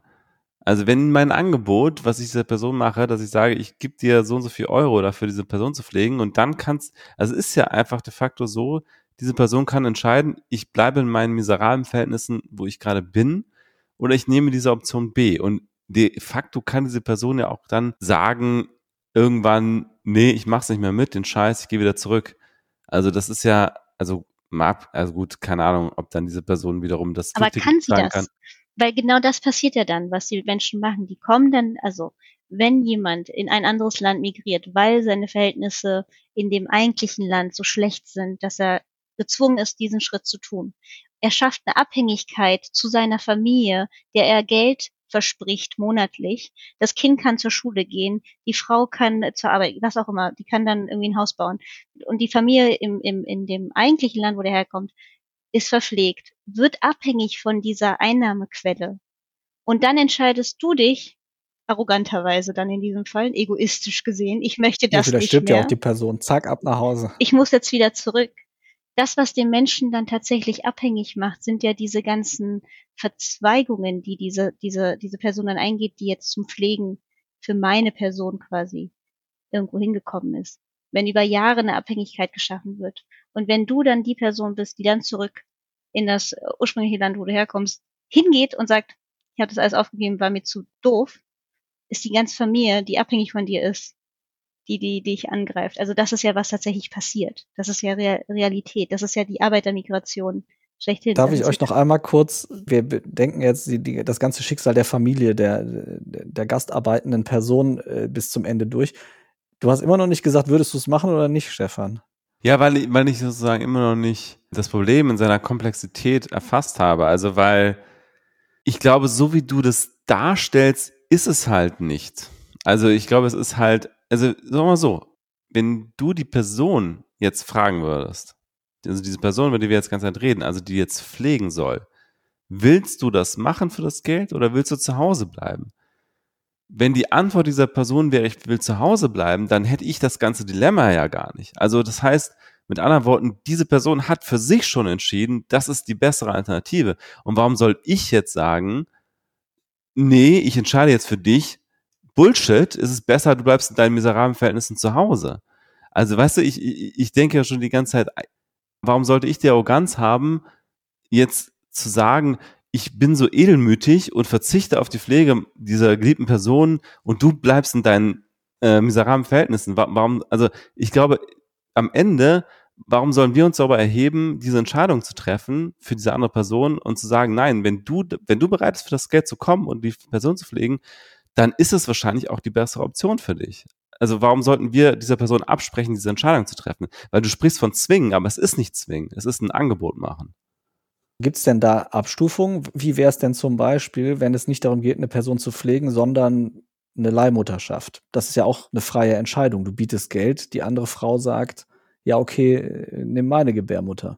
Also wenn mein Angebot, was ich dieser Person mache, dass ich sage, ich gebe dir so und so viel Euro dafür, diese Person zu pflegen und dann kannst, also es ist ja einfach de facto so, diese Person kann entscheiden, ich bleibe in meinen miserablen Verhältnissen, wo ich gerade bin, oder ich nehme diese Option B. Und de facto kann diese Person ja auch dann sagen, irgendwann, nee, ich mach's nicht mehr mit, den Scheiß, ich gehe wieder zurück. Also das ist ja, also mag, also gut, keine Ahnung, ob dann diese Person wiederum das Aber kann sie das? kann. Weil genau das passiert ja dann, was die Menschen machen. Die kommen dann, also wenn jemand in ein anderes Land migriert, weil seine Verhältnisse in dem eigentlichen Land so schlecht sind, dass er gezwungen ist, diesen Schritt zu tun. Er schafft eine Abhängigkeit zu seiner Familie, der er Geld verspricht monatlich. Das Kind kann zur Schule gehen, die Frau kann zur Arbeit, was auch immer, die kann dann irgendwie ein Haus bauen. Und die Familie im, im, in dem eigentlichen Land, wo der herkommt, ist verpflegt, wird abhängig von dieser Einnahmequelle. Und dann entscheidest du dich, arroganterweise dann in diesem Fall, egoistisch gesehen, ich möchte das ja, nicht stirbt ja auch die Person. Zack, ab nach Hause. Ich muss jetzt wieder zurück. Das, was den Menschen dann tatsächlich abhängig macht, sind ja diese ganzen Verzweigungen, die diese, diese, diese Person dann eingeht, die jetzt zum Pflegen für meine Person quasi irgendwo hingekommen ist. Wenn über Jahre eine Abhängigkeit geschaffen wird. Und wenn du dann die Person bist, die dann zurück in das ursprüngliche Land, wo du herkommst, hingeht und sagt, ich habe das alles aufgegeben, war mir zu doof, ist die ganze Familie, die abhängig von dir ist, die, die dich angreift. Also das ist ja, was tatsächlich passiert. Das ist ja Realität. Das ist ja die Arbeitermigration schlechthin. Darf ich euch noch einmal kurz, wir denken jetzt die, die, das ganze Schicksal der Familie, der, der gastarbeitenden Person äh, bis zum Ende durch. Du hast immer noch nicht gesagt, würdest du es machen oder nicht, Stefan? Ja, weil ich, weil ich sozusagen immer noch nicht das Problem in seiner Komplexität erfasst habe. Also weil ich glaube, so wie du das darstellst, ist es halt nicht. Also ich glaube, es ist halt, also sagen wir mal so, wenn du die Person jetzt fragen würdest, also diese Person, über die wir jetzt ganz Zeit reden, also die jetzt pflegen soll, willst du das machen für das Geld oder willst du zu Hause bleiben? Wenn die Antwort dieser Person wäre, ich will zu Hause bleiben, dann hätte ich das ganze Dilemma ja gar nicht. Also das heißt, mit anderen Worten, diese Person hat für sich schon entschieden, das ist die bessere Alternative. Und warum soll ich jetzt sagen, nee, ich entscheide jetzt für dich, Bullshit, ist es besser, du bleibst in deinen miserablen Verhältnissen zu Hause. Also weißt du, ich, ich, denke ja schon die ganze Zeit, warum sollte ich die Arroganz haben, jetzt zu sagen, ich bin so edelmütig und verzichte auf die Pflege dieser geliebten Person und du bleibst in deinen äh, miserablen Verhältnissen. Warum, also ich glaube, am Ende, warum sollen wir uns darüber erheben, diese Entscheidung zu treffen für diese andere Person und zu sagen, nein, wenn du, wenn du bereit bist, für das Geld zu kommen und die Person zu pflegen, dann ist es wahrscheinlich auch die bessere Option für dich. Also warum sollten wir dieser Person absprechen, diese Entscheidung zu treffen? Weil du sprichst von zwingen, aber es ist nicht zwingen, es ist ein Angebot machen. Gibt es denn da Abstufungen? Wie wäre es denn zum Beispiel, wenn es nicht darum geht, eine Person zu pflegen, sondern eine Leihmutterschaft? Das ist ja auch eine freie Entscheidung. Du bietest Geld, die andere Frau sagt, ja, okay, nimm meine Gebärmutter.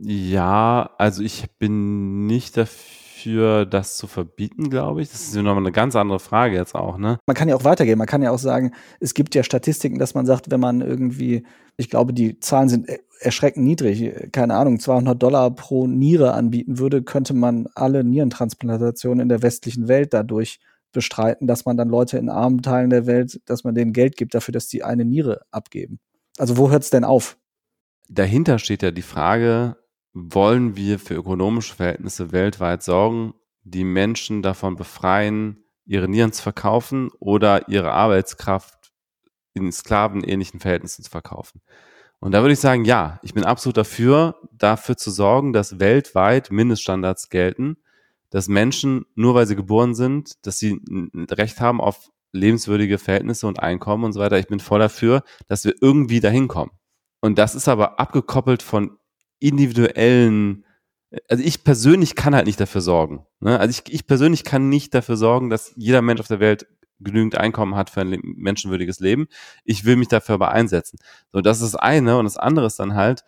Ja, also ich bin nicht dafür dafür, das zu verbieten, glaube ich. Das ist nochmal eine ganz andere Frage jetzt auch, ne? Man kann ja auch weitergehen. Man kann ja auch sagen, es gibt ja Statistiken, dass man sagt, wenn man irgendwie, ich glaube, die Zahlen sind erschreckend niedrig, keine Ahnung, 200 Dollar pro Niere anbieten würde, könnte man alle Nierentransplantationen in der westlichen Welt dadurch bestreiten, dass man dann Leute in armen Teilen der Welt, dass man denen Geld gibt dafür, dass die eine Niere abgeben. Also wo hört es denn auf? Dahinter steht ja die Frage, wollen wir für ökonomische Verhältnisse weltweit sorgen, die Menschen davon befreien, ihre Nieren zu verkaufen oder ihre Arbeitskraft in sklavenähnlichen Verhältnissen zu verkaufen. Und da würde ich sagen, ja, ich bin absolut dafür, dafür zu sorgen, dass weltweit Mindeststandards gelten, dass Menschen, nur weil sie geboren sind, dass sie ein Recht haben auf lebenswürdige Verhältnisse und Einkommen und so weiter. Ich bin voll dafür, dass wir irgendwie dahin kommen. Und das ist aber abgekoppelt von individuellen, also ich persönlich kann halt nicht dafür sorgen. Ne? Also ich, ich persönlich kann nicht dafür sorgen, dass jeder Mensch auf der Welt genügend Einkommen hat für ein menschenwürdiges Leben. Ich will mich dafür aber einsetzen. So, das ist das eine. Und das andere ist dann halt,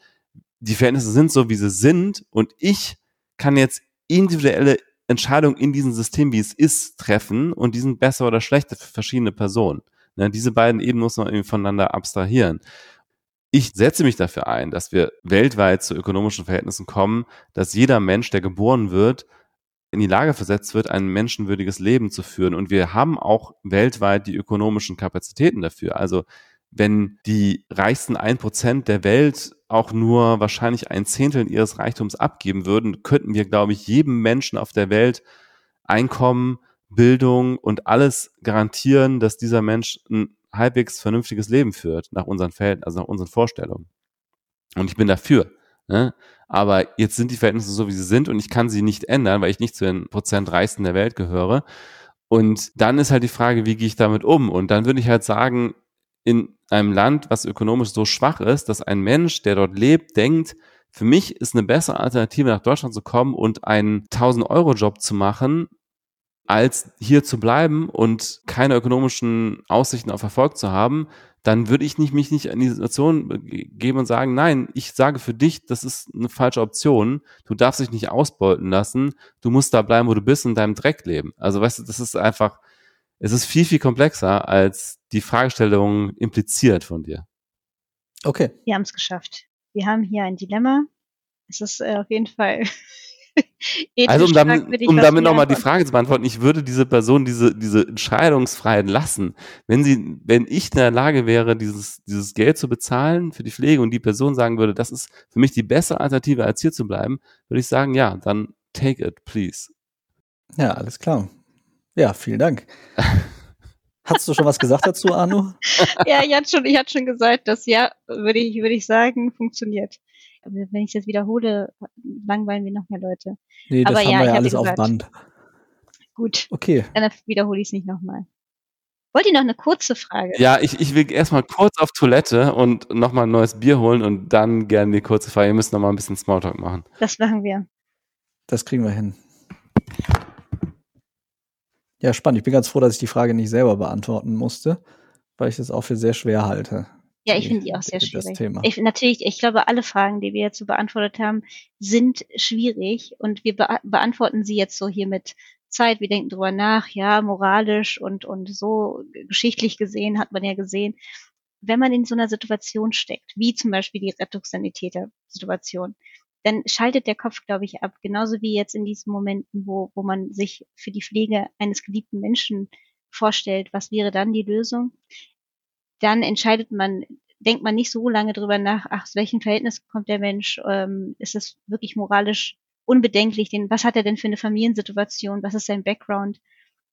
die Verhältnisse sind so, wie sie sind. Und ich kann jetzt individuelle Entscheidungen in diesem System, wie es ist, treffen. Und die sind besser oder schlechter für verschiedene Personen. Ne? Diese beiden Ebenen muss man irgendwie voneinander abstrahieren. Ich setze mich dafür ein, dass wir weltweit zu ökonomischen Verhältnissen kommen, dass jeder Mensch, der geboren wird, in die Lage versetzt wird, ein menschenwürdiges Leben zu führen. Und wir haben auch weltweit die ökonomischen Kapazitäten dafür. Also wenn die reichsten ein Prozent der Welt auch nur wahrscheinlich ein Zehntel ihres Reichtums abgeben würden, könnten wir, glaube ich, jedem Menschen auf der Welt Einkommen, Bildung und alles garantieren, dass dieser Mensch ein halbwegs vernünftiges Leben führt, nach unseren Verhältnissen, also nach unseren Vorstellungen. Und ich bin dafür. Ne? Aber jetzt sind die Verhältnisse so, wie sie sind und ich kann sie nicht ändern, weil ich nicht zu den Prozent Reichsten der Welt gehöre. Und dann ist halt die Frage, wie gehe ich damit um? Und dann würde ich halt sagen, in einem Land, was ökonomisch so schwach ist, dass ein Mensch, der dort lebt, denkt, für mich ist eine bessere Alternative, nach Deutschland zu kommen und einen 1000-Euro-Job zu machen, als hier zu bleiben und keine ökonomischen Aussichten auf Erfolg zu haben, dann würde ich nicht, mich nicht in die Situation geben und sagen, nein, ich sage für dich, das ist eine falsche Option. Du darfst dich nicht ausbeuten lassen. Du musst da bleiben, wo du bist und in deinem Dreck leben. Also weißt du, das ist einfach, es ist viel, viel komplexer, als die Fragestellung impliziert von dir. Okay. Wir haben es geschafft. Wir haben hier ein Dilemma. Es ist äh, auf jeden Fall also um damit, um damit nochmal die Frage zu beantworten, ich würde diese Person diese, diese Entscheidungsfreiheit lassen. Wenn sie, wenn ich in der Lage wäre, dieses, dieses Geld zu bezahlen für die Pflege und die Person sagen würde, das ist für mich die bessere Alternative, als hier zu bleiben, würde ich sagen, ja, dann take it, please. Ja, alles klar. Ja, vielen Dank. Hast du schon was gesagt dazu, Arno? ja, ich hatte schon, ich hatte schon gesagt, dass ja, würde ich, würde ich sagen, funktioniert. Aber wenn ich jetzt wiederhole, langweilen wir noch mehr Leute. Nee, das Aber haben ja, wir ja alles auf Band. Gut. Okay. Dann wiederhole ich es nicht nochmal. Wollt ihr noch eine kurze Frage? Ja, ich, ich will erstmal kurz auf Toilette und nochmal ein neues Bier holen und dann gerne die kurze Frage. Ihr müsst nochmal ein bisschen Smalltalk machen. Das machen wir. Das kriegen wir hin. Ja, spannend. Ich bin ganz froh, dass ich die Frage nicht selber beantworten musste, weil ich das auch für sehr schwer halte. Ja, ich finde die auch sehr schwierig. Ich, natürlich, ich glaube, alle Fragen, die wir jetzt so beantwortet haben, sind schwierig und wir be beantworten sie jetzt so hier mit Zeit. Wir denken drüber nach, ja, moralisch und, und so geschichtlich gesehen hat man ja gesehen, wenn man in so einer Situation steckt, wie zum Beispiel die Rettungssanitäter-Situation, dann schaltet der Kopf, glaube ich, ab. Genauso wie jetzt in diesen Momenten, wo, wo man sich für die Pflege eines geliebten Menschen vorstellt, was wäre dann die Lösung? Dann entscheidet man, denkt man nicht so lange drüber nach, ach, aus welchem Verhältnis kommt der Mensch, ähm, ist es wirklich moralisch unbedenklich, den, was hat er denn für eine Familiensituation, was ist sein Background?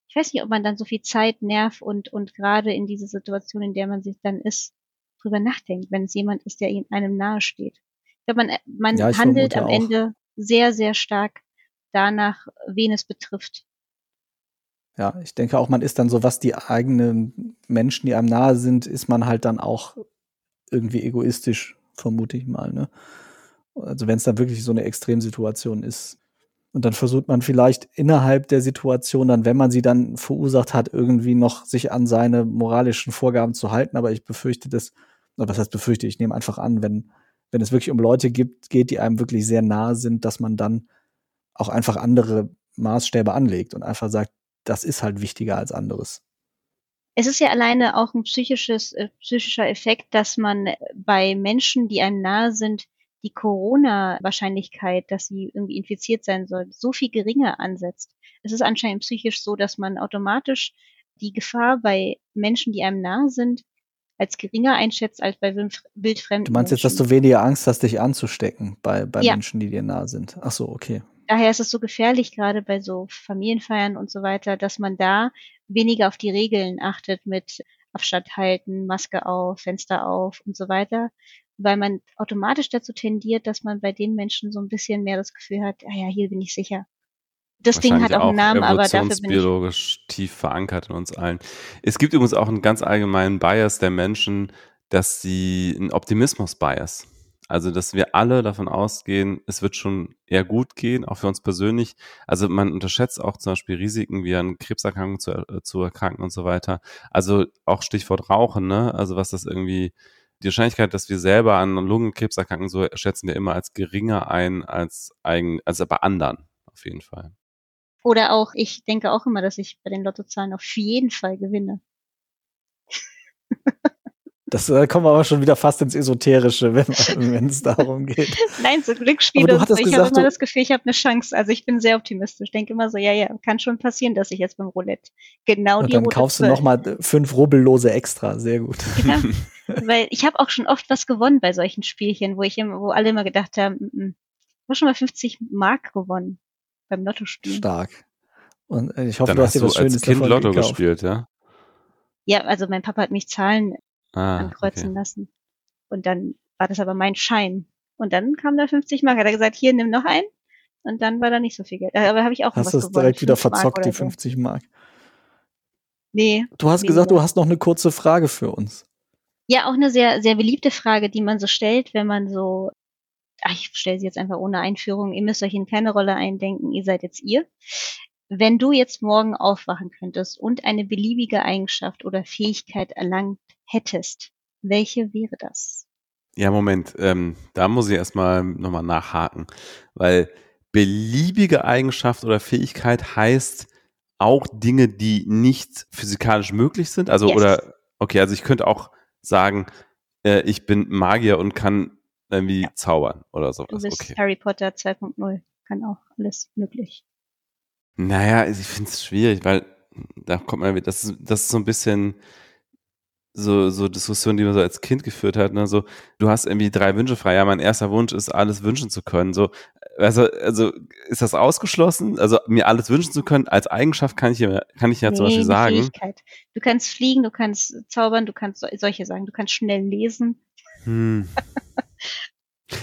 Ich weiß nicht, ob man dann so viel Zeit, Nerv und, und gerade in diese Situation, in der man sich dann ist, drüber nachdenkt, wenn es jemand ist, der einem nahe steht. Ich glaube, man, man ja, handelt am auch. Ende sehr, sehr stark danach, wen es betrifft. Ja, ich denke auch, man ist dann so, was die eigenen Menschen, die einem nahe sind, ist man halt dann auch irgendwie egoistisch, vermute ich mal. Ne? Also wenn es dann wirklich so eine Extremsituation ist. Und dann versucht man vielleicht innerhalb der Situation, dann, wenn man sie dann verursacht hat, irgendwie noch sich an seine moralischen Vorgaben zu halten. Aber ich befürchte das, oder was heißt befürchte, ich nehme einfach an, wenn, wenn es wirklich um Leute gibt, geht, die einem wirklich sehr nahe sind, dass man dann auch einfach andere Maßstäbe anlegt und einfach sagt, das ist halt wichtiger als anderes. Es ist ja alleine auch ein psychisches, äh, psychischer Effekt, dass man bei Menschen, die einem nahe sind, die Corona-Wahrscheinlichkeit, dass sie irgendwie infiziert sein soll, so viel geringer ansetzt. Es ist anscheinend psychisch so, dass man automatisch die Gefahr bei Menschen, die einem nahe sind, als geringer einschätzt als bei wildfremden Du meinst Menschen. jetzt, dass du weniger Angst hast, dich anzustecken bei, bei ja. Menschen, die dir nahe sind? Ach so, okay daher ist es so gefährlich, gerade bei so Familienfeiern und so weiter, dass man da weniger auf die Regeln achtet mit Abstand halten, Maske auf, Fenster auf und so weiter, weil man automatisch dazu tendiert, dass man bei den Menschen so ein bisschen mehr das Gefühl hat, ah ja, hier bin ich sicher. Das Ding hat auch einen Namen, aber dafür bin ich biologisch tief verankert in uns allen. Es gibt übrigens auch einen ganz allgemeinen Bias der Menschen, dass sie einen Optimismus-Bias also, dass wir alle davon ausgehen, es wird schon eher gut gehen, auch für uns persönlich. Also man unterschätzt auch zum Beispiel Risiken wie an Krebserkrankungen zu, äh, zu erkranken und so weiter. Also auch Stichwort Rauchen, ne? Also was das irgendwie, die Wahrscheinlichkeit, dass wir selber an Lungenkrebs erkranken, so schätzen wir immer als geringer ein als eigen, als bei anderen, auf jeden Fall. Oder auch, ich denke auch immer, dass ich bei den Lottozahlen auf jeden Fall gewinne. Das äh, kommen wir aber schon wieder fast ins Esoterische, wenn es darum geht. Nein, so Glücksspiele. So. Ich habe immer das Gefühl, ich habe eine Chance. Also ich bin sehr optimistisch. Ich denke immer so, ja, ja, kann schon passieren, dass ich jetzt beim Roulette genau und die dann Route kaufst 12. du nochmal fünf Rubbellose extra. Sehr gut. Genau. Weil ich habe auch schon oft was gewonnen bei solchen Spielchen, wo ich immer, wo alle immer gedacht haben, m -m, ich habe schon mal 50 Mark gewonnen beim Lottospiel. Stark. Und äh, ich hoffe, dann du hast dir was Schönes als Kind Lotto gekauft. gespielt, ja? Ja, also mein Papa hat mich Zahlen ah, ankreuzen okay. lassen. Und dann war das aber mein Schein. Und dann kam da 50 Mark. Hat er gesagt, hier, nimm noch einen. Und dann war da nicht so viel Geld. Aber habe ich auch Hast du es direkt wieder verzockt, die 50 so. Mark? Nee. Du hast gesagt, du hast noch eine kurze Frage für uns. Ja, auch eine sehr, sehr beliebte Frage, die man so stellt, wenn man so, ach, ich stelle sie jetzt einfach ohne Einführung, ihr müsst euch in keine Rolle eindenken, ihr seid jetzt ihr. Wenn du jetzt morgen aufwachen könntest und eine beliebige Eigenschaft oder Fähigkeit erlangt hättest, welche wäre das? Ja, Moment, ähm, da muss ich erstmal nochmal nachhaken, weil beliebige Eigenschaft oder Fähigkeit heißt auch Dinge, die nicht physikalisch möglich sind. Also, Yes. oder, okay, also ich könnte auch sagen, äh, ich bin Magier und kann irgendwie zaubern oder Du sowas. bist Okay. Harry Potter 2.0. Kann auch alles möglich. Naja, ich finde es schwierig, weil da kommt man, das das ist so ein bisschen so, so Diskussion, die man so als Kind geführt hat. Ne? So, du hast irgendwie drei Wünsche frei. Ja, mein erster Wunsch ist, alles wünschen zu können. So, also, also ist das ausgeschlossen? Also mir alles wünschen zu können als Eigenschaft kann ich ja, kann ich ja zum Nee, Beispiel eine sagen. Fähigkeit. Du kannst fliegen, du kannst zaubern, du kannst so, solche sagen, du kannst schnell lesen. Hm.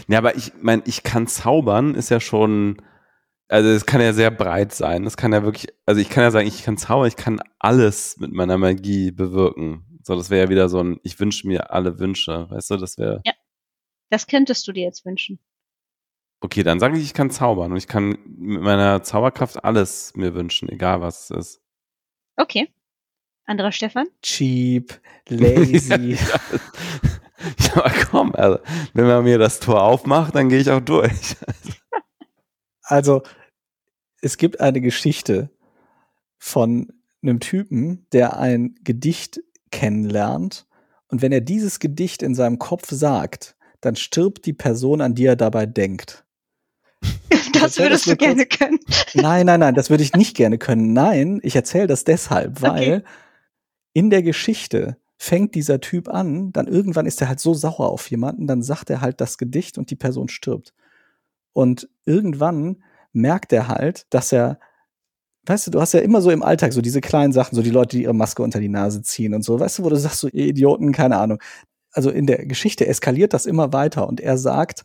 Ja, aber ich meine, ich kann zaubern, ist ja schon, also es kann ja sehr breit sein. Das kann ja wirklich, also ich kann ja sagen, ich kann zaubern, ich kann alles mit meiner Magie bewirken. So, das wäre ja wieder so ein, ich wünsche mir alle Wünsche, weißt du, das wäre, Das könntest du dir jetzt wünschen. okay, dann sage ich, ich kann zaubern und ich kann mit meiner Zauberkraft alles mir wünschen, egal was es ist. Okay. Anderer Stefan? Cheap, lazy. ja, aber komm, also, wenn man mir das Tor aufmacht, dann gehe ich auch durch. Also, es gibt eine Geschichte von einem Typen, der ein Gedicht kennenlernt. Und wenn er dieses Gedicht in seinem Kopf sagt, dann stirbt die Person, an die er dabei denkt. Das erzähl würdest das du gerne kurz. können. Nein, nein, nein, das würde ich nicht gerne können. Nein, ich erzähle das deshalb, weil Okay. in der Geschichte fängt dieser Typ an, dann irgendwann ist er halt so sauer auf jemanden, dann sagt er halt das Gedicht und die Person stirbt. Und irgendwann merkt er halt, dass er, weißt du, du hast ja immer so im Alltag so diese kleinen Sachen, so die Leute, die ihre Maske unter die Nase ziehen und so, weißt du, wo du sagst, so ihr Idioten, keine Ahnung. Also in der Geschichte eskaliert das immer weiter und er sagt,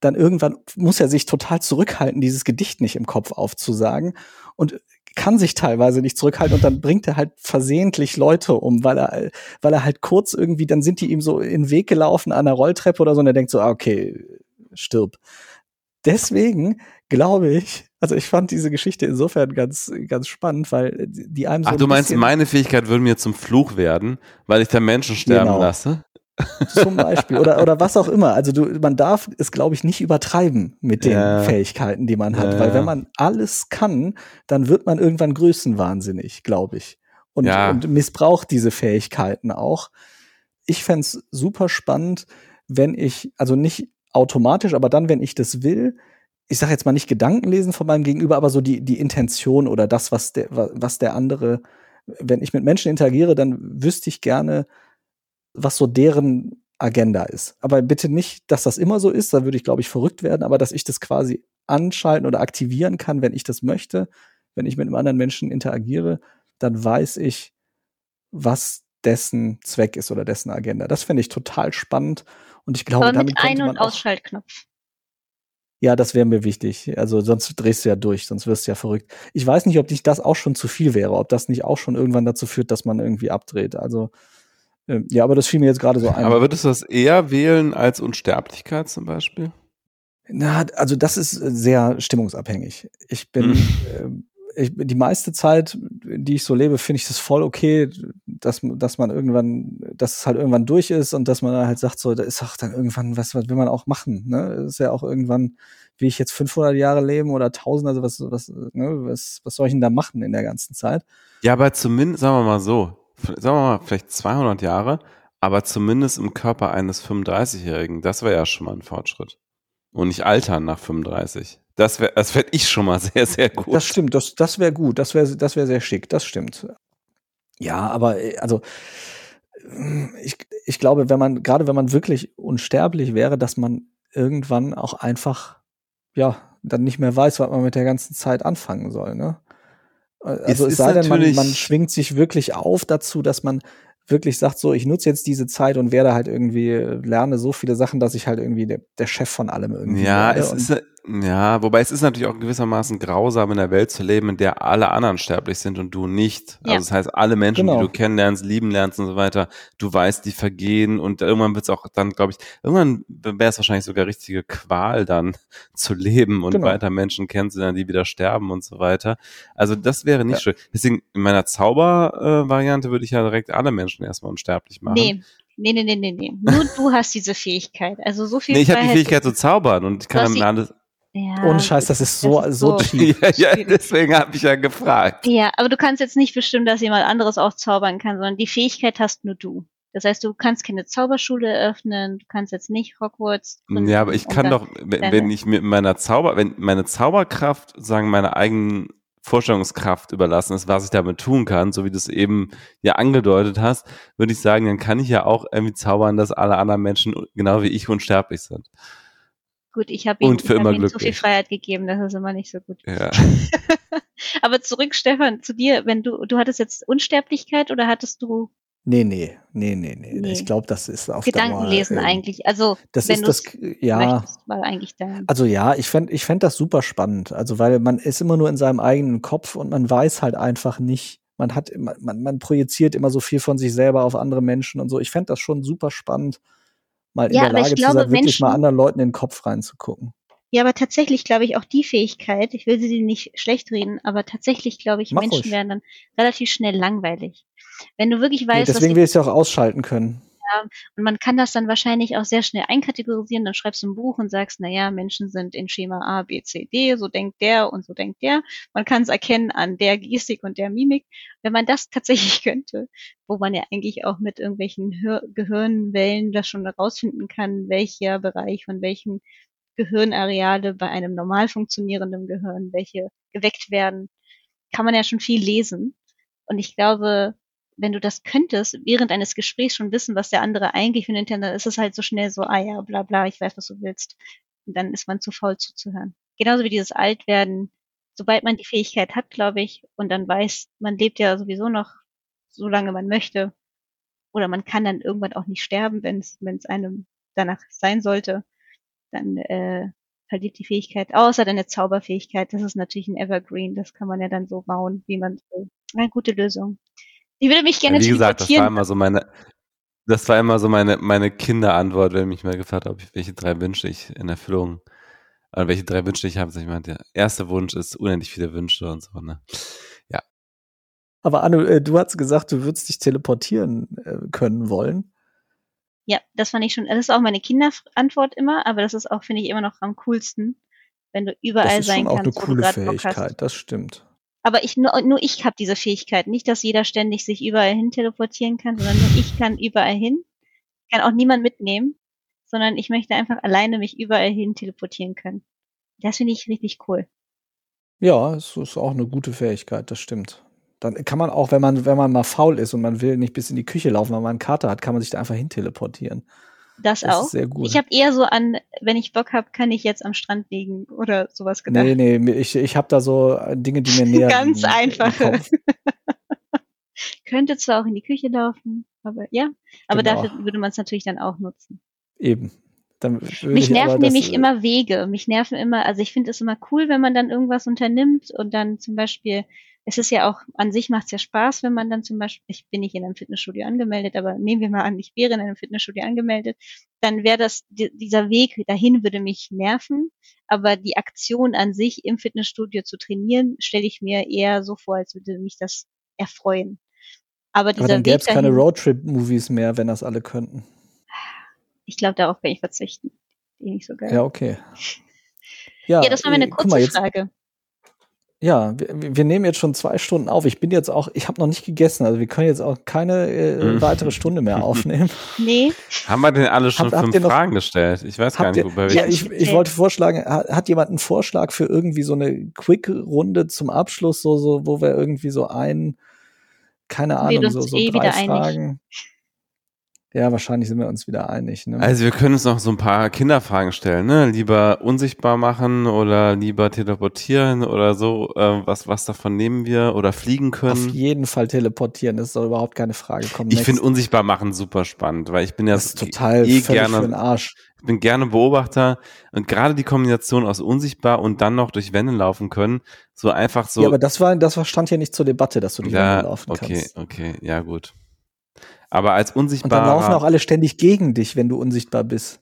dann irgendwann muss er sich total zurückhalten, dieses Gedicht nicht im Kopf aufzusagen und kann sich teilweise nicht zurückhalten und dann bringt er halt versehentlich Leute um, weil er, weil er halt kurz irgendwie, dann sind die ihm so in den Weg gelaufen an der Rolltreppe oder so und er denkt so, ah, okay, stirb. Deswegen glaube ich, also ich fand diese Geschichte insofern ganz, ganz spannend, weil die einem so Ach, ein du meinst, meine Fähigkeit würde mir zum Fluch werden, weil ich da Menschen sterben Genau. lasse? Zum Beispiel. Oder, oder was auch immer. Also du, man darf es, glaube ich, nicht übertreiben mit den Ja. Fähigkeiten, die man hat. Ja, Weil wenn man alles kann, dann wird man irgendwann größenwahnsinnig, glaube ich. Und, Ja. und missbraucht diese Fähigkeiten auch. Ich fänd's super spannend, wenn ich, also nicht automatisch, aber dann, wenn ich das will, ich sage jetzt mal nicht Gedanken lesen von meinem Gegenüber, aber so die, die Intention oder das, was der, was der andere, wenn ich mit Menschen interagiere, dann wüsste ich gerne, was so deren Agenda ist. Aber bitte nicht, dass das immer so ist, da würde ich, glaube ich, verrückt werden, aber dass ich das quasi anschalten oder aktivieren kann, wenn ich das möchte, wenn ich mit einem anderen Menschen interagiere, dann weiß ich, was dessen Zweck ist oder dessen Agenda. Das fände ich total spannend und ich glaube, Aber damit mit Ein- könnte und Ausschaltknopf. Ja, das wäre mir wichtig. Also sonst drehst du ja durch, sonst wirst du ja verrückt. Ich weiß nicht, ob nicht das auch schon zu viel wäre, ob das nicht auch schon irgendwann dazu führt, dass man irgendwie abdreht. Also ähm, ja, aber das fiel mir jetzt gerade so ein. Aber würdest du das eher wählen als Unsterblichkeit zum Beispiel? Na, also das ist äh, sehr stimmungsabhängig. Ich bin, ähm, ich, die meiste Zeit, die ich so lebe, finde ich das voll okay, dass, dass man irgendwann, dass es halt irgendwann durch ist und dass man halt sagt, so, da ist auch dann irgendwann, was, was will man auch machen, ne? Ist ja auch irgendwann, wie ich jetzt 500 Jahre leben oder 1000, also was, was, ne? was, was soll ich denn da machen in der ganzen Zeit? Ja, aber zumindest, sagen wir mal so, sagen wir mal vielleicht 200 Jahre, aber zumindest im Körper eines 35-Jährigen, das wäre ja schon mal ein Fortschritt. Und nicht altern nach 35. Das wäre, das fände ich schon mal sehr, sehr gut. Das stimmt, das, das wäre gut, das wäre das wäre sehr schick, das stimmt. Ja, aber äh, also äh, ich, ich glaube, wenn man, gerade wenn man wirklich unsterblich wäre, dass man irgendwann auch einfach, ja, dann nicht mehr weiß, was man mit der ganzen Zeit anfangen soll, ne? Also es, ist sei denn, man, man schwingt sich wirklich auf dazu, dass man wirklich sagt, so, ich nutze jetzt diese Zeit und werde halt irgendwie, äh, lerne so viele Sachen, dass ich halt irgendwie der, der Chef von allem irgendwie Ja, werde. es Und- ist, ja, wobei es ist natürlich auch gewissermaßen grausam, in der Welt zu leben, in der alle anderen sterblich sind und du nicht. Ja. Also das heißt, alle Menschen, Genau. die du kennenlernst, lieben lernst und so weiter, du weißt, die vergehen und irgendwann wird es auch dann, glaube ich, irgendwann wäre es wahrscheinlich sogar richtige Qual dann zu leben und Genau. weiter Menschen kennenzulernen, die wieder sterben und so weiter. Also das wäre nicht Ja. schön. Deswegen in meiner Zauber-Variante würde ich ja direkt alle Menschen erstmal unsterblich machen. Nee. Nee, nee, nee, nee, nee. Nur du hast diese Fähigkeit. Also so viel Nee, ich habe die Fähigkeit zu zaubern und ich kann dann alles. Ja, Ohne Scheiß, das ist so, das ist so so- cheap. ja, ja, schwierig. deswegen habe ich ja gefragt. Ja, aber du kannst jetzt nicht bestimmen, dass jemand anderes auch zaubern kann, sondern die Fähigkeit hast nur du. Das heißt, du kannst keine Zauberschule eröffnen, du kannst jetzt nicht Hogwarts. Ja, aber ich kann doch, wenn, wenn ich mit meiner Zauber, wenn meine Zauberkraft, sagen, meiner eigenen Vorstellungskraft überlassen ist, was ich damit tun kann, so wie du es eben ja angedeutet hast, würde ich sagen, dann kann ich ja auch irgendwie zaubern, dass alle anderen Menschen genau wie ich unsterblich sind. Gut, ich habe ihm, und für ich hab immer ihm zu viel. Freiheit gegeben, das ist immer nicht so gut. Ja. aber zurück, Stefan, zu dir, wenn du, du hattest jetzt Unsterblichkeit oder hattest du Nee, nee, nee, nee, nee. Nee. Ich glaube, das ist auf Gedankenlesen Dauer, ähm, eigentlich? Also, Das wenn ist du das, ja. möchtest, war eigentlich dein. Also ja, ich fänd, ich fänd das super spannend. Also weil man ist immer nur in seinem eigenen Kopf und man weiß halt einfach nicht, man hat, immer- man, man projiziert immer so viel von sich selber auf andere Menschen und so. Ich fänd das schon super spannend, mal in Ja, der Lage zu glaube, sein, wirklich mal Menschen- anderen Leuten in den Kopf reinzugucken. Ja, aber tatsächlich glaube ich auch die Fähigkeit, ich will sie nicht schlecht reden, aber tatsächlich glaube ich, Mach Menschen ruhig. werden dann relativ schnell langweilig. Wenn du wirklich Nee, weißt, was deswegen will ich es ja auch ausschalten können. Und man kann das dann wahrscheinlich auch sehr schnell einkategorisieren. Dann schreibst du ein Buch und sagst, na ja, Menschen sind in Schema A, B, C, D, so denkt der und so denkt der. Man kann es erkennen an der Gestik und der Mimik. Wenn man das tatsächlich könnte, wo man ja eigentlich auch mit irgendwelchen Hör Gehirnwellen das schon herausfinden kann, welcher Bereich von welchen Gehirnareale bei einem normal funktionierenden Gehirn, welche geweckt werden, kann man ja schon viel lesen. Und ich glaube, wenn du das könntest, während eines Gesprächs schon wissen, was der andere eigentlich für einen Intent hat, ist es halt so schnell so, ah ja, bla bla, ich weiß, was du willst. Und dann ist man zu faul zuzuhören. Genauso wie dieses Altwerden, sobald man die Fähigkeit hat, glaube ich, und dann weiß, man lebt ja sowieso noch, solange man möchte. Oder man kann dann irgendwann auch nicht sterben, wenn es wenn es einem danach sein sollte, dann äh, verliert die Fähigkeit, außer deine Zauberfähigkeit, das ist natürlich ein Evergreen, das kann man ja dann so bauen, wie man will. Eine gute Lösung. Ich würde mich gerne Ja, wie gesagt, das war immer so meine, das war immer so meine, meine Kinderantwort, wenn mich mal gefragt ich, welche drei Wünsche ich in Erfüllung, oder welche drei Wünsche ich habe. Sag Ich meinte, der erste Wunsch ist unendlich viele Wünsche und so, ne? Aber Anne, äh, du hast gesagt, du würdest dich teleportieren äh, können wollen. Ja, das fand ich schon, das ist auch meine Kinderantwort immer, aber das ist auch, finde ich, immer noch am coolsten, wenn du überall Das ist sein schon auch eine kannst, coole. Fähigkeit, das stimmt. Aber ich, nur, nur ich habe diese Fähigkeit. Nicht, dass jeder ständig sich überall hin teleportieren kann, sondern nur ich kann überall hin. Kann auch niemand mitnehmen, sondern ich möchte einfach alleine mich überall hin teleportieren können. Das finde ich richtig cool. Ja, es ist auch eine gute Fähigkeit, das stimmt. Dann kann man auch, wenn man, wenn man mal faul ist und man will nicht bis in die Küche laufen, weil man einen Kater hat, kann man sich da einfach hin teleportieren. Das, Das auch. sehr gut. Ich habe eher so an, wenn ich Bock habe, kann ich jetzt am Strand liegen oder sowas gedacht. Nee, nee, ich, ich habe da so äh, Dinge, die mir näher Ganz einfache. Könnte zwar auch in die Küche laufen, aber ja. Aber Genau. dafür würde man es natürlich dann auch nutzen. Eben. Mich ich nerven nämlich äh, immer Wege. Mich nerven immer, also ich finde es immer cool, wenn man dann irgendwas unternimmt und dann zum Beispiel, es ist ja auch, an sich macht es ja Spaß, wenn man dann zum Beispiel, ich bin nicht in einem Fitnessstudio angemeldet, aber nehmen wir mal an, ich wäre in einem Fitnessstudio angemeldet, dann wäre das, di- dieser Weg dahin würde mich nerven, aber die Aktion an sich im Fitnessstudio zu trainieren, stelle ich mir eher so vor, als würde mich das erfreuen. Aber Aber dieser dann gäbe es keine Roadtrip-Movies mehr, wenn das alle könnten. ich glaube, darauf werde ich verzichten. Eh nicht so geil. Ja, okay. Ja, ja, das war meine äh, kurze mal, Frage. Ja, wir, wir nehmen jetzt schon zwei Stunden auf. Ich bin jetzt auch, ich habe noch nicht gegessen, also wir können jetzt auch keine äh, Mhm. weitere Stunde mehr aufnehmen. Nee, Haben wir denn alle schon Habt- habt fünf noch- Fragen gestellt? Ich weiß gar Habt nicht, ihr, wobei ja, wir. ich, ich wollte vorschlagen, hat, hat jemand einen Vorschlag für irgendwie so eine Quick-Runde zum Abschluss, so, so, wo wir irgendwie so ein, keine Ahnung, so, so eh drei wieder einig. Ja, wahrscheinlich sind wir uns wieder einig. Ne? Also wir können uns noch so ein paar Kinderfragen stellen, ne? Lieber unsichtbar machen oder lieber teleportieren oder so. Äh, was, was davon nehmen wir oder fliegen können? Auf jeden Fall teleportieren, das doch überhaupt keine Frage. Komm, ich finde unsichtbar machen super spannend, weil ich bin ja total eh gerne, für den Arsch. Ich bin gerne Beobachter und gerade die Kombination aus unsichtbar und dann noch durch Wände laufen können, so einfach so. Ja, aber das war, das stand ja nicht zur Debatte, dass du durch ja, Wände laufen okay, kannst. Okay, okay, ja gut. Aber als unsichtbar. Und dann laufen auch alle ständig gegen dich, wenn du unsichtbar bist.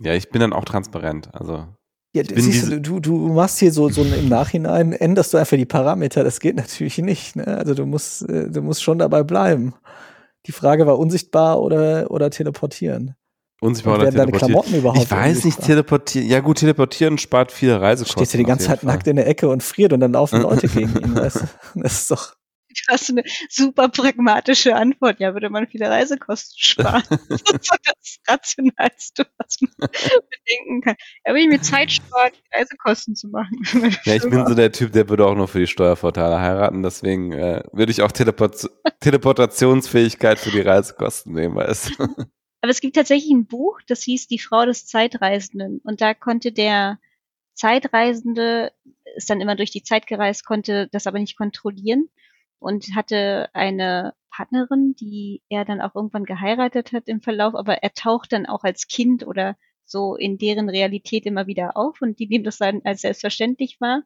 Ja, ich bin dann auch transparent. Also. Ja, siehst du, du, du machst hier so, so im Nachhinein, änderst du einfach die Parameter. Das geht natürlich nicht. Ne? Also du musst, äh, du musst schon dabei bleiben. Die Frage war unsichtbar oder, oder teleportieren. Unsichtbar oder teleportieren. deine Klamotten überhaupt Ich weiß nicht, teleportieren. Ja gut, teleportieren spart viele Reisekosten. Stehst du die ganze Zeit Fall. nackt in der Ecke und friert und dann laufen Leute gegen ihn. Das, das ist doch du hast eine super pragmatische Antwort. Ja, würde man viele Reisekosten sparen. das ist so das Rationalste, was man bedenken kann. Ja, würde ich mir Zeit sparen, Reisekosten zu machen. Ja, ich bin so der Typ, der würde auch nur für die Steuervorteile heiraten. Deswegen äh, würde ich auch Teleport Teleportationsfähigkeit für die Reisekosten nehmen, weißt du. Aber es gibt tatsächlich ein Buch, das hieß Die Frau des Zeitreisenden. Und da konnte der Zeitreisende ist dann immer durch die Zeit gereist, konnte das aber nicht kontrollieren und hatte eine Partnerin, die er dann auch irgendwann geheiratet hat im Verlauf, aber er taucht dann auch als Kind oder so in deren Realität immer wieder auf und die nehmen das dann als selbstverständlich wahr.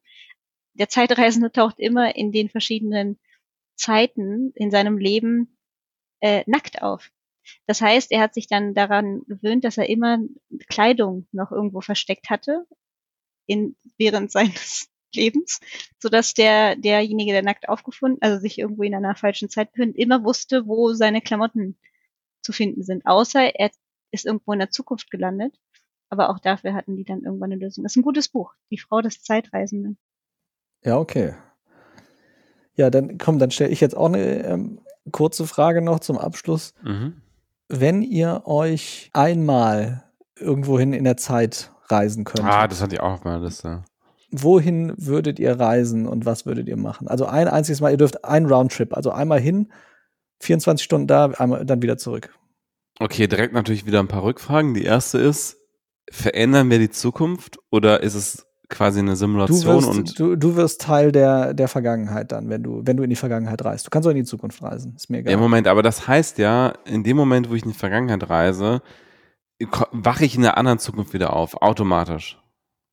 Der Zeitreisende taucht immer in den verschiedenen Zeiten in seinem Leben äh, nackt auf. Das heißt, er hat sich dann daran gewöhnt, dass er immer Kleidung noch irgendwo versteckt hatte in, während seines Lebens, so dass der derjenige, der nackt aufgefunden, also sich irgendwo in einer falschen Zeit befindet, immer wusste, wo seine Klamotten zu finden sind. Außer er ist irgendwo in der Zukunft gelandet. Aber auch dafür hatten die dann irgendwann eine Lösung. Das ist ein gutes Buch, Die Frau des Zeitreisenden. Ja, okay. Ja, dann komm, dann stelle ich jetzt auch eine ähm, kurze Frage noch zum Abschluss. Mhm. Wenn ihr euch einmal irgendwohin in der Zeit reisen könnt. Ah, das hatte ich auch auf meiner Liste wohin würdet ihr reisen und was würdet ihr machen? Also ein einziges Mal, ihr dürft einen Roundtrip, also einmal hin, 24 Stunden da, einmal dann wieder zurück. Okay, direkt natürlich wieder ein paar Rückfragen. Die erste ist, verändern wir die Zukunft oder ist es quasi eine Simulation du wirst, und du, du wirst Teil der, der Vergangenheit dann, wenn du, wenn du in die Vergangenheit reist. Du kannst auch in die Zukunft reisen, ist mir egal. Ja, Moment, aber das heißt ja, in dem Moment, wo ich in die Vergangenheit reise, wache ich in der anderen Zukunft wieder auf, automatisch.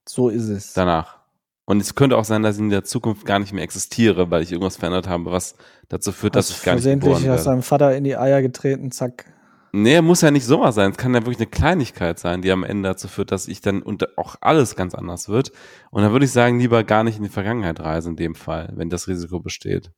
So ist es. Danach. Und es könnte auch sein, dass ich in der Zukunft gar nicht mehr existiere, weil ich irgendwas verändert habe, was dazu führt, dass ich gar nicht geboren werde. hast deinem Vater in die Eier getreten, zack. Nee, muss ja nicht sowas sein. Es kann ja wirklich eine Kleinigkeit sein, die am Ende dazu führt, dass ich dann und auch alles ganz anders wird. Und dann würde ich sagen, lieber gar nicht in die Vergangenheit reisen in dem Fall, wenn das Risiko besteht.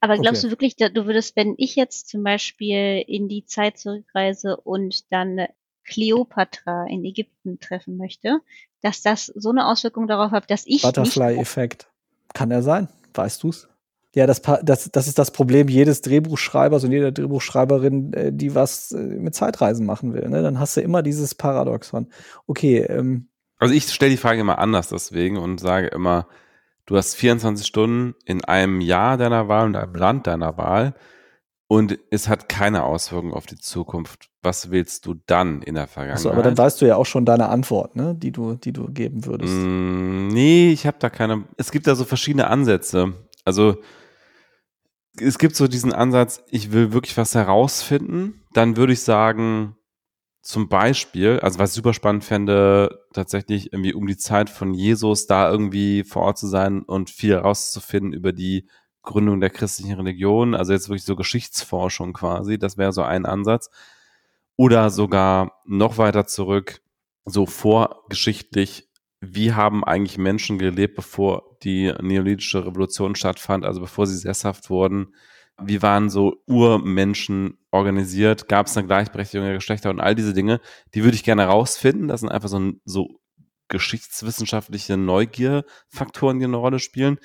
Aber glaubst okay. du wirklich, du würdest, wenn ich jetzt zum Beispiel in die Zeit zurückreise und dann Kleopatra in Ägypten treffen möchte, dass das so eine Auswirkung darauf hat, dass ich. Butterfly-Effekt. Kann er sein? Weißt du's? Ja, das, das, das ist das Problem jedes Drehbuchschreibers und jeder Drehbuchschreiberin, äh, die was äh, mit Zeitreisen machen will. Ne? Dann hast du immer dieses Paradoxon. Okay. Ähm, also ich stelle die Frage immer anders deswegen und sage immer, du hast 24 Stunden in einem Jahr deiner Wahl und einem Land deiner Wahl und es hat keine Auswirkungen auf die Zukunft. Was willst du dann in der Vergangenheit? Achso, aber dann weißt du ja auch schon deine Antwort, ne? die, du, die du geben würdest. Mm, nee, ich habe da keine. Es gibt da so verschiedene Ansätze. Also es gibt so diesen Ansatz, ich will wirklich was herausfinden. Dann würde ich sagen, zum Beispiel, also was ich super spannend fände, tatsächlich irgendwie um die Zeit von Jesus da irgendwie vor Ort zu sein und viel herauszufinden über die Gründung der christlichen Religion, also jetzt wirklich so Geschichtsforschung quasi, das wäre so ein Ansatz. Oder sogar noch weiter zurück, so vorgeschichtlich, wie haben eigentlich Menschen gelebt, bevor die neolithische Revolution stattfand, also bevor sie sesshaft wurden? Wie waren so Urmenschen organisiert? Gab es eine Gleichberechtigung der Geschlechter und all diese Dinge? Die würde ich gerne herausfinden. Das sind einfach so, so geschichtswissenschaftliche Neugierfaktoren, die eine Rolle spielen.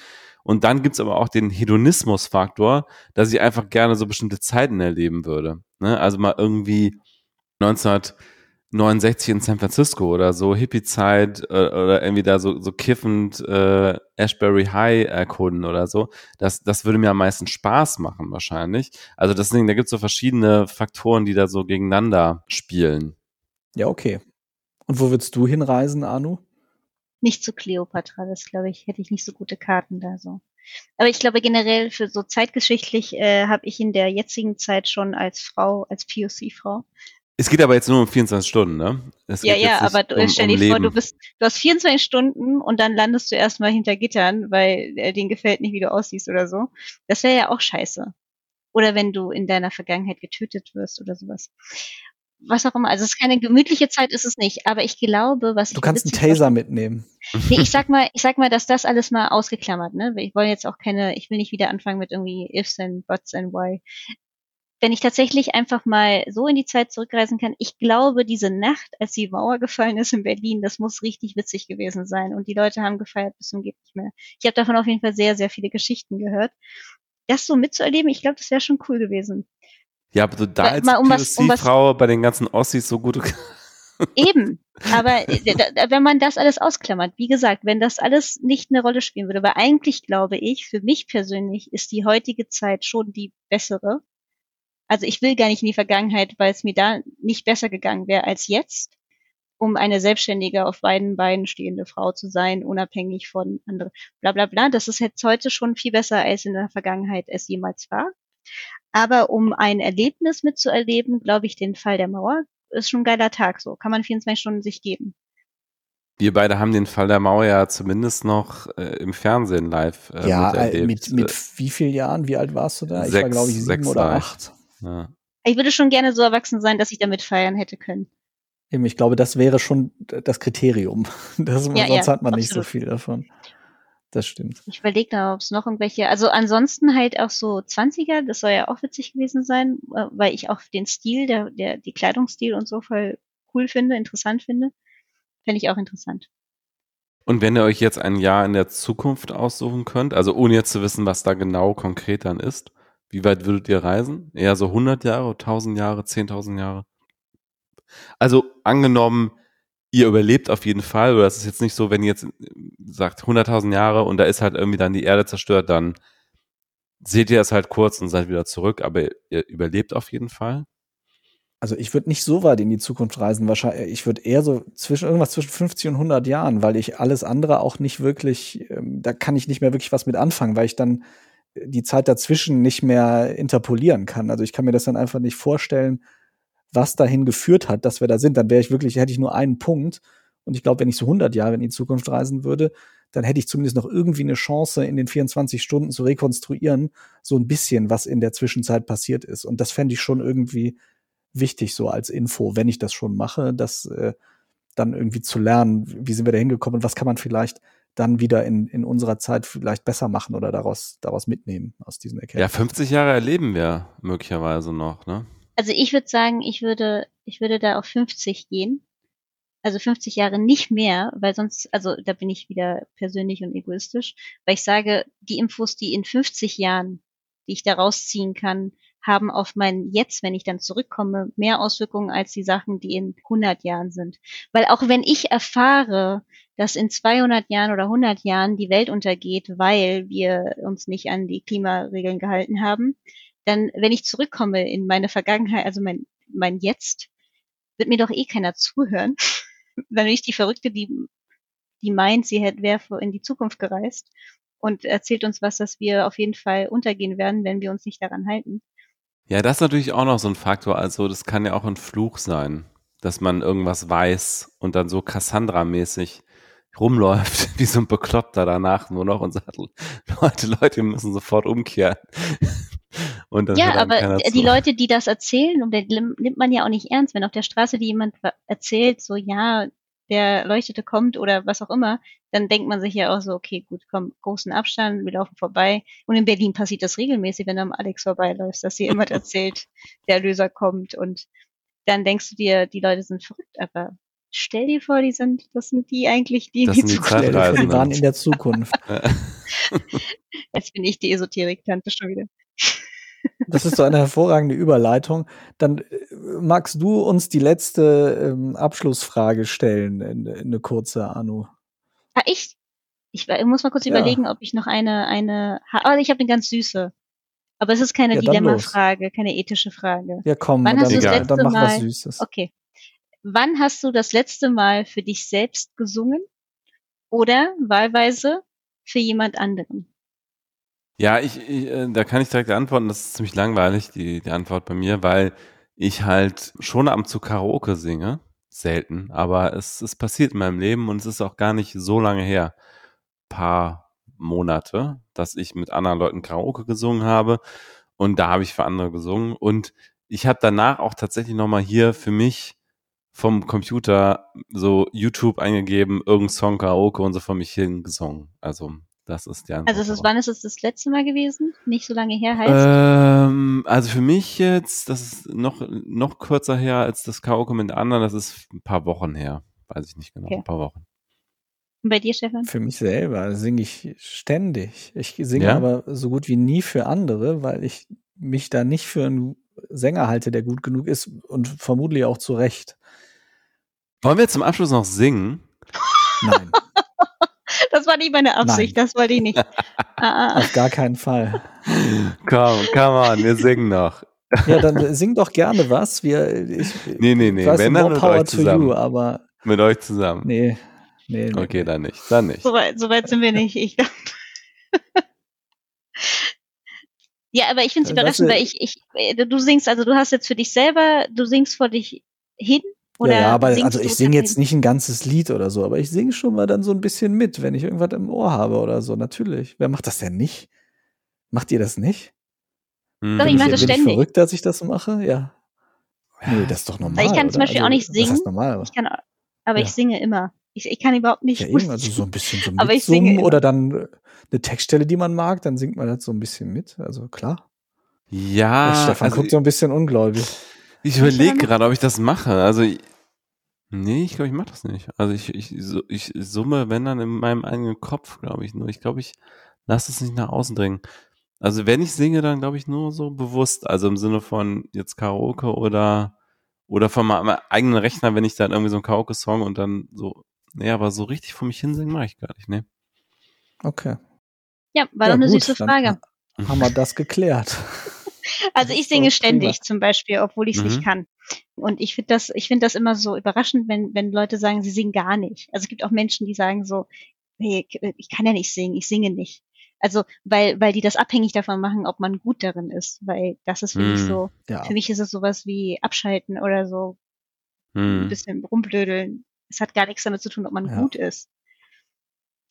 Und dann gibt's aber auch den Hedonismus-Faktor, dass ich einfach gerne so bestimmte Zeiten erleben würde. Ne? Also mal irgendwie 1900 69 in San Francisco oder so, Hippie-Zeit äh, oder irgendwie da so, so kiffend äh, Ashbury High erkunden oder so. Das, das würde mir am meisten Spaß machen wahrscheinlich. Also deswegen, da gibt es so verschiedene Faktoren, die da so gegeneinander spielen. Ja, okay. Und wo würdest du hinreisen, Anu? Nicht zu Cleopatra, das glaube ich, hätte ich nicht so gute Karten da so. Aber ich glaube generell für so zeitgeschichtlich äh, habe ich in der jetzigen Zeit schon als Frau, als POC-Frau. Es geht aber jetzt nur um 24 Stunden, ne? Es ja, ja, aber du, um, stell dir um vor, du bist, du hast 24 Stunden und dann landest du erstmal hinter Gittern, weil äh, denen gefällt nicht, wie du aussiehst oder so. Das wäre ja auch scheiße. Oder wenn du in deiner Vergangenheit getötet wirst oder sowas was auch immer. Also es ist keine gemütliche Zeit, ist es nicht. Aber ich glaube, was du kannst einen Taser mitnehmen. Nee, ich sag mal, ich sag mal, dass das alles mal ausgeklammert. Ne, ich wollte jetzt auch keine, ich will nicht wieder anfangen mit irgendwie ifs and buts and why. Wenn ich tatsächlich einfach mal so in die Zeit zurückreisen kann, ich glaube, diese Nacht, als die Mauer gefallen ist in Berlin, das muss richtig witzig gewesen sein. Und die Leute haben gefeiert bis zum geht nicht mehr. Ich habe davon auf jeden Fall sehr, sehr viele Geschichten gehört. Das so mitzuerleben, ich glaube, das wäre schon cool gewesen. Ja, aber du da als um POC-Frau bei den ganzen Ossis so gut. Eben. Aber äh, wenn man das alles ausklammert, wie gesagt, wenn das alles nicht eine Rolle spielen würde, weil eigentlich glaube ich, für mich persönlich ist die heutige Zeit schon die bessere. Also ich will gar nicht in die Vergangenheit, weil es mir da nicht besser gegangen wäre als jetzt, um eine selbstständige, auf beiden Beinen stehende Frau zu sein, unabhängig von anderen. Bla bla bla. Das ist jetzt heute schon viel besser, als in der Vergangenheit es jemals war. Aber um ein Erlebnis mitzuerleben, glaube ich, den Fall der Mauer ist schon ein geiler Tag so. Kann man 24 Stunden sich geben. Wir beide haben den Fall der Mauer ja zumindest noch äh, im Fernsehen live äh, ja, äh, miterlebt. mit, mit äh, wie vielen Jahren? Wie alt warst du da? Sechs, ich war, glaube ich, sieben oder acht. Ja. Ich würde schon gerne so erwachsen sein, dass ich damit feiern hätte können. Eben, ich glaube, das wäre schon das Kriterium. Das, ja, sonst ja, hat man absolut. nicht so viel davon das stimmt. Ich überlege da, ob es noch irgendwelche, also ansonsten halt auch so 20er, das soll ja auch witzig gewesen sein, äh, weil ich auch den Stil, der, der, die Kleidungsstil und so voll cool finde, interessant finde. Fände ich auch interessant. Und wenn ihr euch jetzt ein Jahr in der Zukunft aussuchen könnt, also ohne jetzt zu wissen, was da genau konkret dann ist, wie weit würdet ihr reisen? Eher so 100 Jahre, 1000 Jahre, 10.000 Jahre? Also angenommen, ihr überlebt auf jeden Fall, oder es ist jetzt nicht so, wenn ihr jetzt sagt 100.000 Jahre und da ist halt irgendwie dann die Erde zerstört, dann seht ihr es halt kurz und seid wieder zurück, aber ihr überlebt auf jeden Fall. Also ich würde nicht so weit in die Zukunft reisen, wahrscheinlich. Ich würde eher so zwischen irgendwas zwischen 50 und 100 Jahren, weil ich alles andere auch nicht wirklich, ähm, da kann ich nicht mehr wirklich was mit anfangen, weil ich dann die Zeit dazwischen nicht mehr interpolieren kann. Also ich kann mir das dann einfach nicht vorstellen, was dahin geführt hat, dass wir da sind, dann wäre ich wirklich, hätte ich nur einen Punkt. Und ich glaube, wenn ich so 100 Jahre in die Zukunft reisen würde, dann hätte ich zumindest noch irgendwie eine Chance, in den 24 Stunden zu rekonstruieren, so ein bisschen, was in der Zwischenzeit passiert ist. Und das fände ich schon irgendwie wichtig, so als Info, wenn ich das schon mache, das äh, dann irgendwie zu lernen, wie sind wir da hingekommen und was kann man vielleicht dann wieder in, in unserer Zeit vielleicht besser machen oder daraus, daraus mitnehmen aus diesen Erkenntnissen. Ja, 50 Jahre erleben wir möglicherweise noch, ne? Also ich würde sagen, ich würde, ich würde da auf 50 gehen. Also 50 Jahre nicht mehr, weil sonst, also da bin ich wieder persönlich und egoistisch, weil ich sage, die Infos, die in 50 Jahren, die ich da rausziehen kann, haben auf mein Jetzt, wenn ich dann zurückkomme, mehr Auswirkungen als die Sachen, die in 100 Jahren sind. Weil auch wenn ich erfahre, dass in 200 Jahren oder 100 Jahren die Welt untergeht, weil wir uns nicht an die Klimaregeln gehalten haben, dann, wenn ich zurückkomme in meine Vergangenheit, also mein, mein Jetzt, wird mir doch eh keiner zuhören. dann bin ich die Verrückte, die, die meint, sie hätte, wäre in die Zukunft gereist und erzählt uns was, dass wir auf jeden Fall untergehen werden, wenn wir uns nicht daran halten. Ja, das ist natürlich auch noch so ein Faktor. Also, das kann ja auch ein Fluch sein, dass man irgendwas weiß und dann so Cassandra-mäßig rumläuft, wie so ein Bekloppter danach nur noch und sagt, Leute, Leute, wir müssen sofort umkehren. Und dann ja, aber die Leute, die das erzählen, und nimmt man ja auch nicht ernst, wenn auf der Straße die jemand erzählt, so ja, der Leuchtete kommt oder was auch immer, dann denkt man sich ja auch so, okay, gut, komm, großen Abstand, wir laufen vorbei. Und in Berlin passiert das regelmäßig, wenn du am Alex vorbeiläufst, dass dir jemand erzählt, der Löser kommt und dann denkst du dir, die Leute sind verrückt, aber stell dir vor, die sind, das sind die eigentlich, die das die, die Zukunft Die waren in der Zukunft. Jetzt bin ich die Esoterik-Tante schon wieder. Das ist so eine hervorragende Überleitung. Dann äh, magst du uns die letzte ähm, Abschlussfrage stellen, eine kurze, Anu. Ah, ich? Ich muss mal kurz ja. überlegen, ob ich noch eine, eine, oh, ich habe eine ganz süße. Aber es ist keine ja, Dilemma-Frage, keine ethische Frage. Ja, komm, Wann dann, hast du das letzte dann mach Mal, was Süßes. Okay. Wann hast du das letzte Mal für dich selbst gesungen? Oder wahlweise für jemand anderen? Ja, ich, ich äh, da kann ich direkt antworten, das ist ziemlich langweilig, die, die Antwort bei mir, weil ich halt schon am zu Karaoke singe. Selten, aber es, es passiert in meinem Leben und es ist auch gar nicht so lange her. Paar Monate, dass ich mit anderen Leuten Karaoke gesungen habe und da habe ich für andere gesungen und ich habe danach auch tatsächlich nochmal hier für mich vom Computer so YouTube eingegeben, irgendein Song Karaoke und so vor mich hin gesungen. Also das ist die Antwort. Also ist wann ist es das letzte Mal gewesen? Nicht so lange her heißt? Ähm, also für mich jetzt, das ist noch, noch kürzer her als das Karaoke mit anderen, das ist ein paar Wochen her. Weiß ich nicht genau, okay. ein paar Wochen. Und bei dir, Stefan? Für mich selber singe ich ständig. Ich singe ja? aber so gut wie nie für andere, weil ich mich da nicht für einen Sänger halte, der gut genug ist und vermutlich auch zu Recht. Wollen wir zum Abschluss noch singen? Nein. Das war nicht meine Absicht, Nein. das wollte ich nicht. Ah, ah. Auf gar keinen Fall. Komm, come on, wir singen noch. Ja, dann sing doch gerne was. Wir, ich, nee, nee, nee, wenn dann mit euch zusammen. You, aber mit euch zusammen. Nee, nee, nee. Okay, dann nicht, dann nicht. Soweit so weit sind wir nicht. Ich ja, aber ich finde es überraschend, weil ich, ich, du singst, also du hast jetzt für dich selber, du singst vor dich hin oder ja, ja, aber also ich singe jetzt nicht ein ganzes Lied oder so, aber ich singe schon mal dann so ein bisschen mit, wenn ich irgendwas im Ohr habe oder so, natürlich. Wer macht das denn nicht? Macht ihr das nicht? Hm. Doch, ich mache das bin ständig. Ich verrückt, dass ich das mache? Ja. Nee, das ist doch normal. ich kann zum Beispiel also, auch nicht singen. Normal, ich kann, aber ja. ich singe immer. Ich, ich kann überhaupt nicht. Ja, eben, also so ein bisschen so aber ich singe oder dann äh, eine Textstelle, die man mag, dann singt man das so ein bisschen mit. Also klar. Ja. Der Stefan also guckt so ein bisschen ungläubig. Ich überlege gerade, ob ich das mache. Also nee, ich glaube, ich mache das nicht. Also ich, ich, ich summe, wenn dann in meinem eigenen Kopf, glaube ich nur. Ich glaube, ich lasse es nicht nach außen dringen. Also wenn ich singe, dann glaube ich nur so bewusst. Also im Sinne von jetzt Karaoke oder oder von meinem eigenen Rechner, wenn ich dann irgendwie so einen Karaoke-Song und dann so, nee, aber so richtig vor mich hinsingen mache ich gar nicht, ne? Okay. Ja, war ja, doch eine gut, süße Frage. Haben wir das geklärt. Also ich singe ständig zum Beispiel, obwohl ich es mhm. nicht kann. Und ich finde das, ich finde das immer so überraschend, wenn, wenn Leute sagen, sie singen gar nicht. Also es gibt auch Menschen, die sagen so, hey, ich kann ja nicht singen, ich singe nicht. Also, weil, weil die das abhängig davon machen, ob man gut darin ist. Weil das ist für mhm. mich so, ja. für mich ist es sowas wie abschalten oder so mhm. ein bisschen rumblödeln. Es hat gar nichts damit zu tun, ob man ja. gut ist.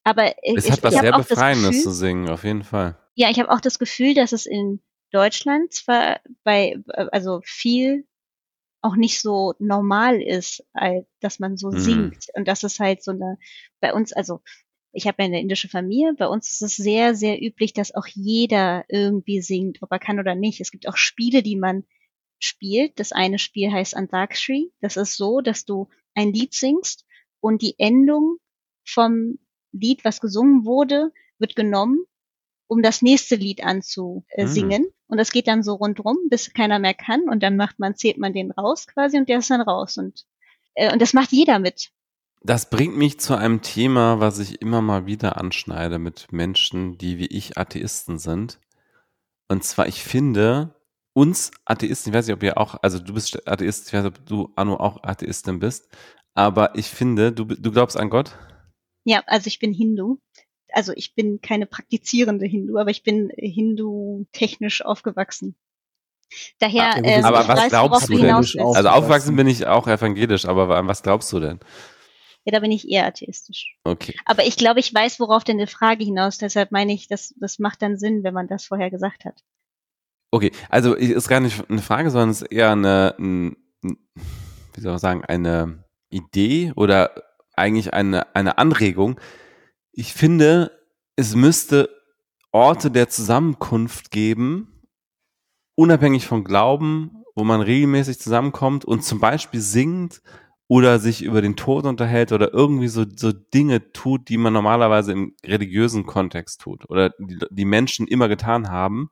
Aber es ich, hat was sehr Befreiendes zu singen, auf jeden Fall. Ja, ich habe auch das Gefühl, dass es in Deutschland zwar bei, also viel auch nicht so normal ist, dass man so mhm. singt. Und das ist halt so eine, bei uns, also ich habe ja eine indische Familie, bei uns ist es sehr, sehr üblich, dass auch jeder irgendwie singt, ob er kann oder nicht. Es gibt auch Spiele, die man spielt. Das eine Spiel heißt Antakshri. Das ist so, dass du ein Lied singst und die Endung vom Lied, was gesungen wurde, wird genommen, um das nächste Lied anzusingen. Mhm. Und das geht dann so rundrum, bis keiner mehr kann. Und dann macht man, zählt man den raus quasi und der ist dann raus. Und, äh, und das macht jeder mit. Das bringt mich zu einem Thema, was ich immer mal wieder anschneide mit Menschen, die wie ich Atheisten sind. Und zwar, ich finde, uns Atheisten, ich weiß nicht, ob ihr auch, also du bist Atheist, ich weiß nicht, ob du, Anu, auch Atheistin bist, aber ich finde, du, du glaubst an Gott? Ja, also ich bin Hindu also ich bin keine praktizierende Hindu, aber ich bin Hindu technisch aufgewachsen. Daher, äh, aber was weiß, glaubst du denn? Also aufgewachsen bin ich auch evangelisch, aber an was glaubst du denn? Ja, da bin ich eher atheistisch. Okay. Aber ich glaube, ich weiß, worauf denn die Frage hinaus. Deshalb meine ich, das, das macht dann Sinn, wenn man das vorher gesagt hat. Okay, also ist gar nicht eine Frage, sondern es ist eher eine, wie soll man sagen, eine Idee oder eigentlich eine, eine Anregung, ich finde, es müsste Orte der Zusammenkunft geben, unabhängig von Glauben, wo man regelmäßig zusammenkommt und zum Beispiel singt oder sich über den Tod unterhält oder irgendwie so, so Dinge tut, die man normalerweise im religiösen Kontext tut oder die, die Menschen immer getan haben.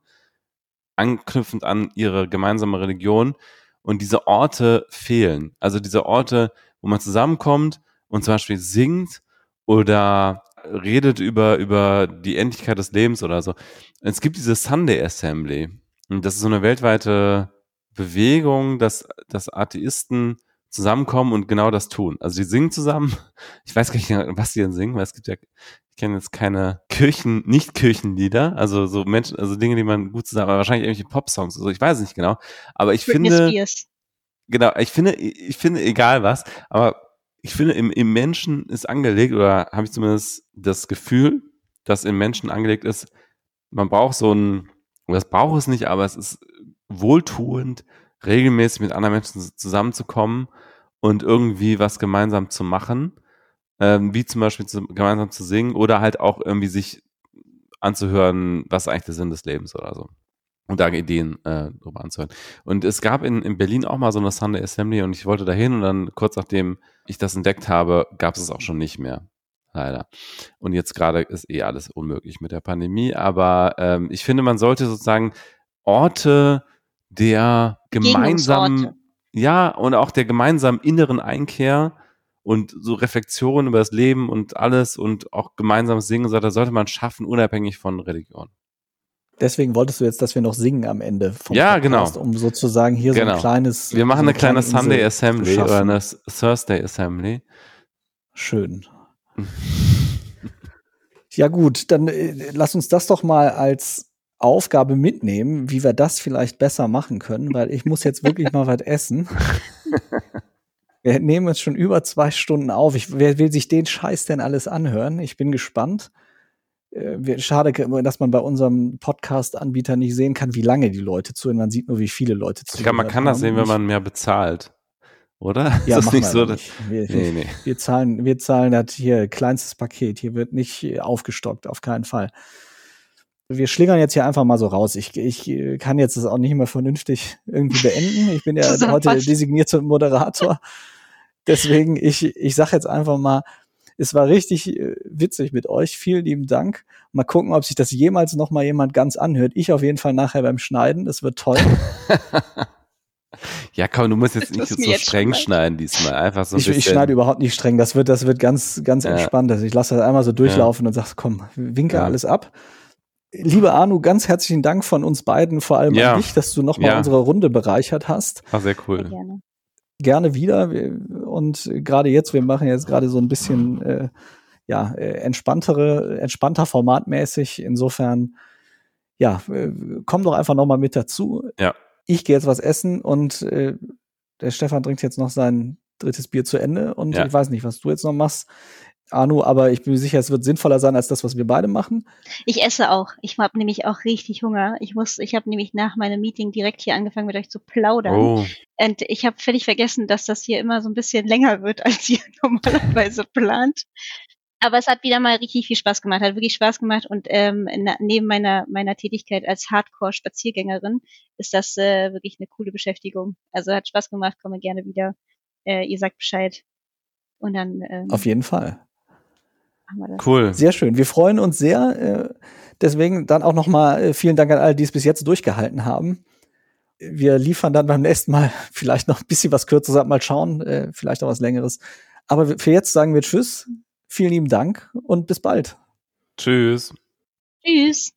anknüpfend an ihre gemeinsame Religion und diese Orte fehlen. Also diese Orte, wo man zusammenkommt und zum Beispiel singt oder redet über, über die Endlichkeit des Lebens oder so. Es gibt diese Sunday Assembly. Und das ist so eine weltweite Bewegung, dass, dass Atheisten zusammenkommen und genau das tun. Also die singen zusammen. Ich weiß gar nicht, was die denn singen, weil es gibt ja, ich kenne jetzt keine Kirchen, nicht Kirchenlieder, also so Menschen, also Dinge, die man gut zusammen, aber wahrscheinlich irgendwelche Popsongs, also ich weiß es nicht genau. Aber ich Britney finde, Spears. genau, ich finde, ich finde egal was, aber ich finde, im, im Menschen ist angelegt, oder habe ich zumindest das Gefühl, dass im Menschen angelegt ist, man braucht so ein, das braucht es nicht, aber es ist wohltuend, regelmäßig mit anderen Menschen zusammenzukommen und irgendwie was gemeinsam zu machen, ähm, wie zum Beispiel zu, gemeinsam zu singen oder halt auch irgendwie sich anzuhören, was eigentlich der Sinn des Lebens oder so und da Ideen äh, drüber anzuhören. Und es gab in, in Berlin auch mal so eine Sunday Assembly und ich wollte dahin und dann kurz nachdem ich das entdeckt habe, gab es es auch schon nicht mehr. Leider. Und jetzt gerade ist eh alles unmöglich mit der Pandemie, aber ähm, ich finde, man sollte sozusagen Orte der gemeinsamen, ja, und auch der gemeinsamen inneren Einkehr und so Reflexion über das Leben und alles und auch gemeinsames Singen, so, da sollte man schaffen, unabhängig von Religion. Deswegen wolltest du jetzt, dass wir noch singen am Ende vom ja, Podcast, genau. um sozusagen hier genau. so ein kleines. Wir machen so eine, kleine, kleine Sunday Assembly oder eine Thursday Assembly. Schön. ja, gut, dann äh, lass uns das doch mal als Aufgabe mitnehmen, wie wir das vielleicht besser machen können, weil ich muss jetzt wirklich mal was essen. Wir nehmen jetzt schon über zwei Stunden auf. Ich, wer will sich den Scheiß denn alles anhören? Ich bin gespannt. Äh, schade, dass man bei unserem Podcast-Anbieter nicht sehen kann, wie lange die Leute zuhören. Man sieht nur, wie viele Leute zuhören. Ich glaube, man kann das sehen, wenn man mehr bezahlt. Oder? Ja, ist das nicht so? Nicht. Wir, nee, nee. wir zahlen, wir zahlen das hier kleinstes Paket. Hier wird nicht aufgestockt, auf keinen Fall. Wir schlingern jetzt hier einfach mal so raus. Ich, ich kann jetzt das auch nicht mehr vernünftig irgendwie beenden. Ich bin ja heute designierte Moderator. Deswegen, ich, ich sag jetzt einfach mal, es war richtig äh, witzig mit euch. Vielen lieben Dank. Mal gucken, ob sich das jemals noch mal jemand ganz anhört. Ich auf jeden Fall nachher beim Schneiden. Das wird toll. ja, komm, du musst jetzt nicht so jetzt streng schneiden diesmal. Einfach so ein ich, bisschen. Ich schneide überhaupt nicht streng. Das wird, das wird ganz, ganz ja. entspannt. Also ich lasse das einmal so durchlaufen ja. und sag, komm, winke ja. alles ab. Liebe Arno, ganz herzlichen Dank von uns beiden, vor allem ja. an dich, dass du nochmal ja. unsere Runde bereichert hast. War sehr cool. Sehr gerne wieder. Und gerade jetzt, wir machen jetzt gerade so ein bisschen äh, ja, äh, entspanntere, entspannter formatmäßig. Insofern, ja, äh, komm doch einfach nochmal mit dazu. Ja. Ich gehe jetzt was essen und äh, der Stefan trinkt jetzt noch sein drittes Bier zu Ende und ja. ich weiß nicht, was du jetzt noch machst. Anu, aber ich bin mir sicher, es wird sinnvoller sein als das, was wir beide machen. Ich esse auch. Ich habe nämlich auch richtig Hunger. Ich muss, ich habe nämlich nach meinem Meeting direkt hier angefangen mit euch zu plaudern. Oh. Und ich habe völlig vergessen, dass das hier immer so ein bisschen länger wird, als ihr normalerweise plant. Aber es hat wieder mal richtig viel Spaß gemacht, hat wirklich Spaß gemacht und ähm, neben meiner meiner Tätigkeit als Hardcore-Spaziergängerin ist das äh, wirklich eine coole Beschäftigung. Also hat Spaß gemacht, komme gerne wieder. Äh, ihr sagt Bescheid. Und dann. Ähm, Auf jeden Fall. Cool. Sehr schön. Wir freuen uns sehr. Äh, deswegen dann auch nochmal äh, vielen Dank an alle, die es bis jetzt durchgehalten haben. Wir liefern dann beim nächsten Mal vielleicht noch ein bisschen was kürzeres, mal schauen, äh, vielleicht auch was längeres. Aber für jetzt sagen wir Tschüss, vielen lieben Dank und bis bald. Tschüss. Tschüss.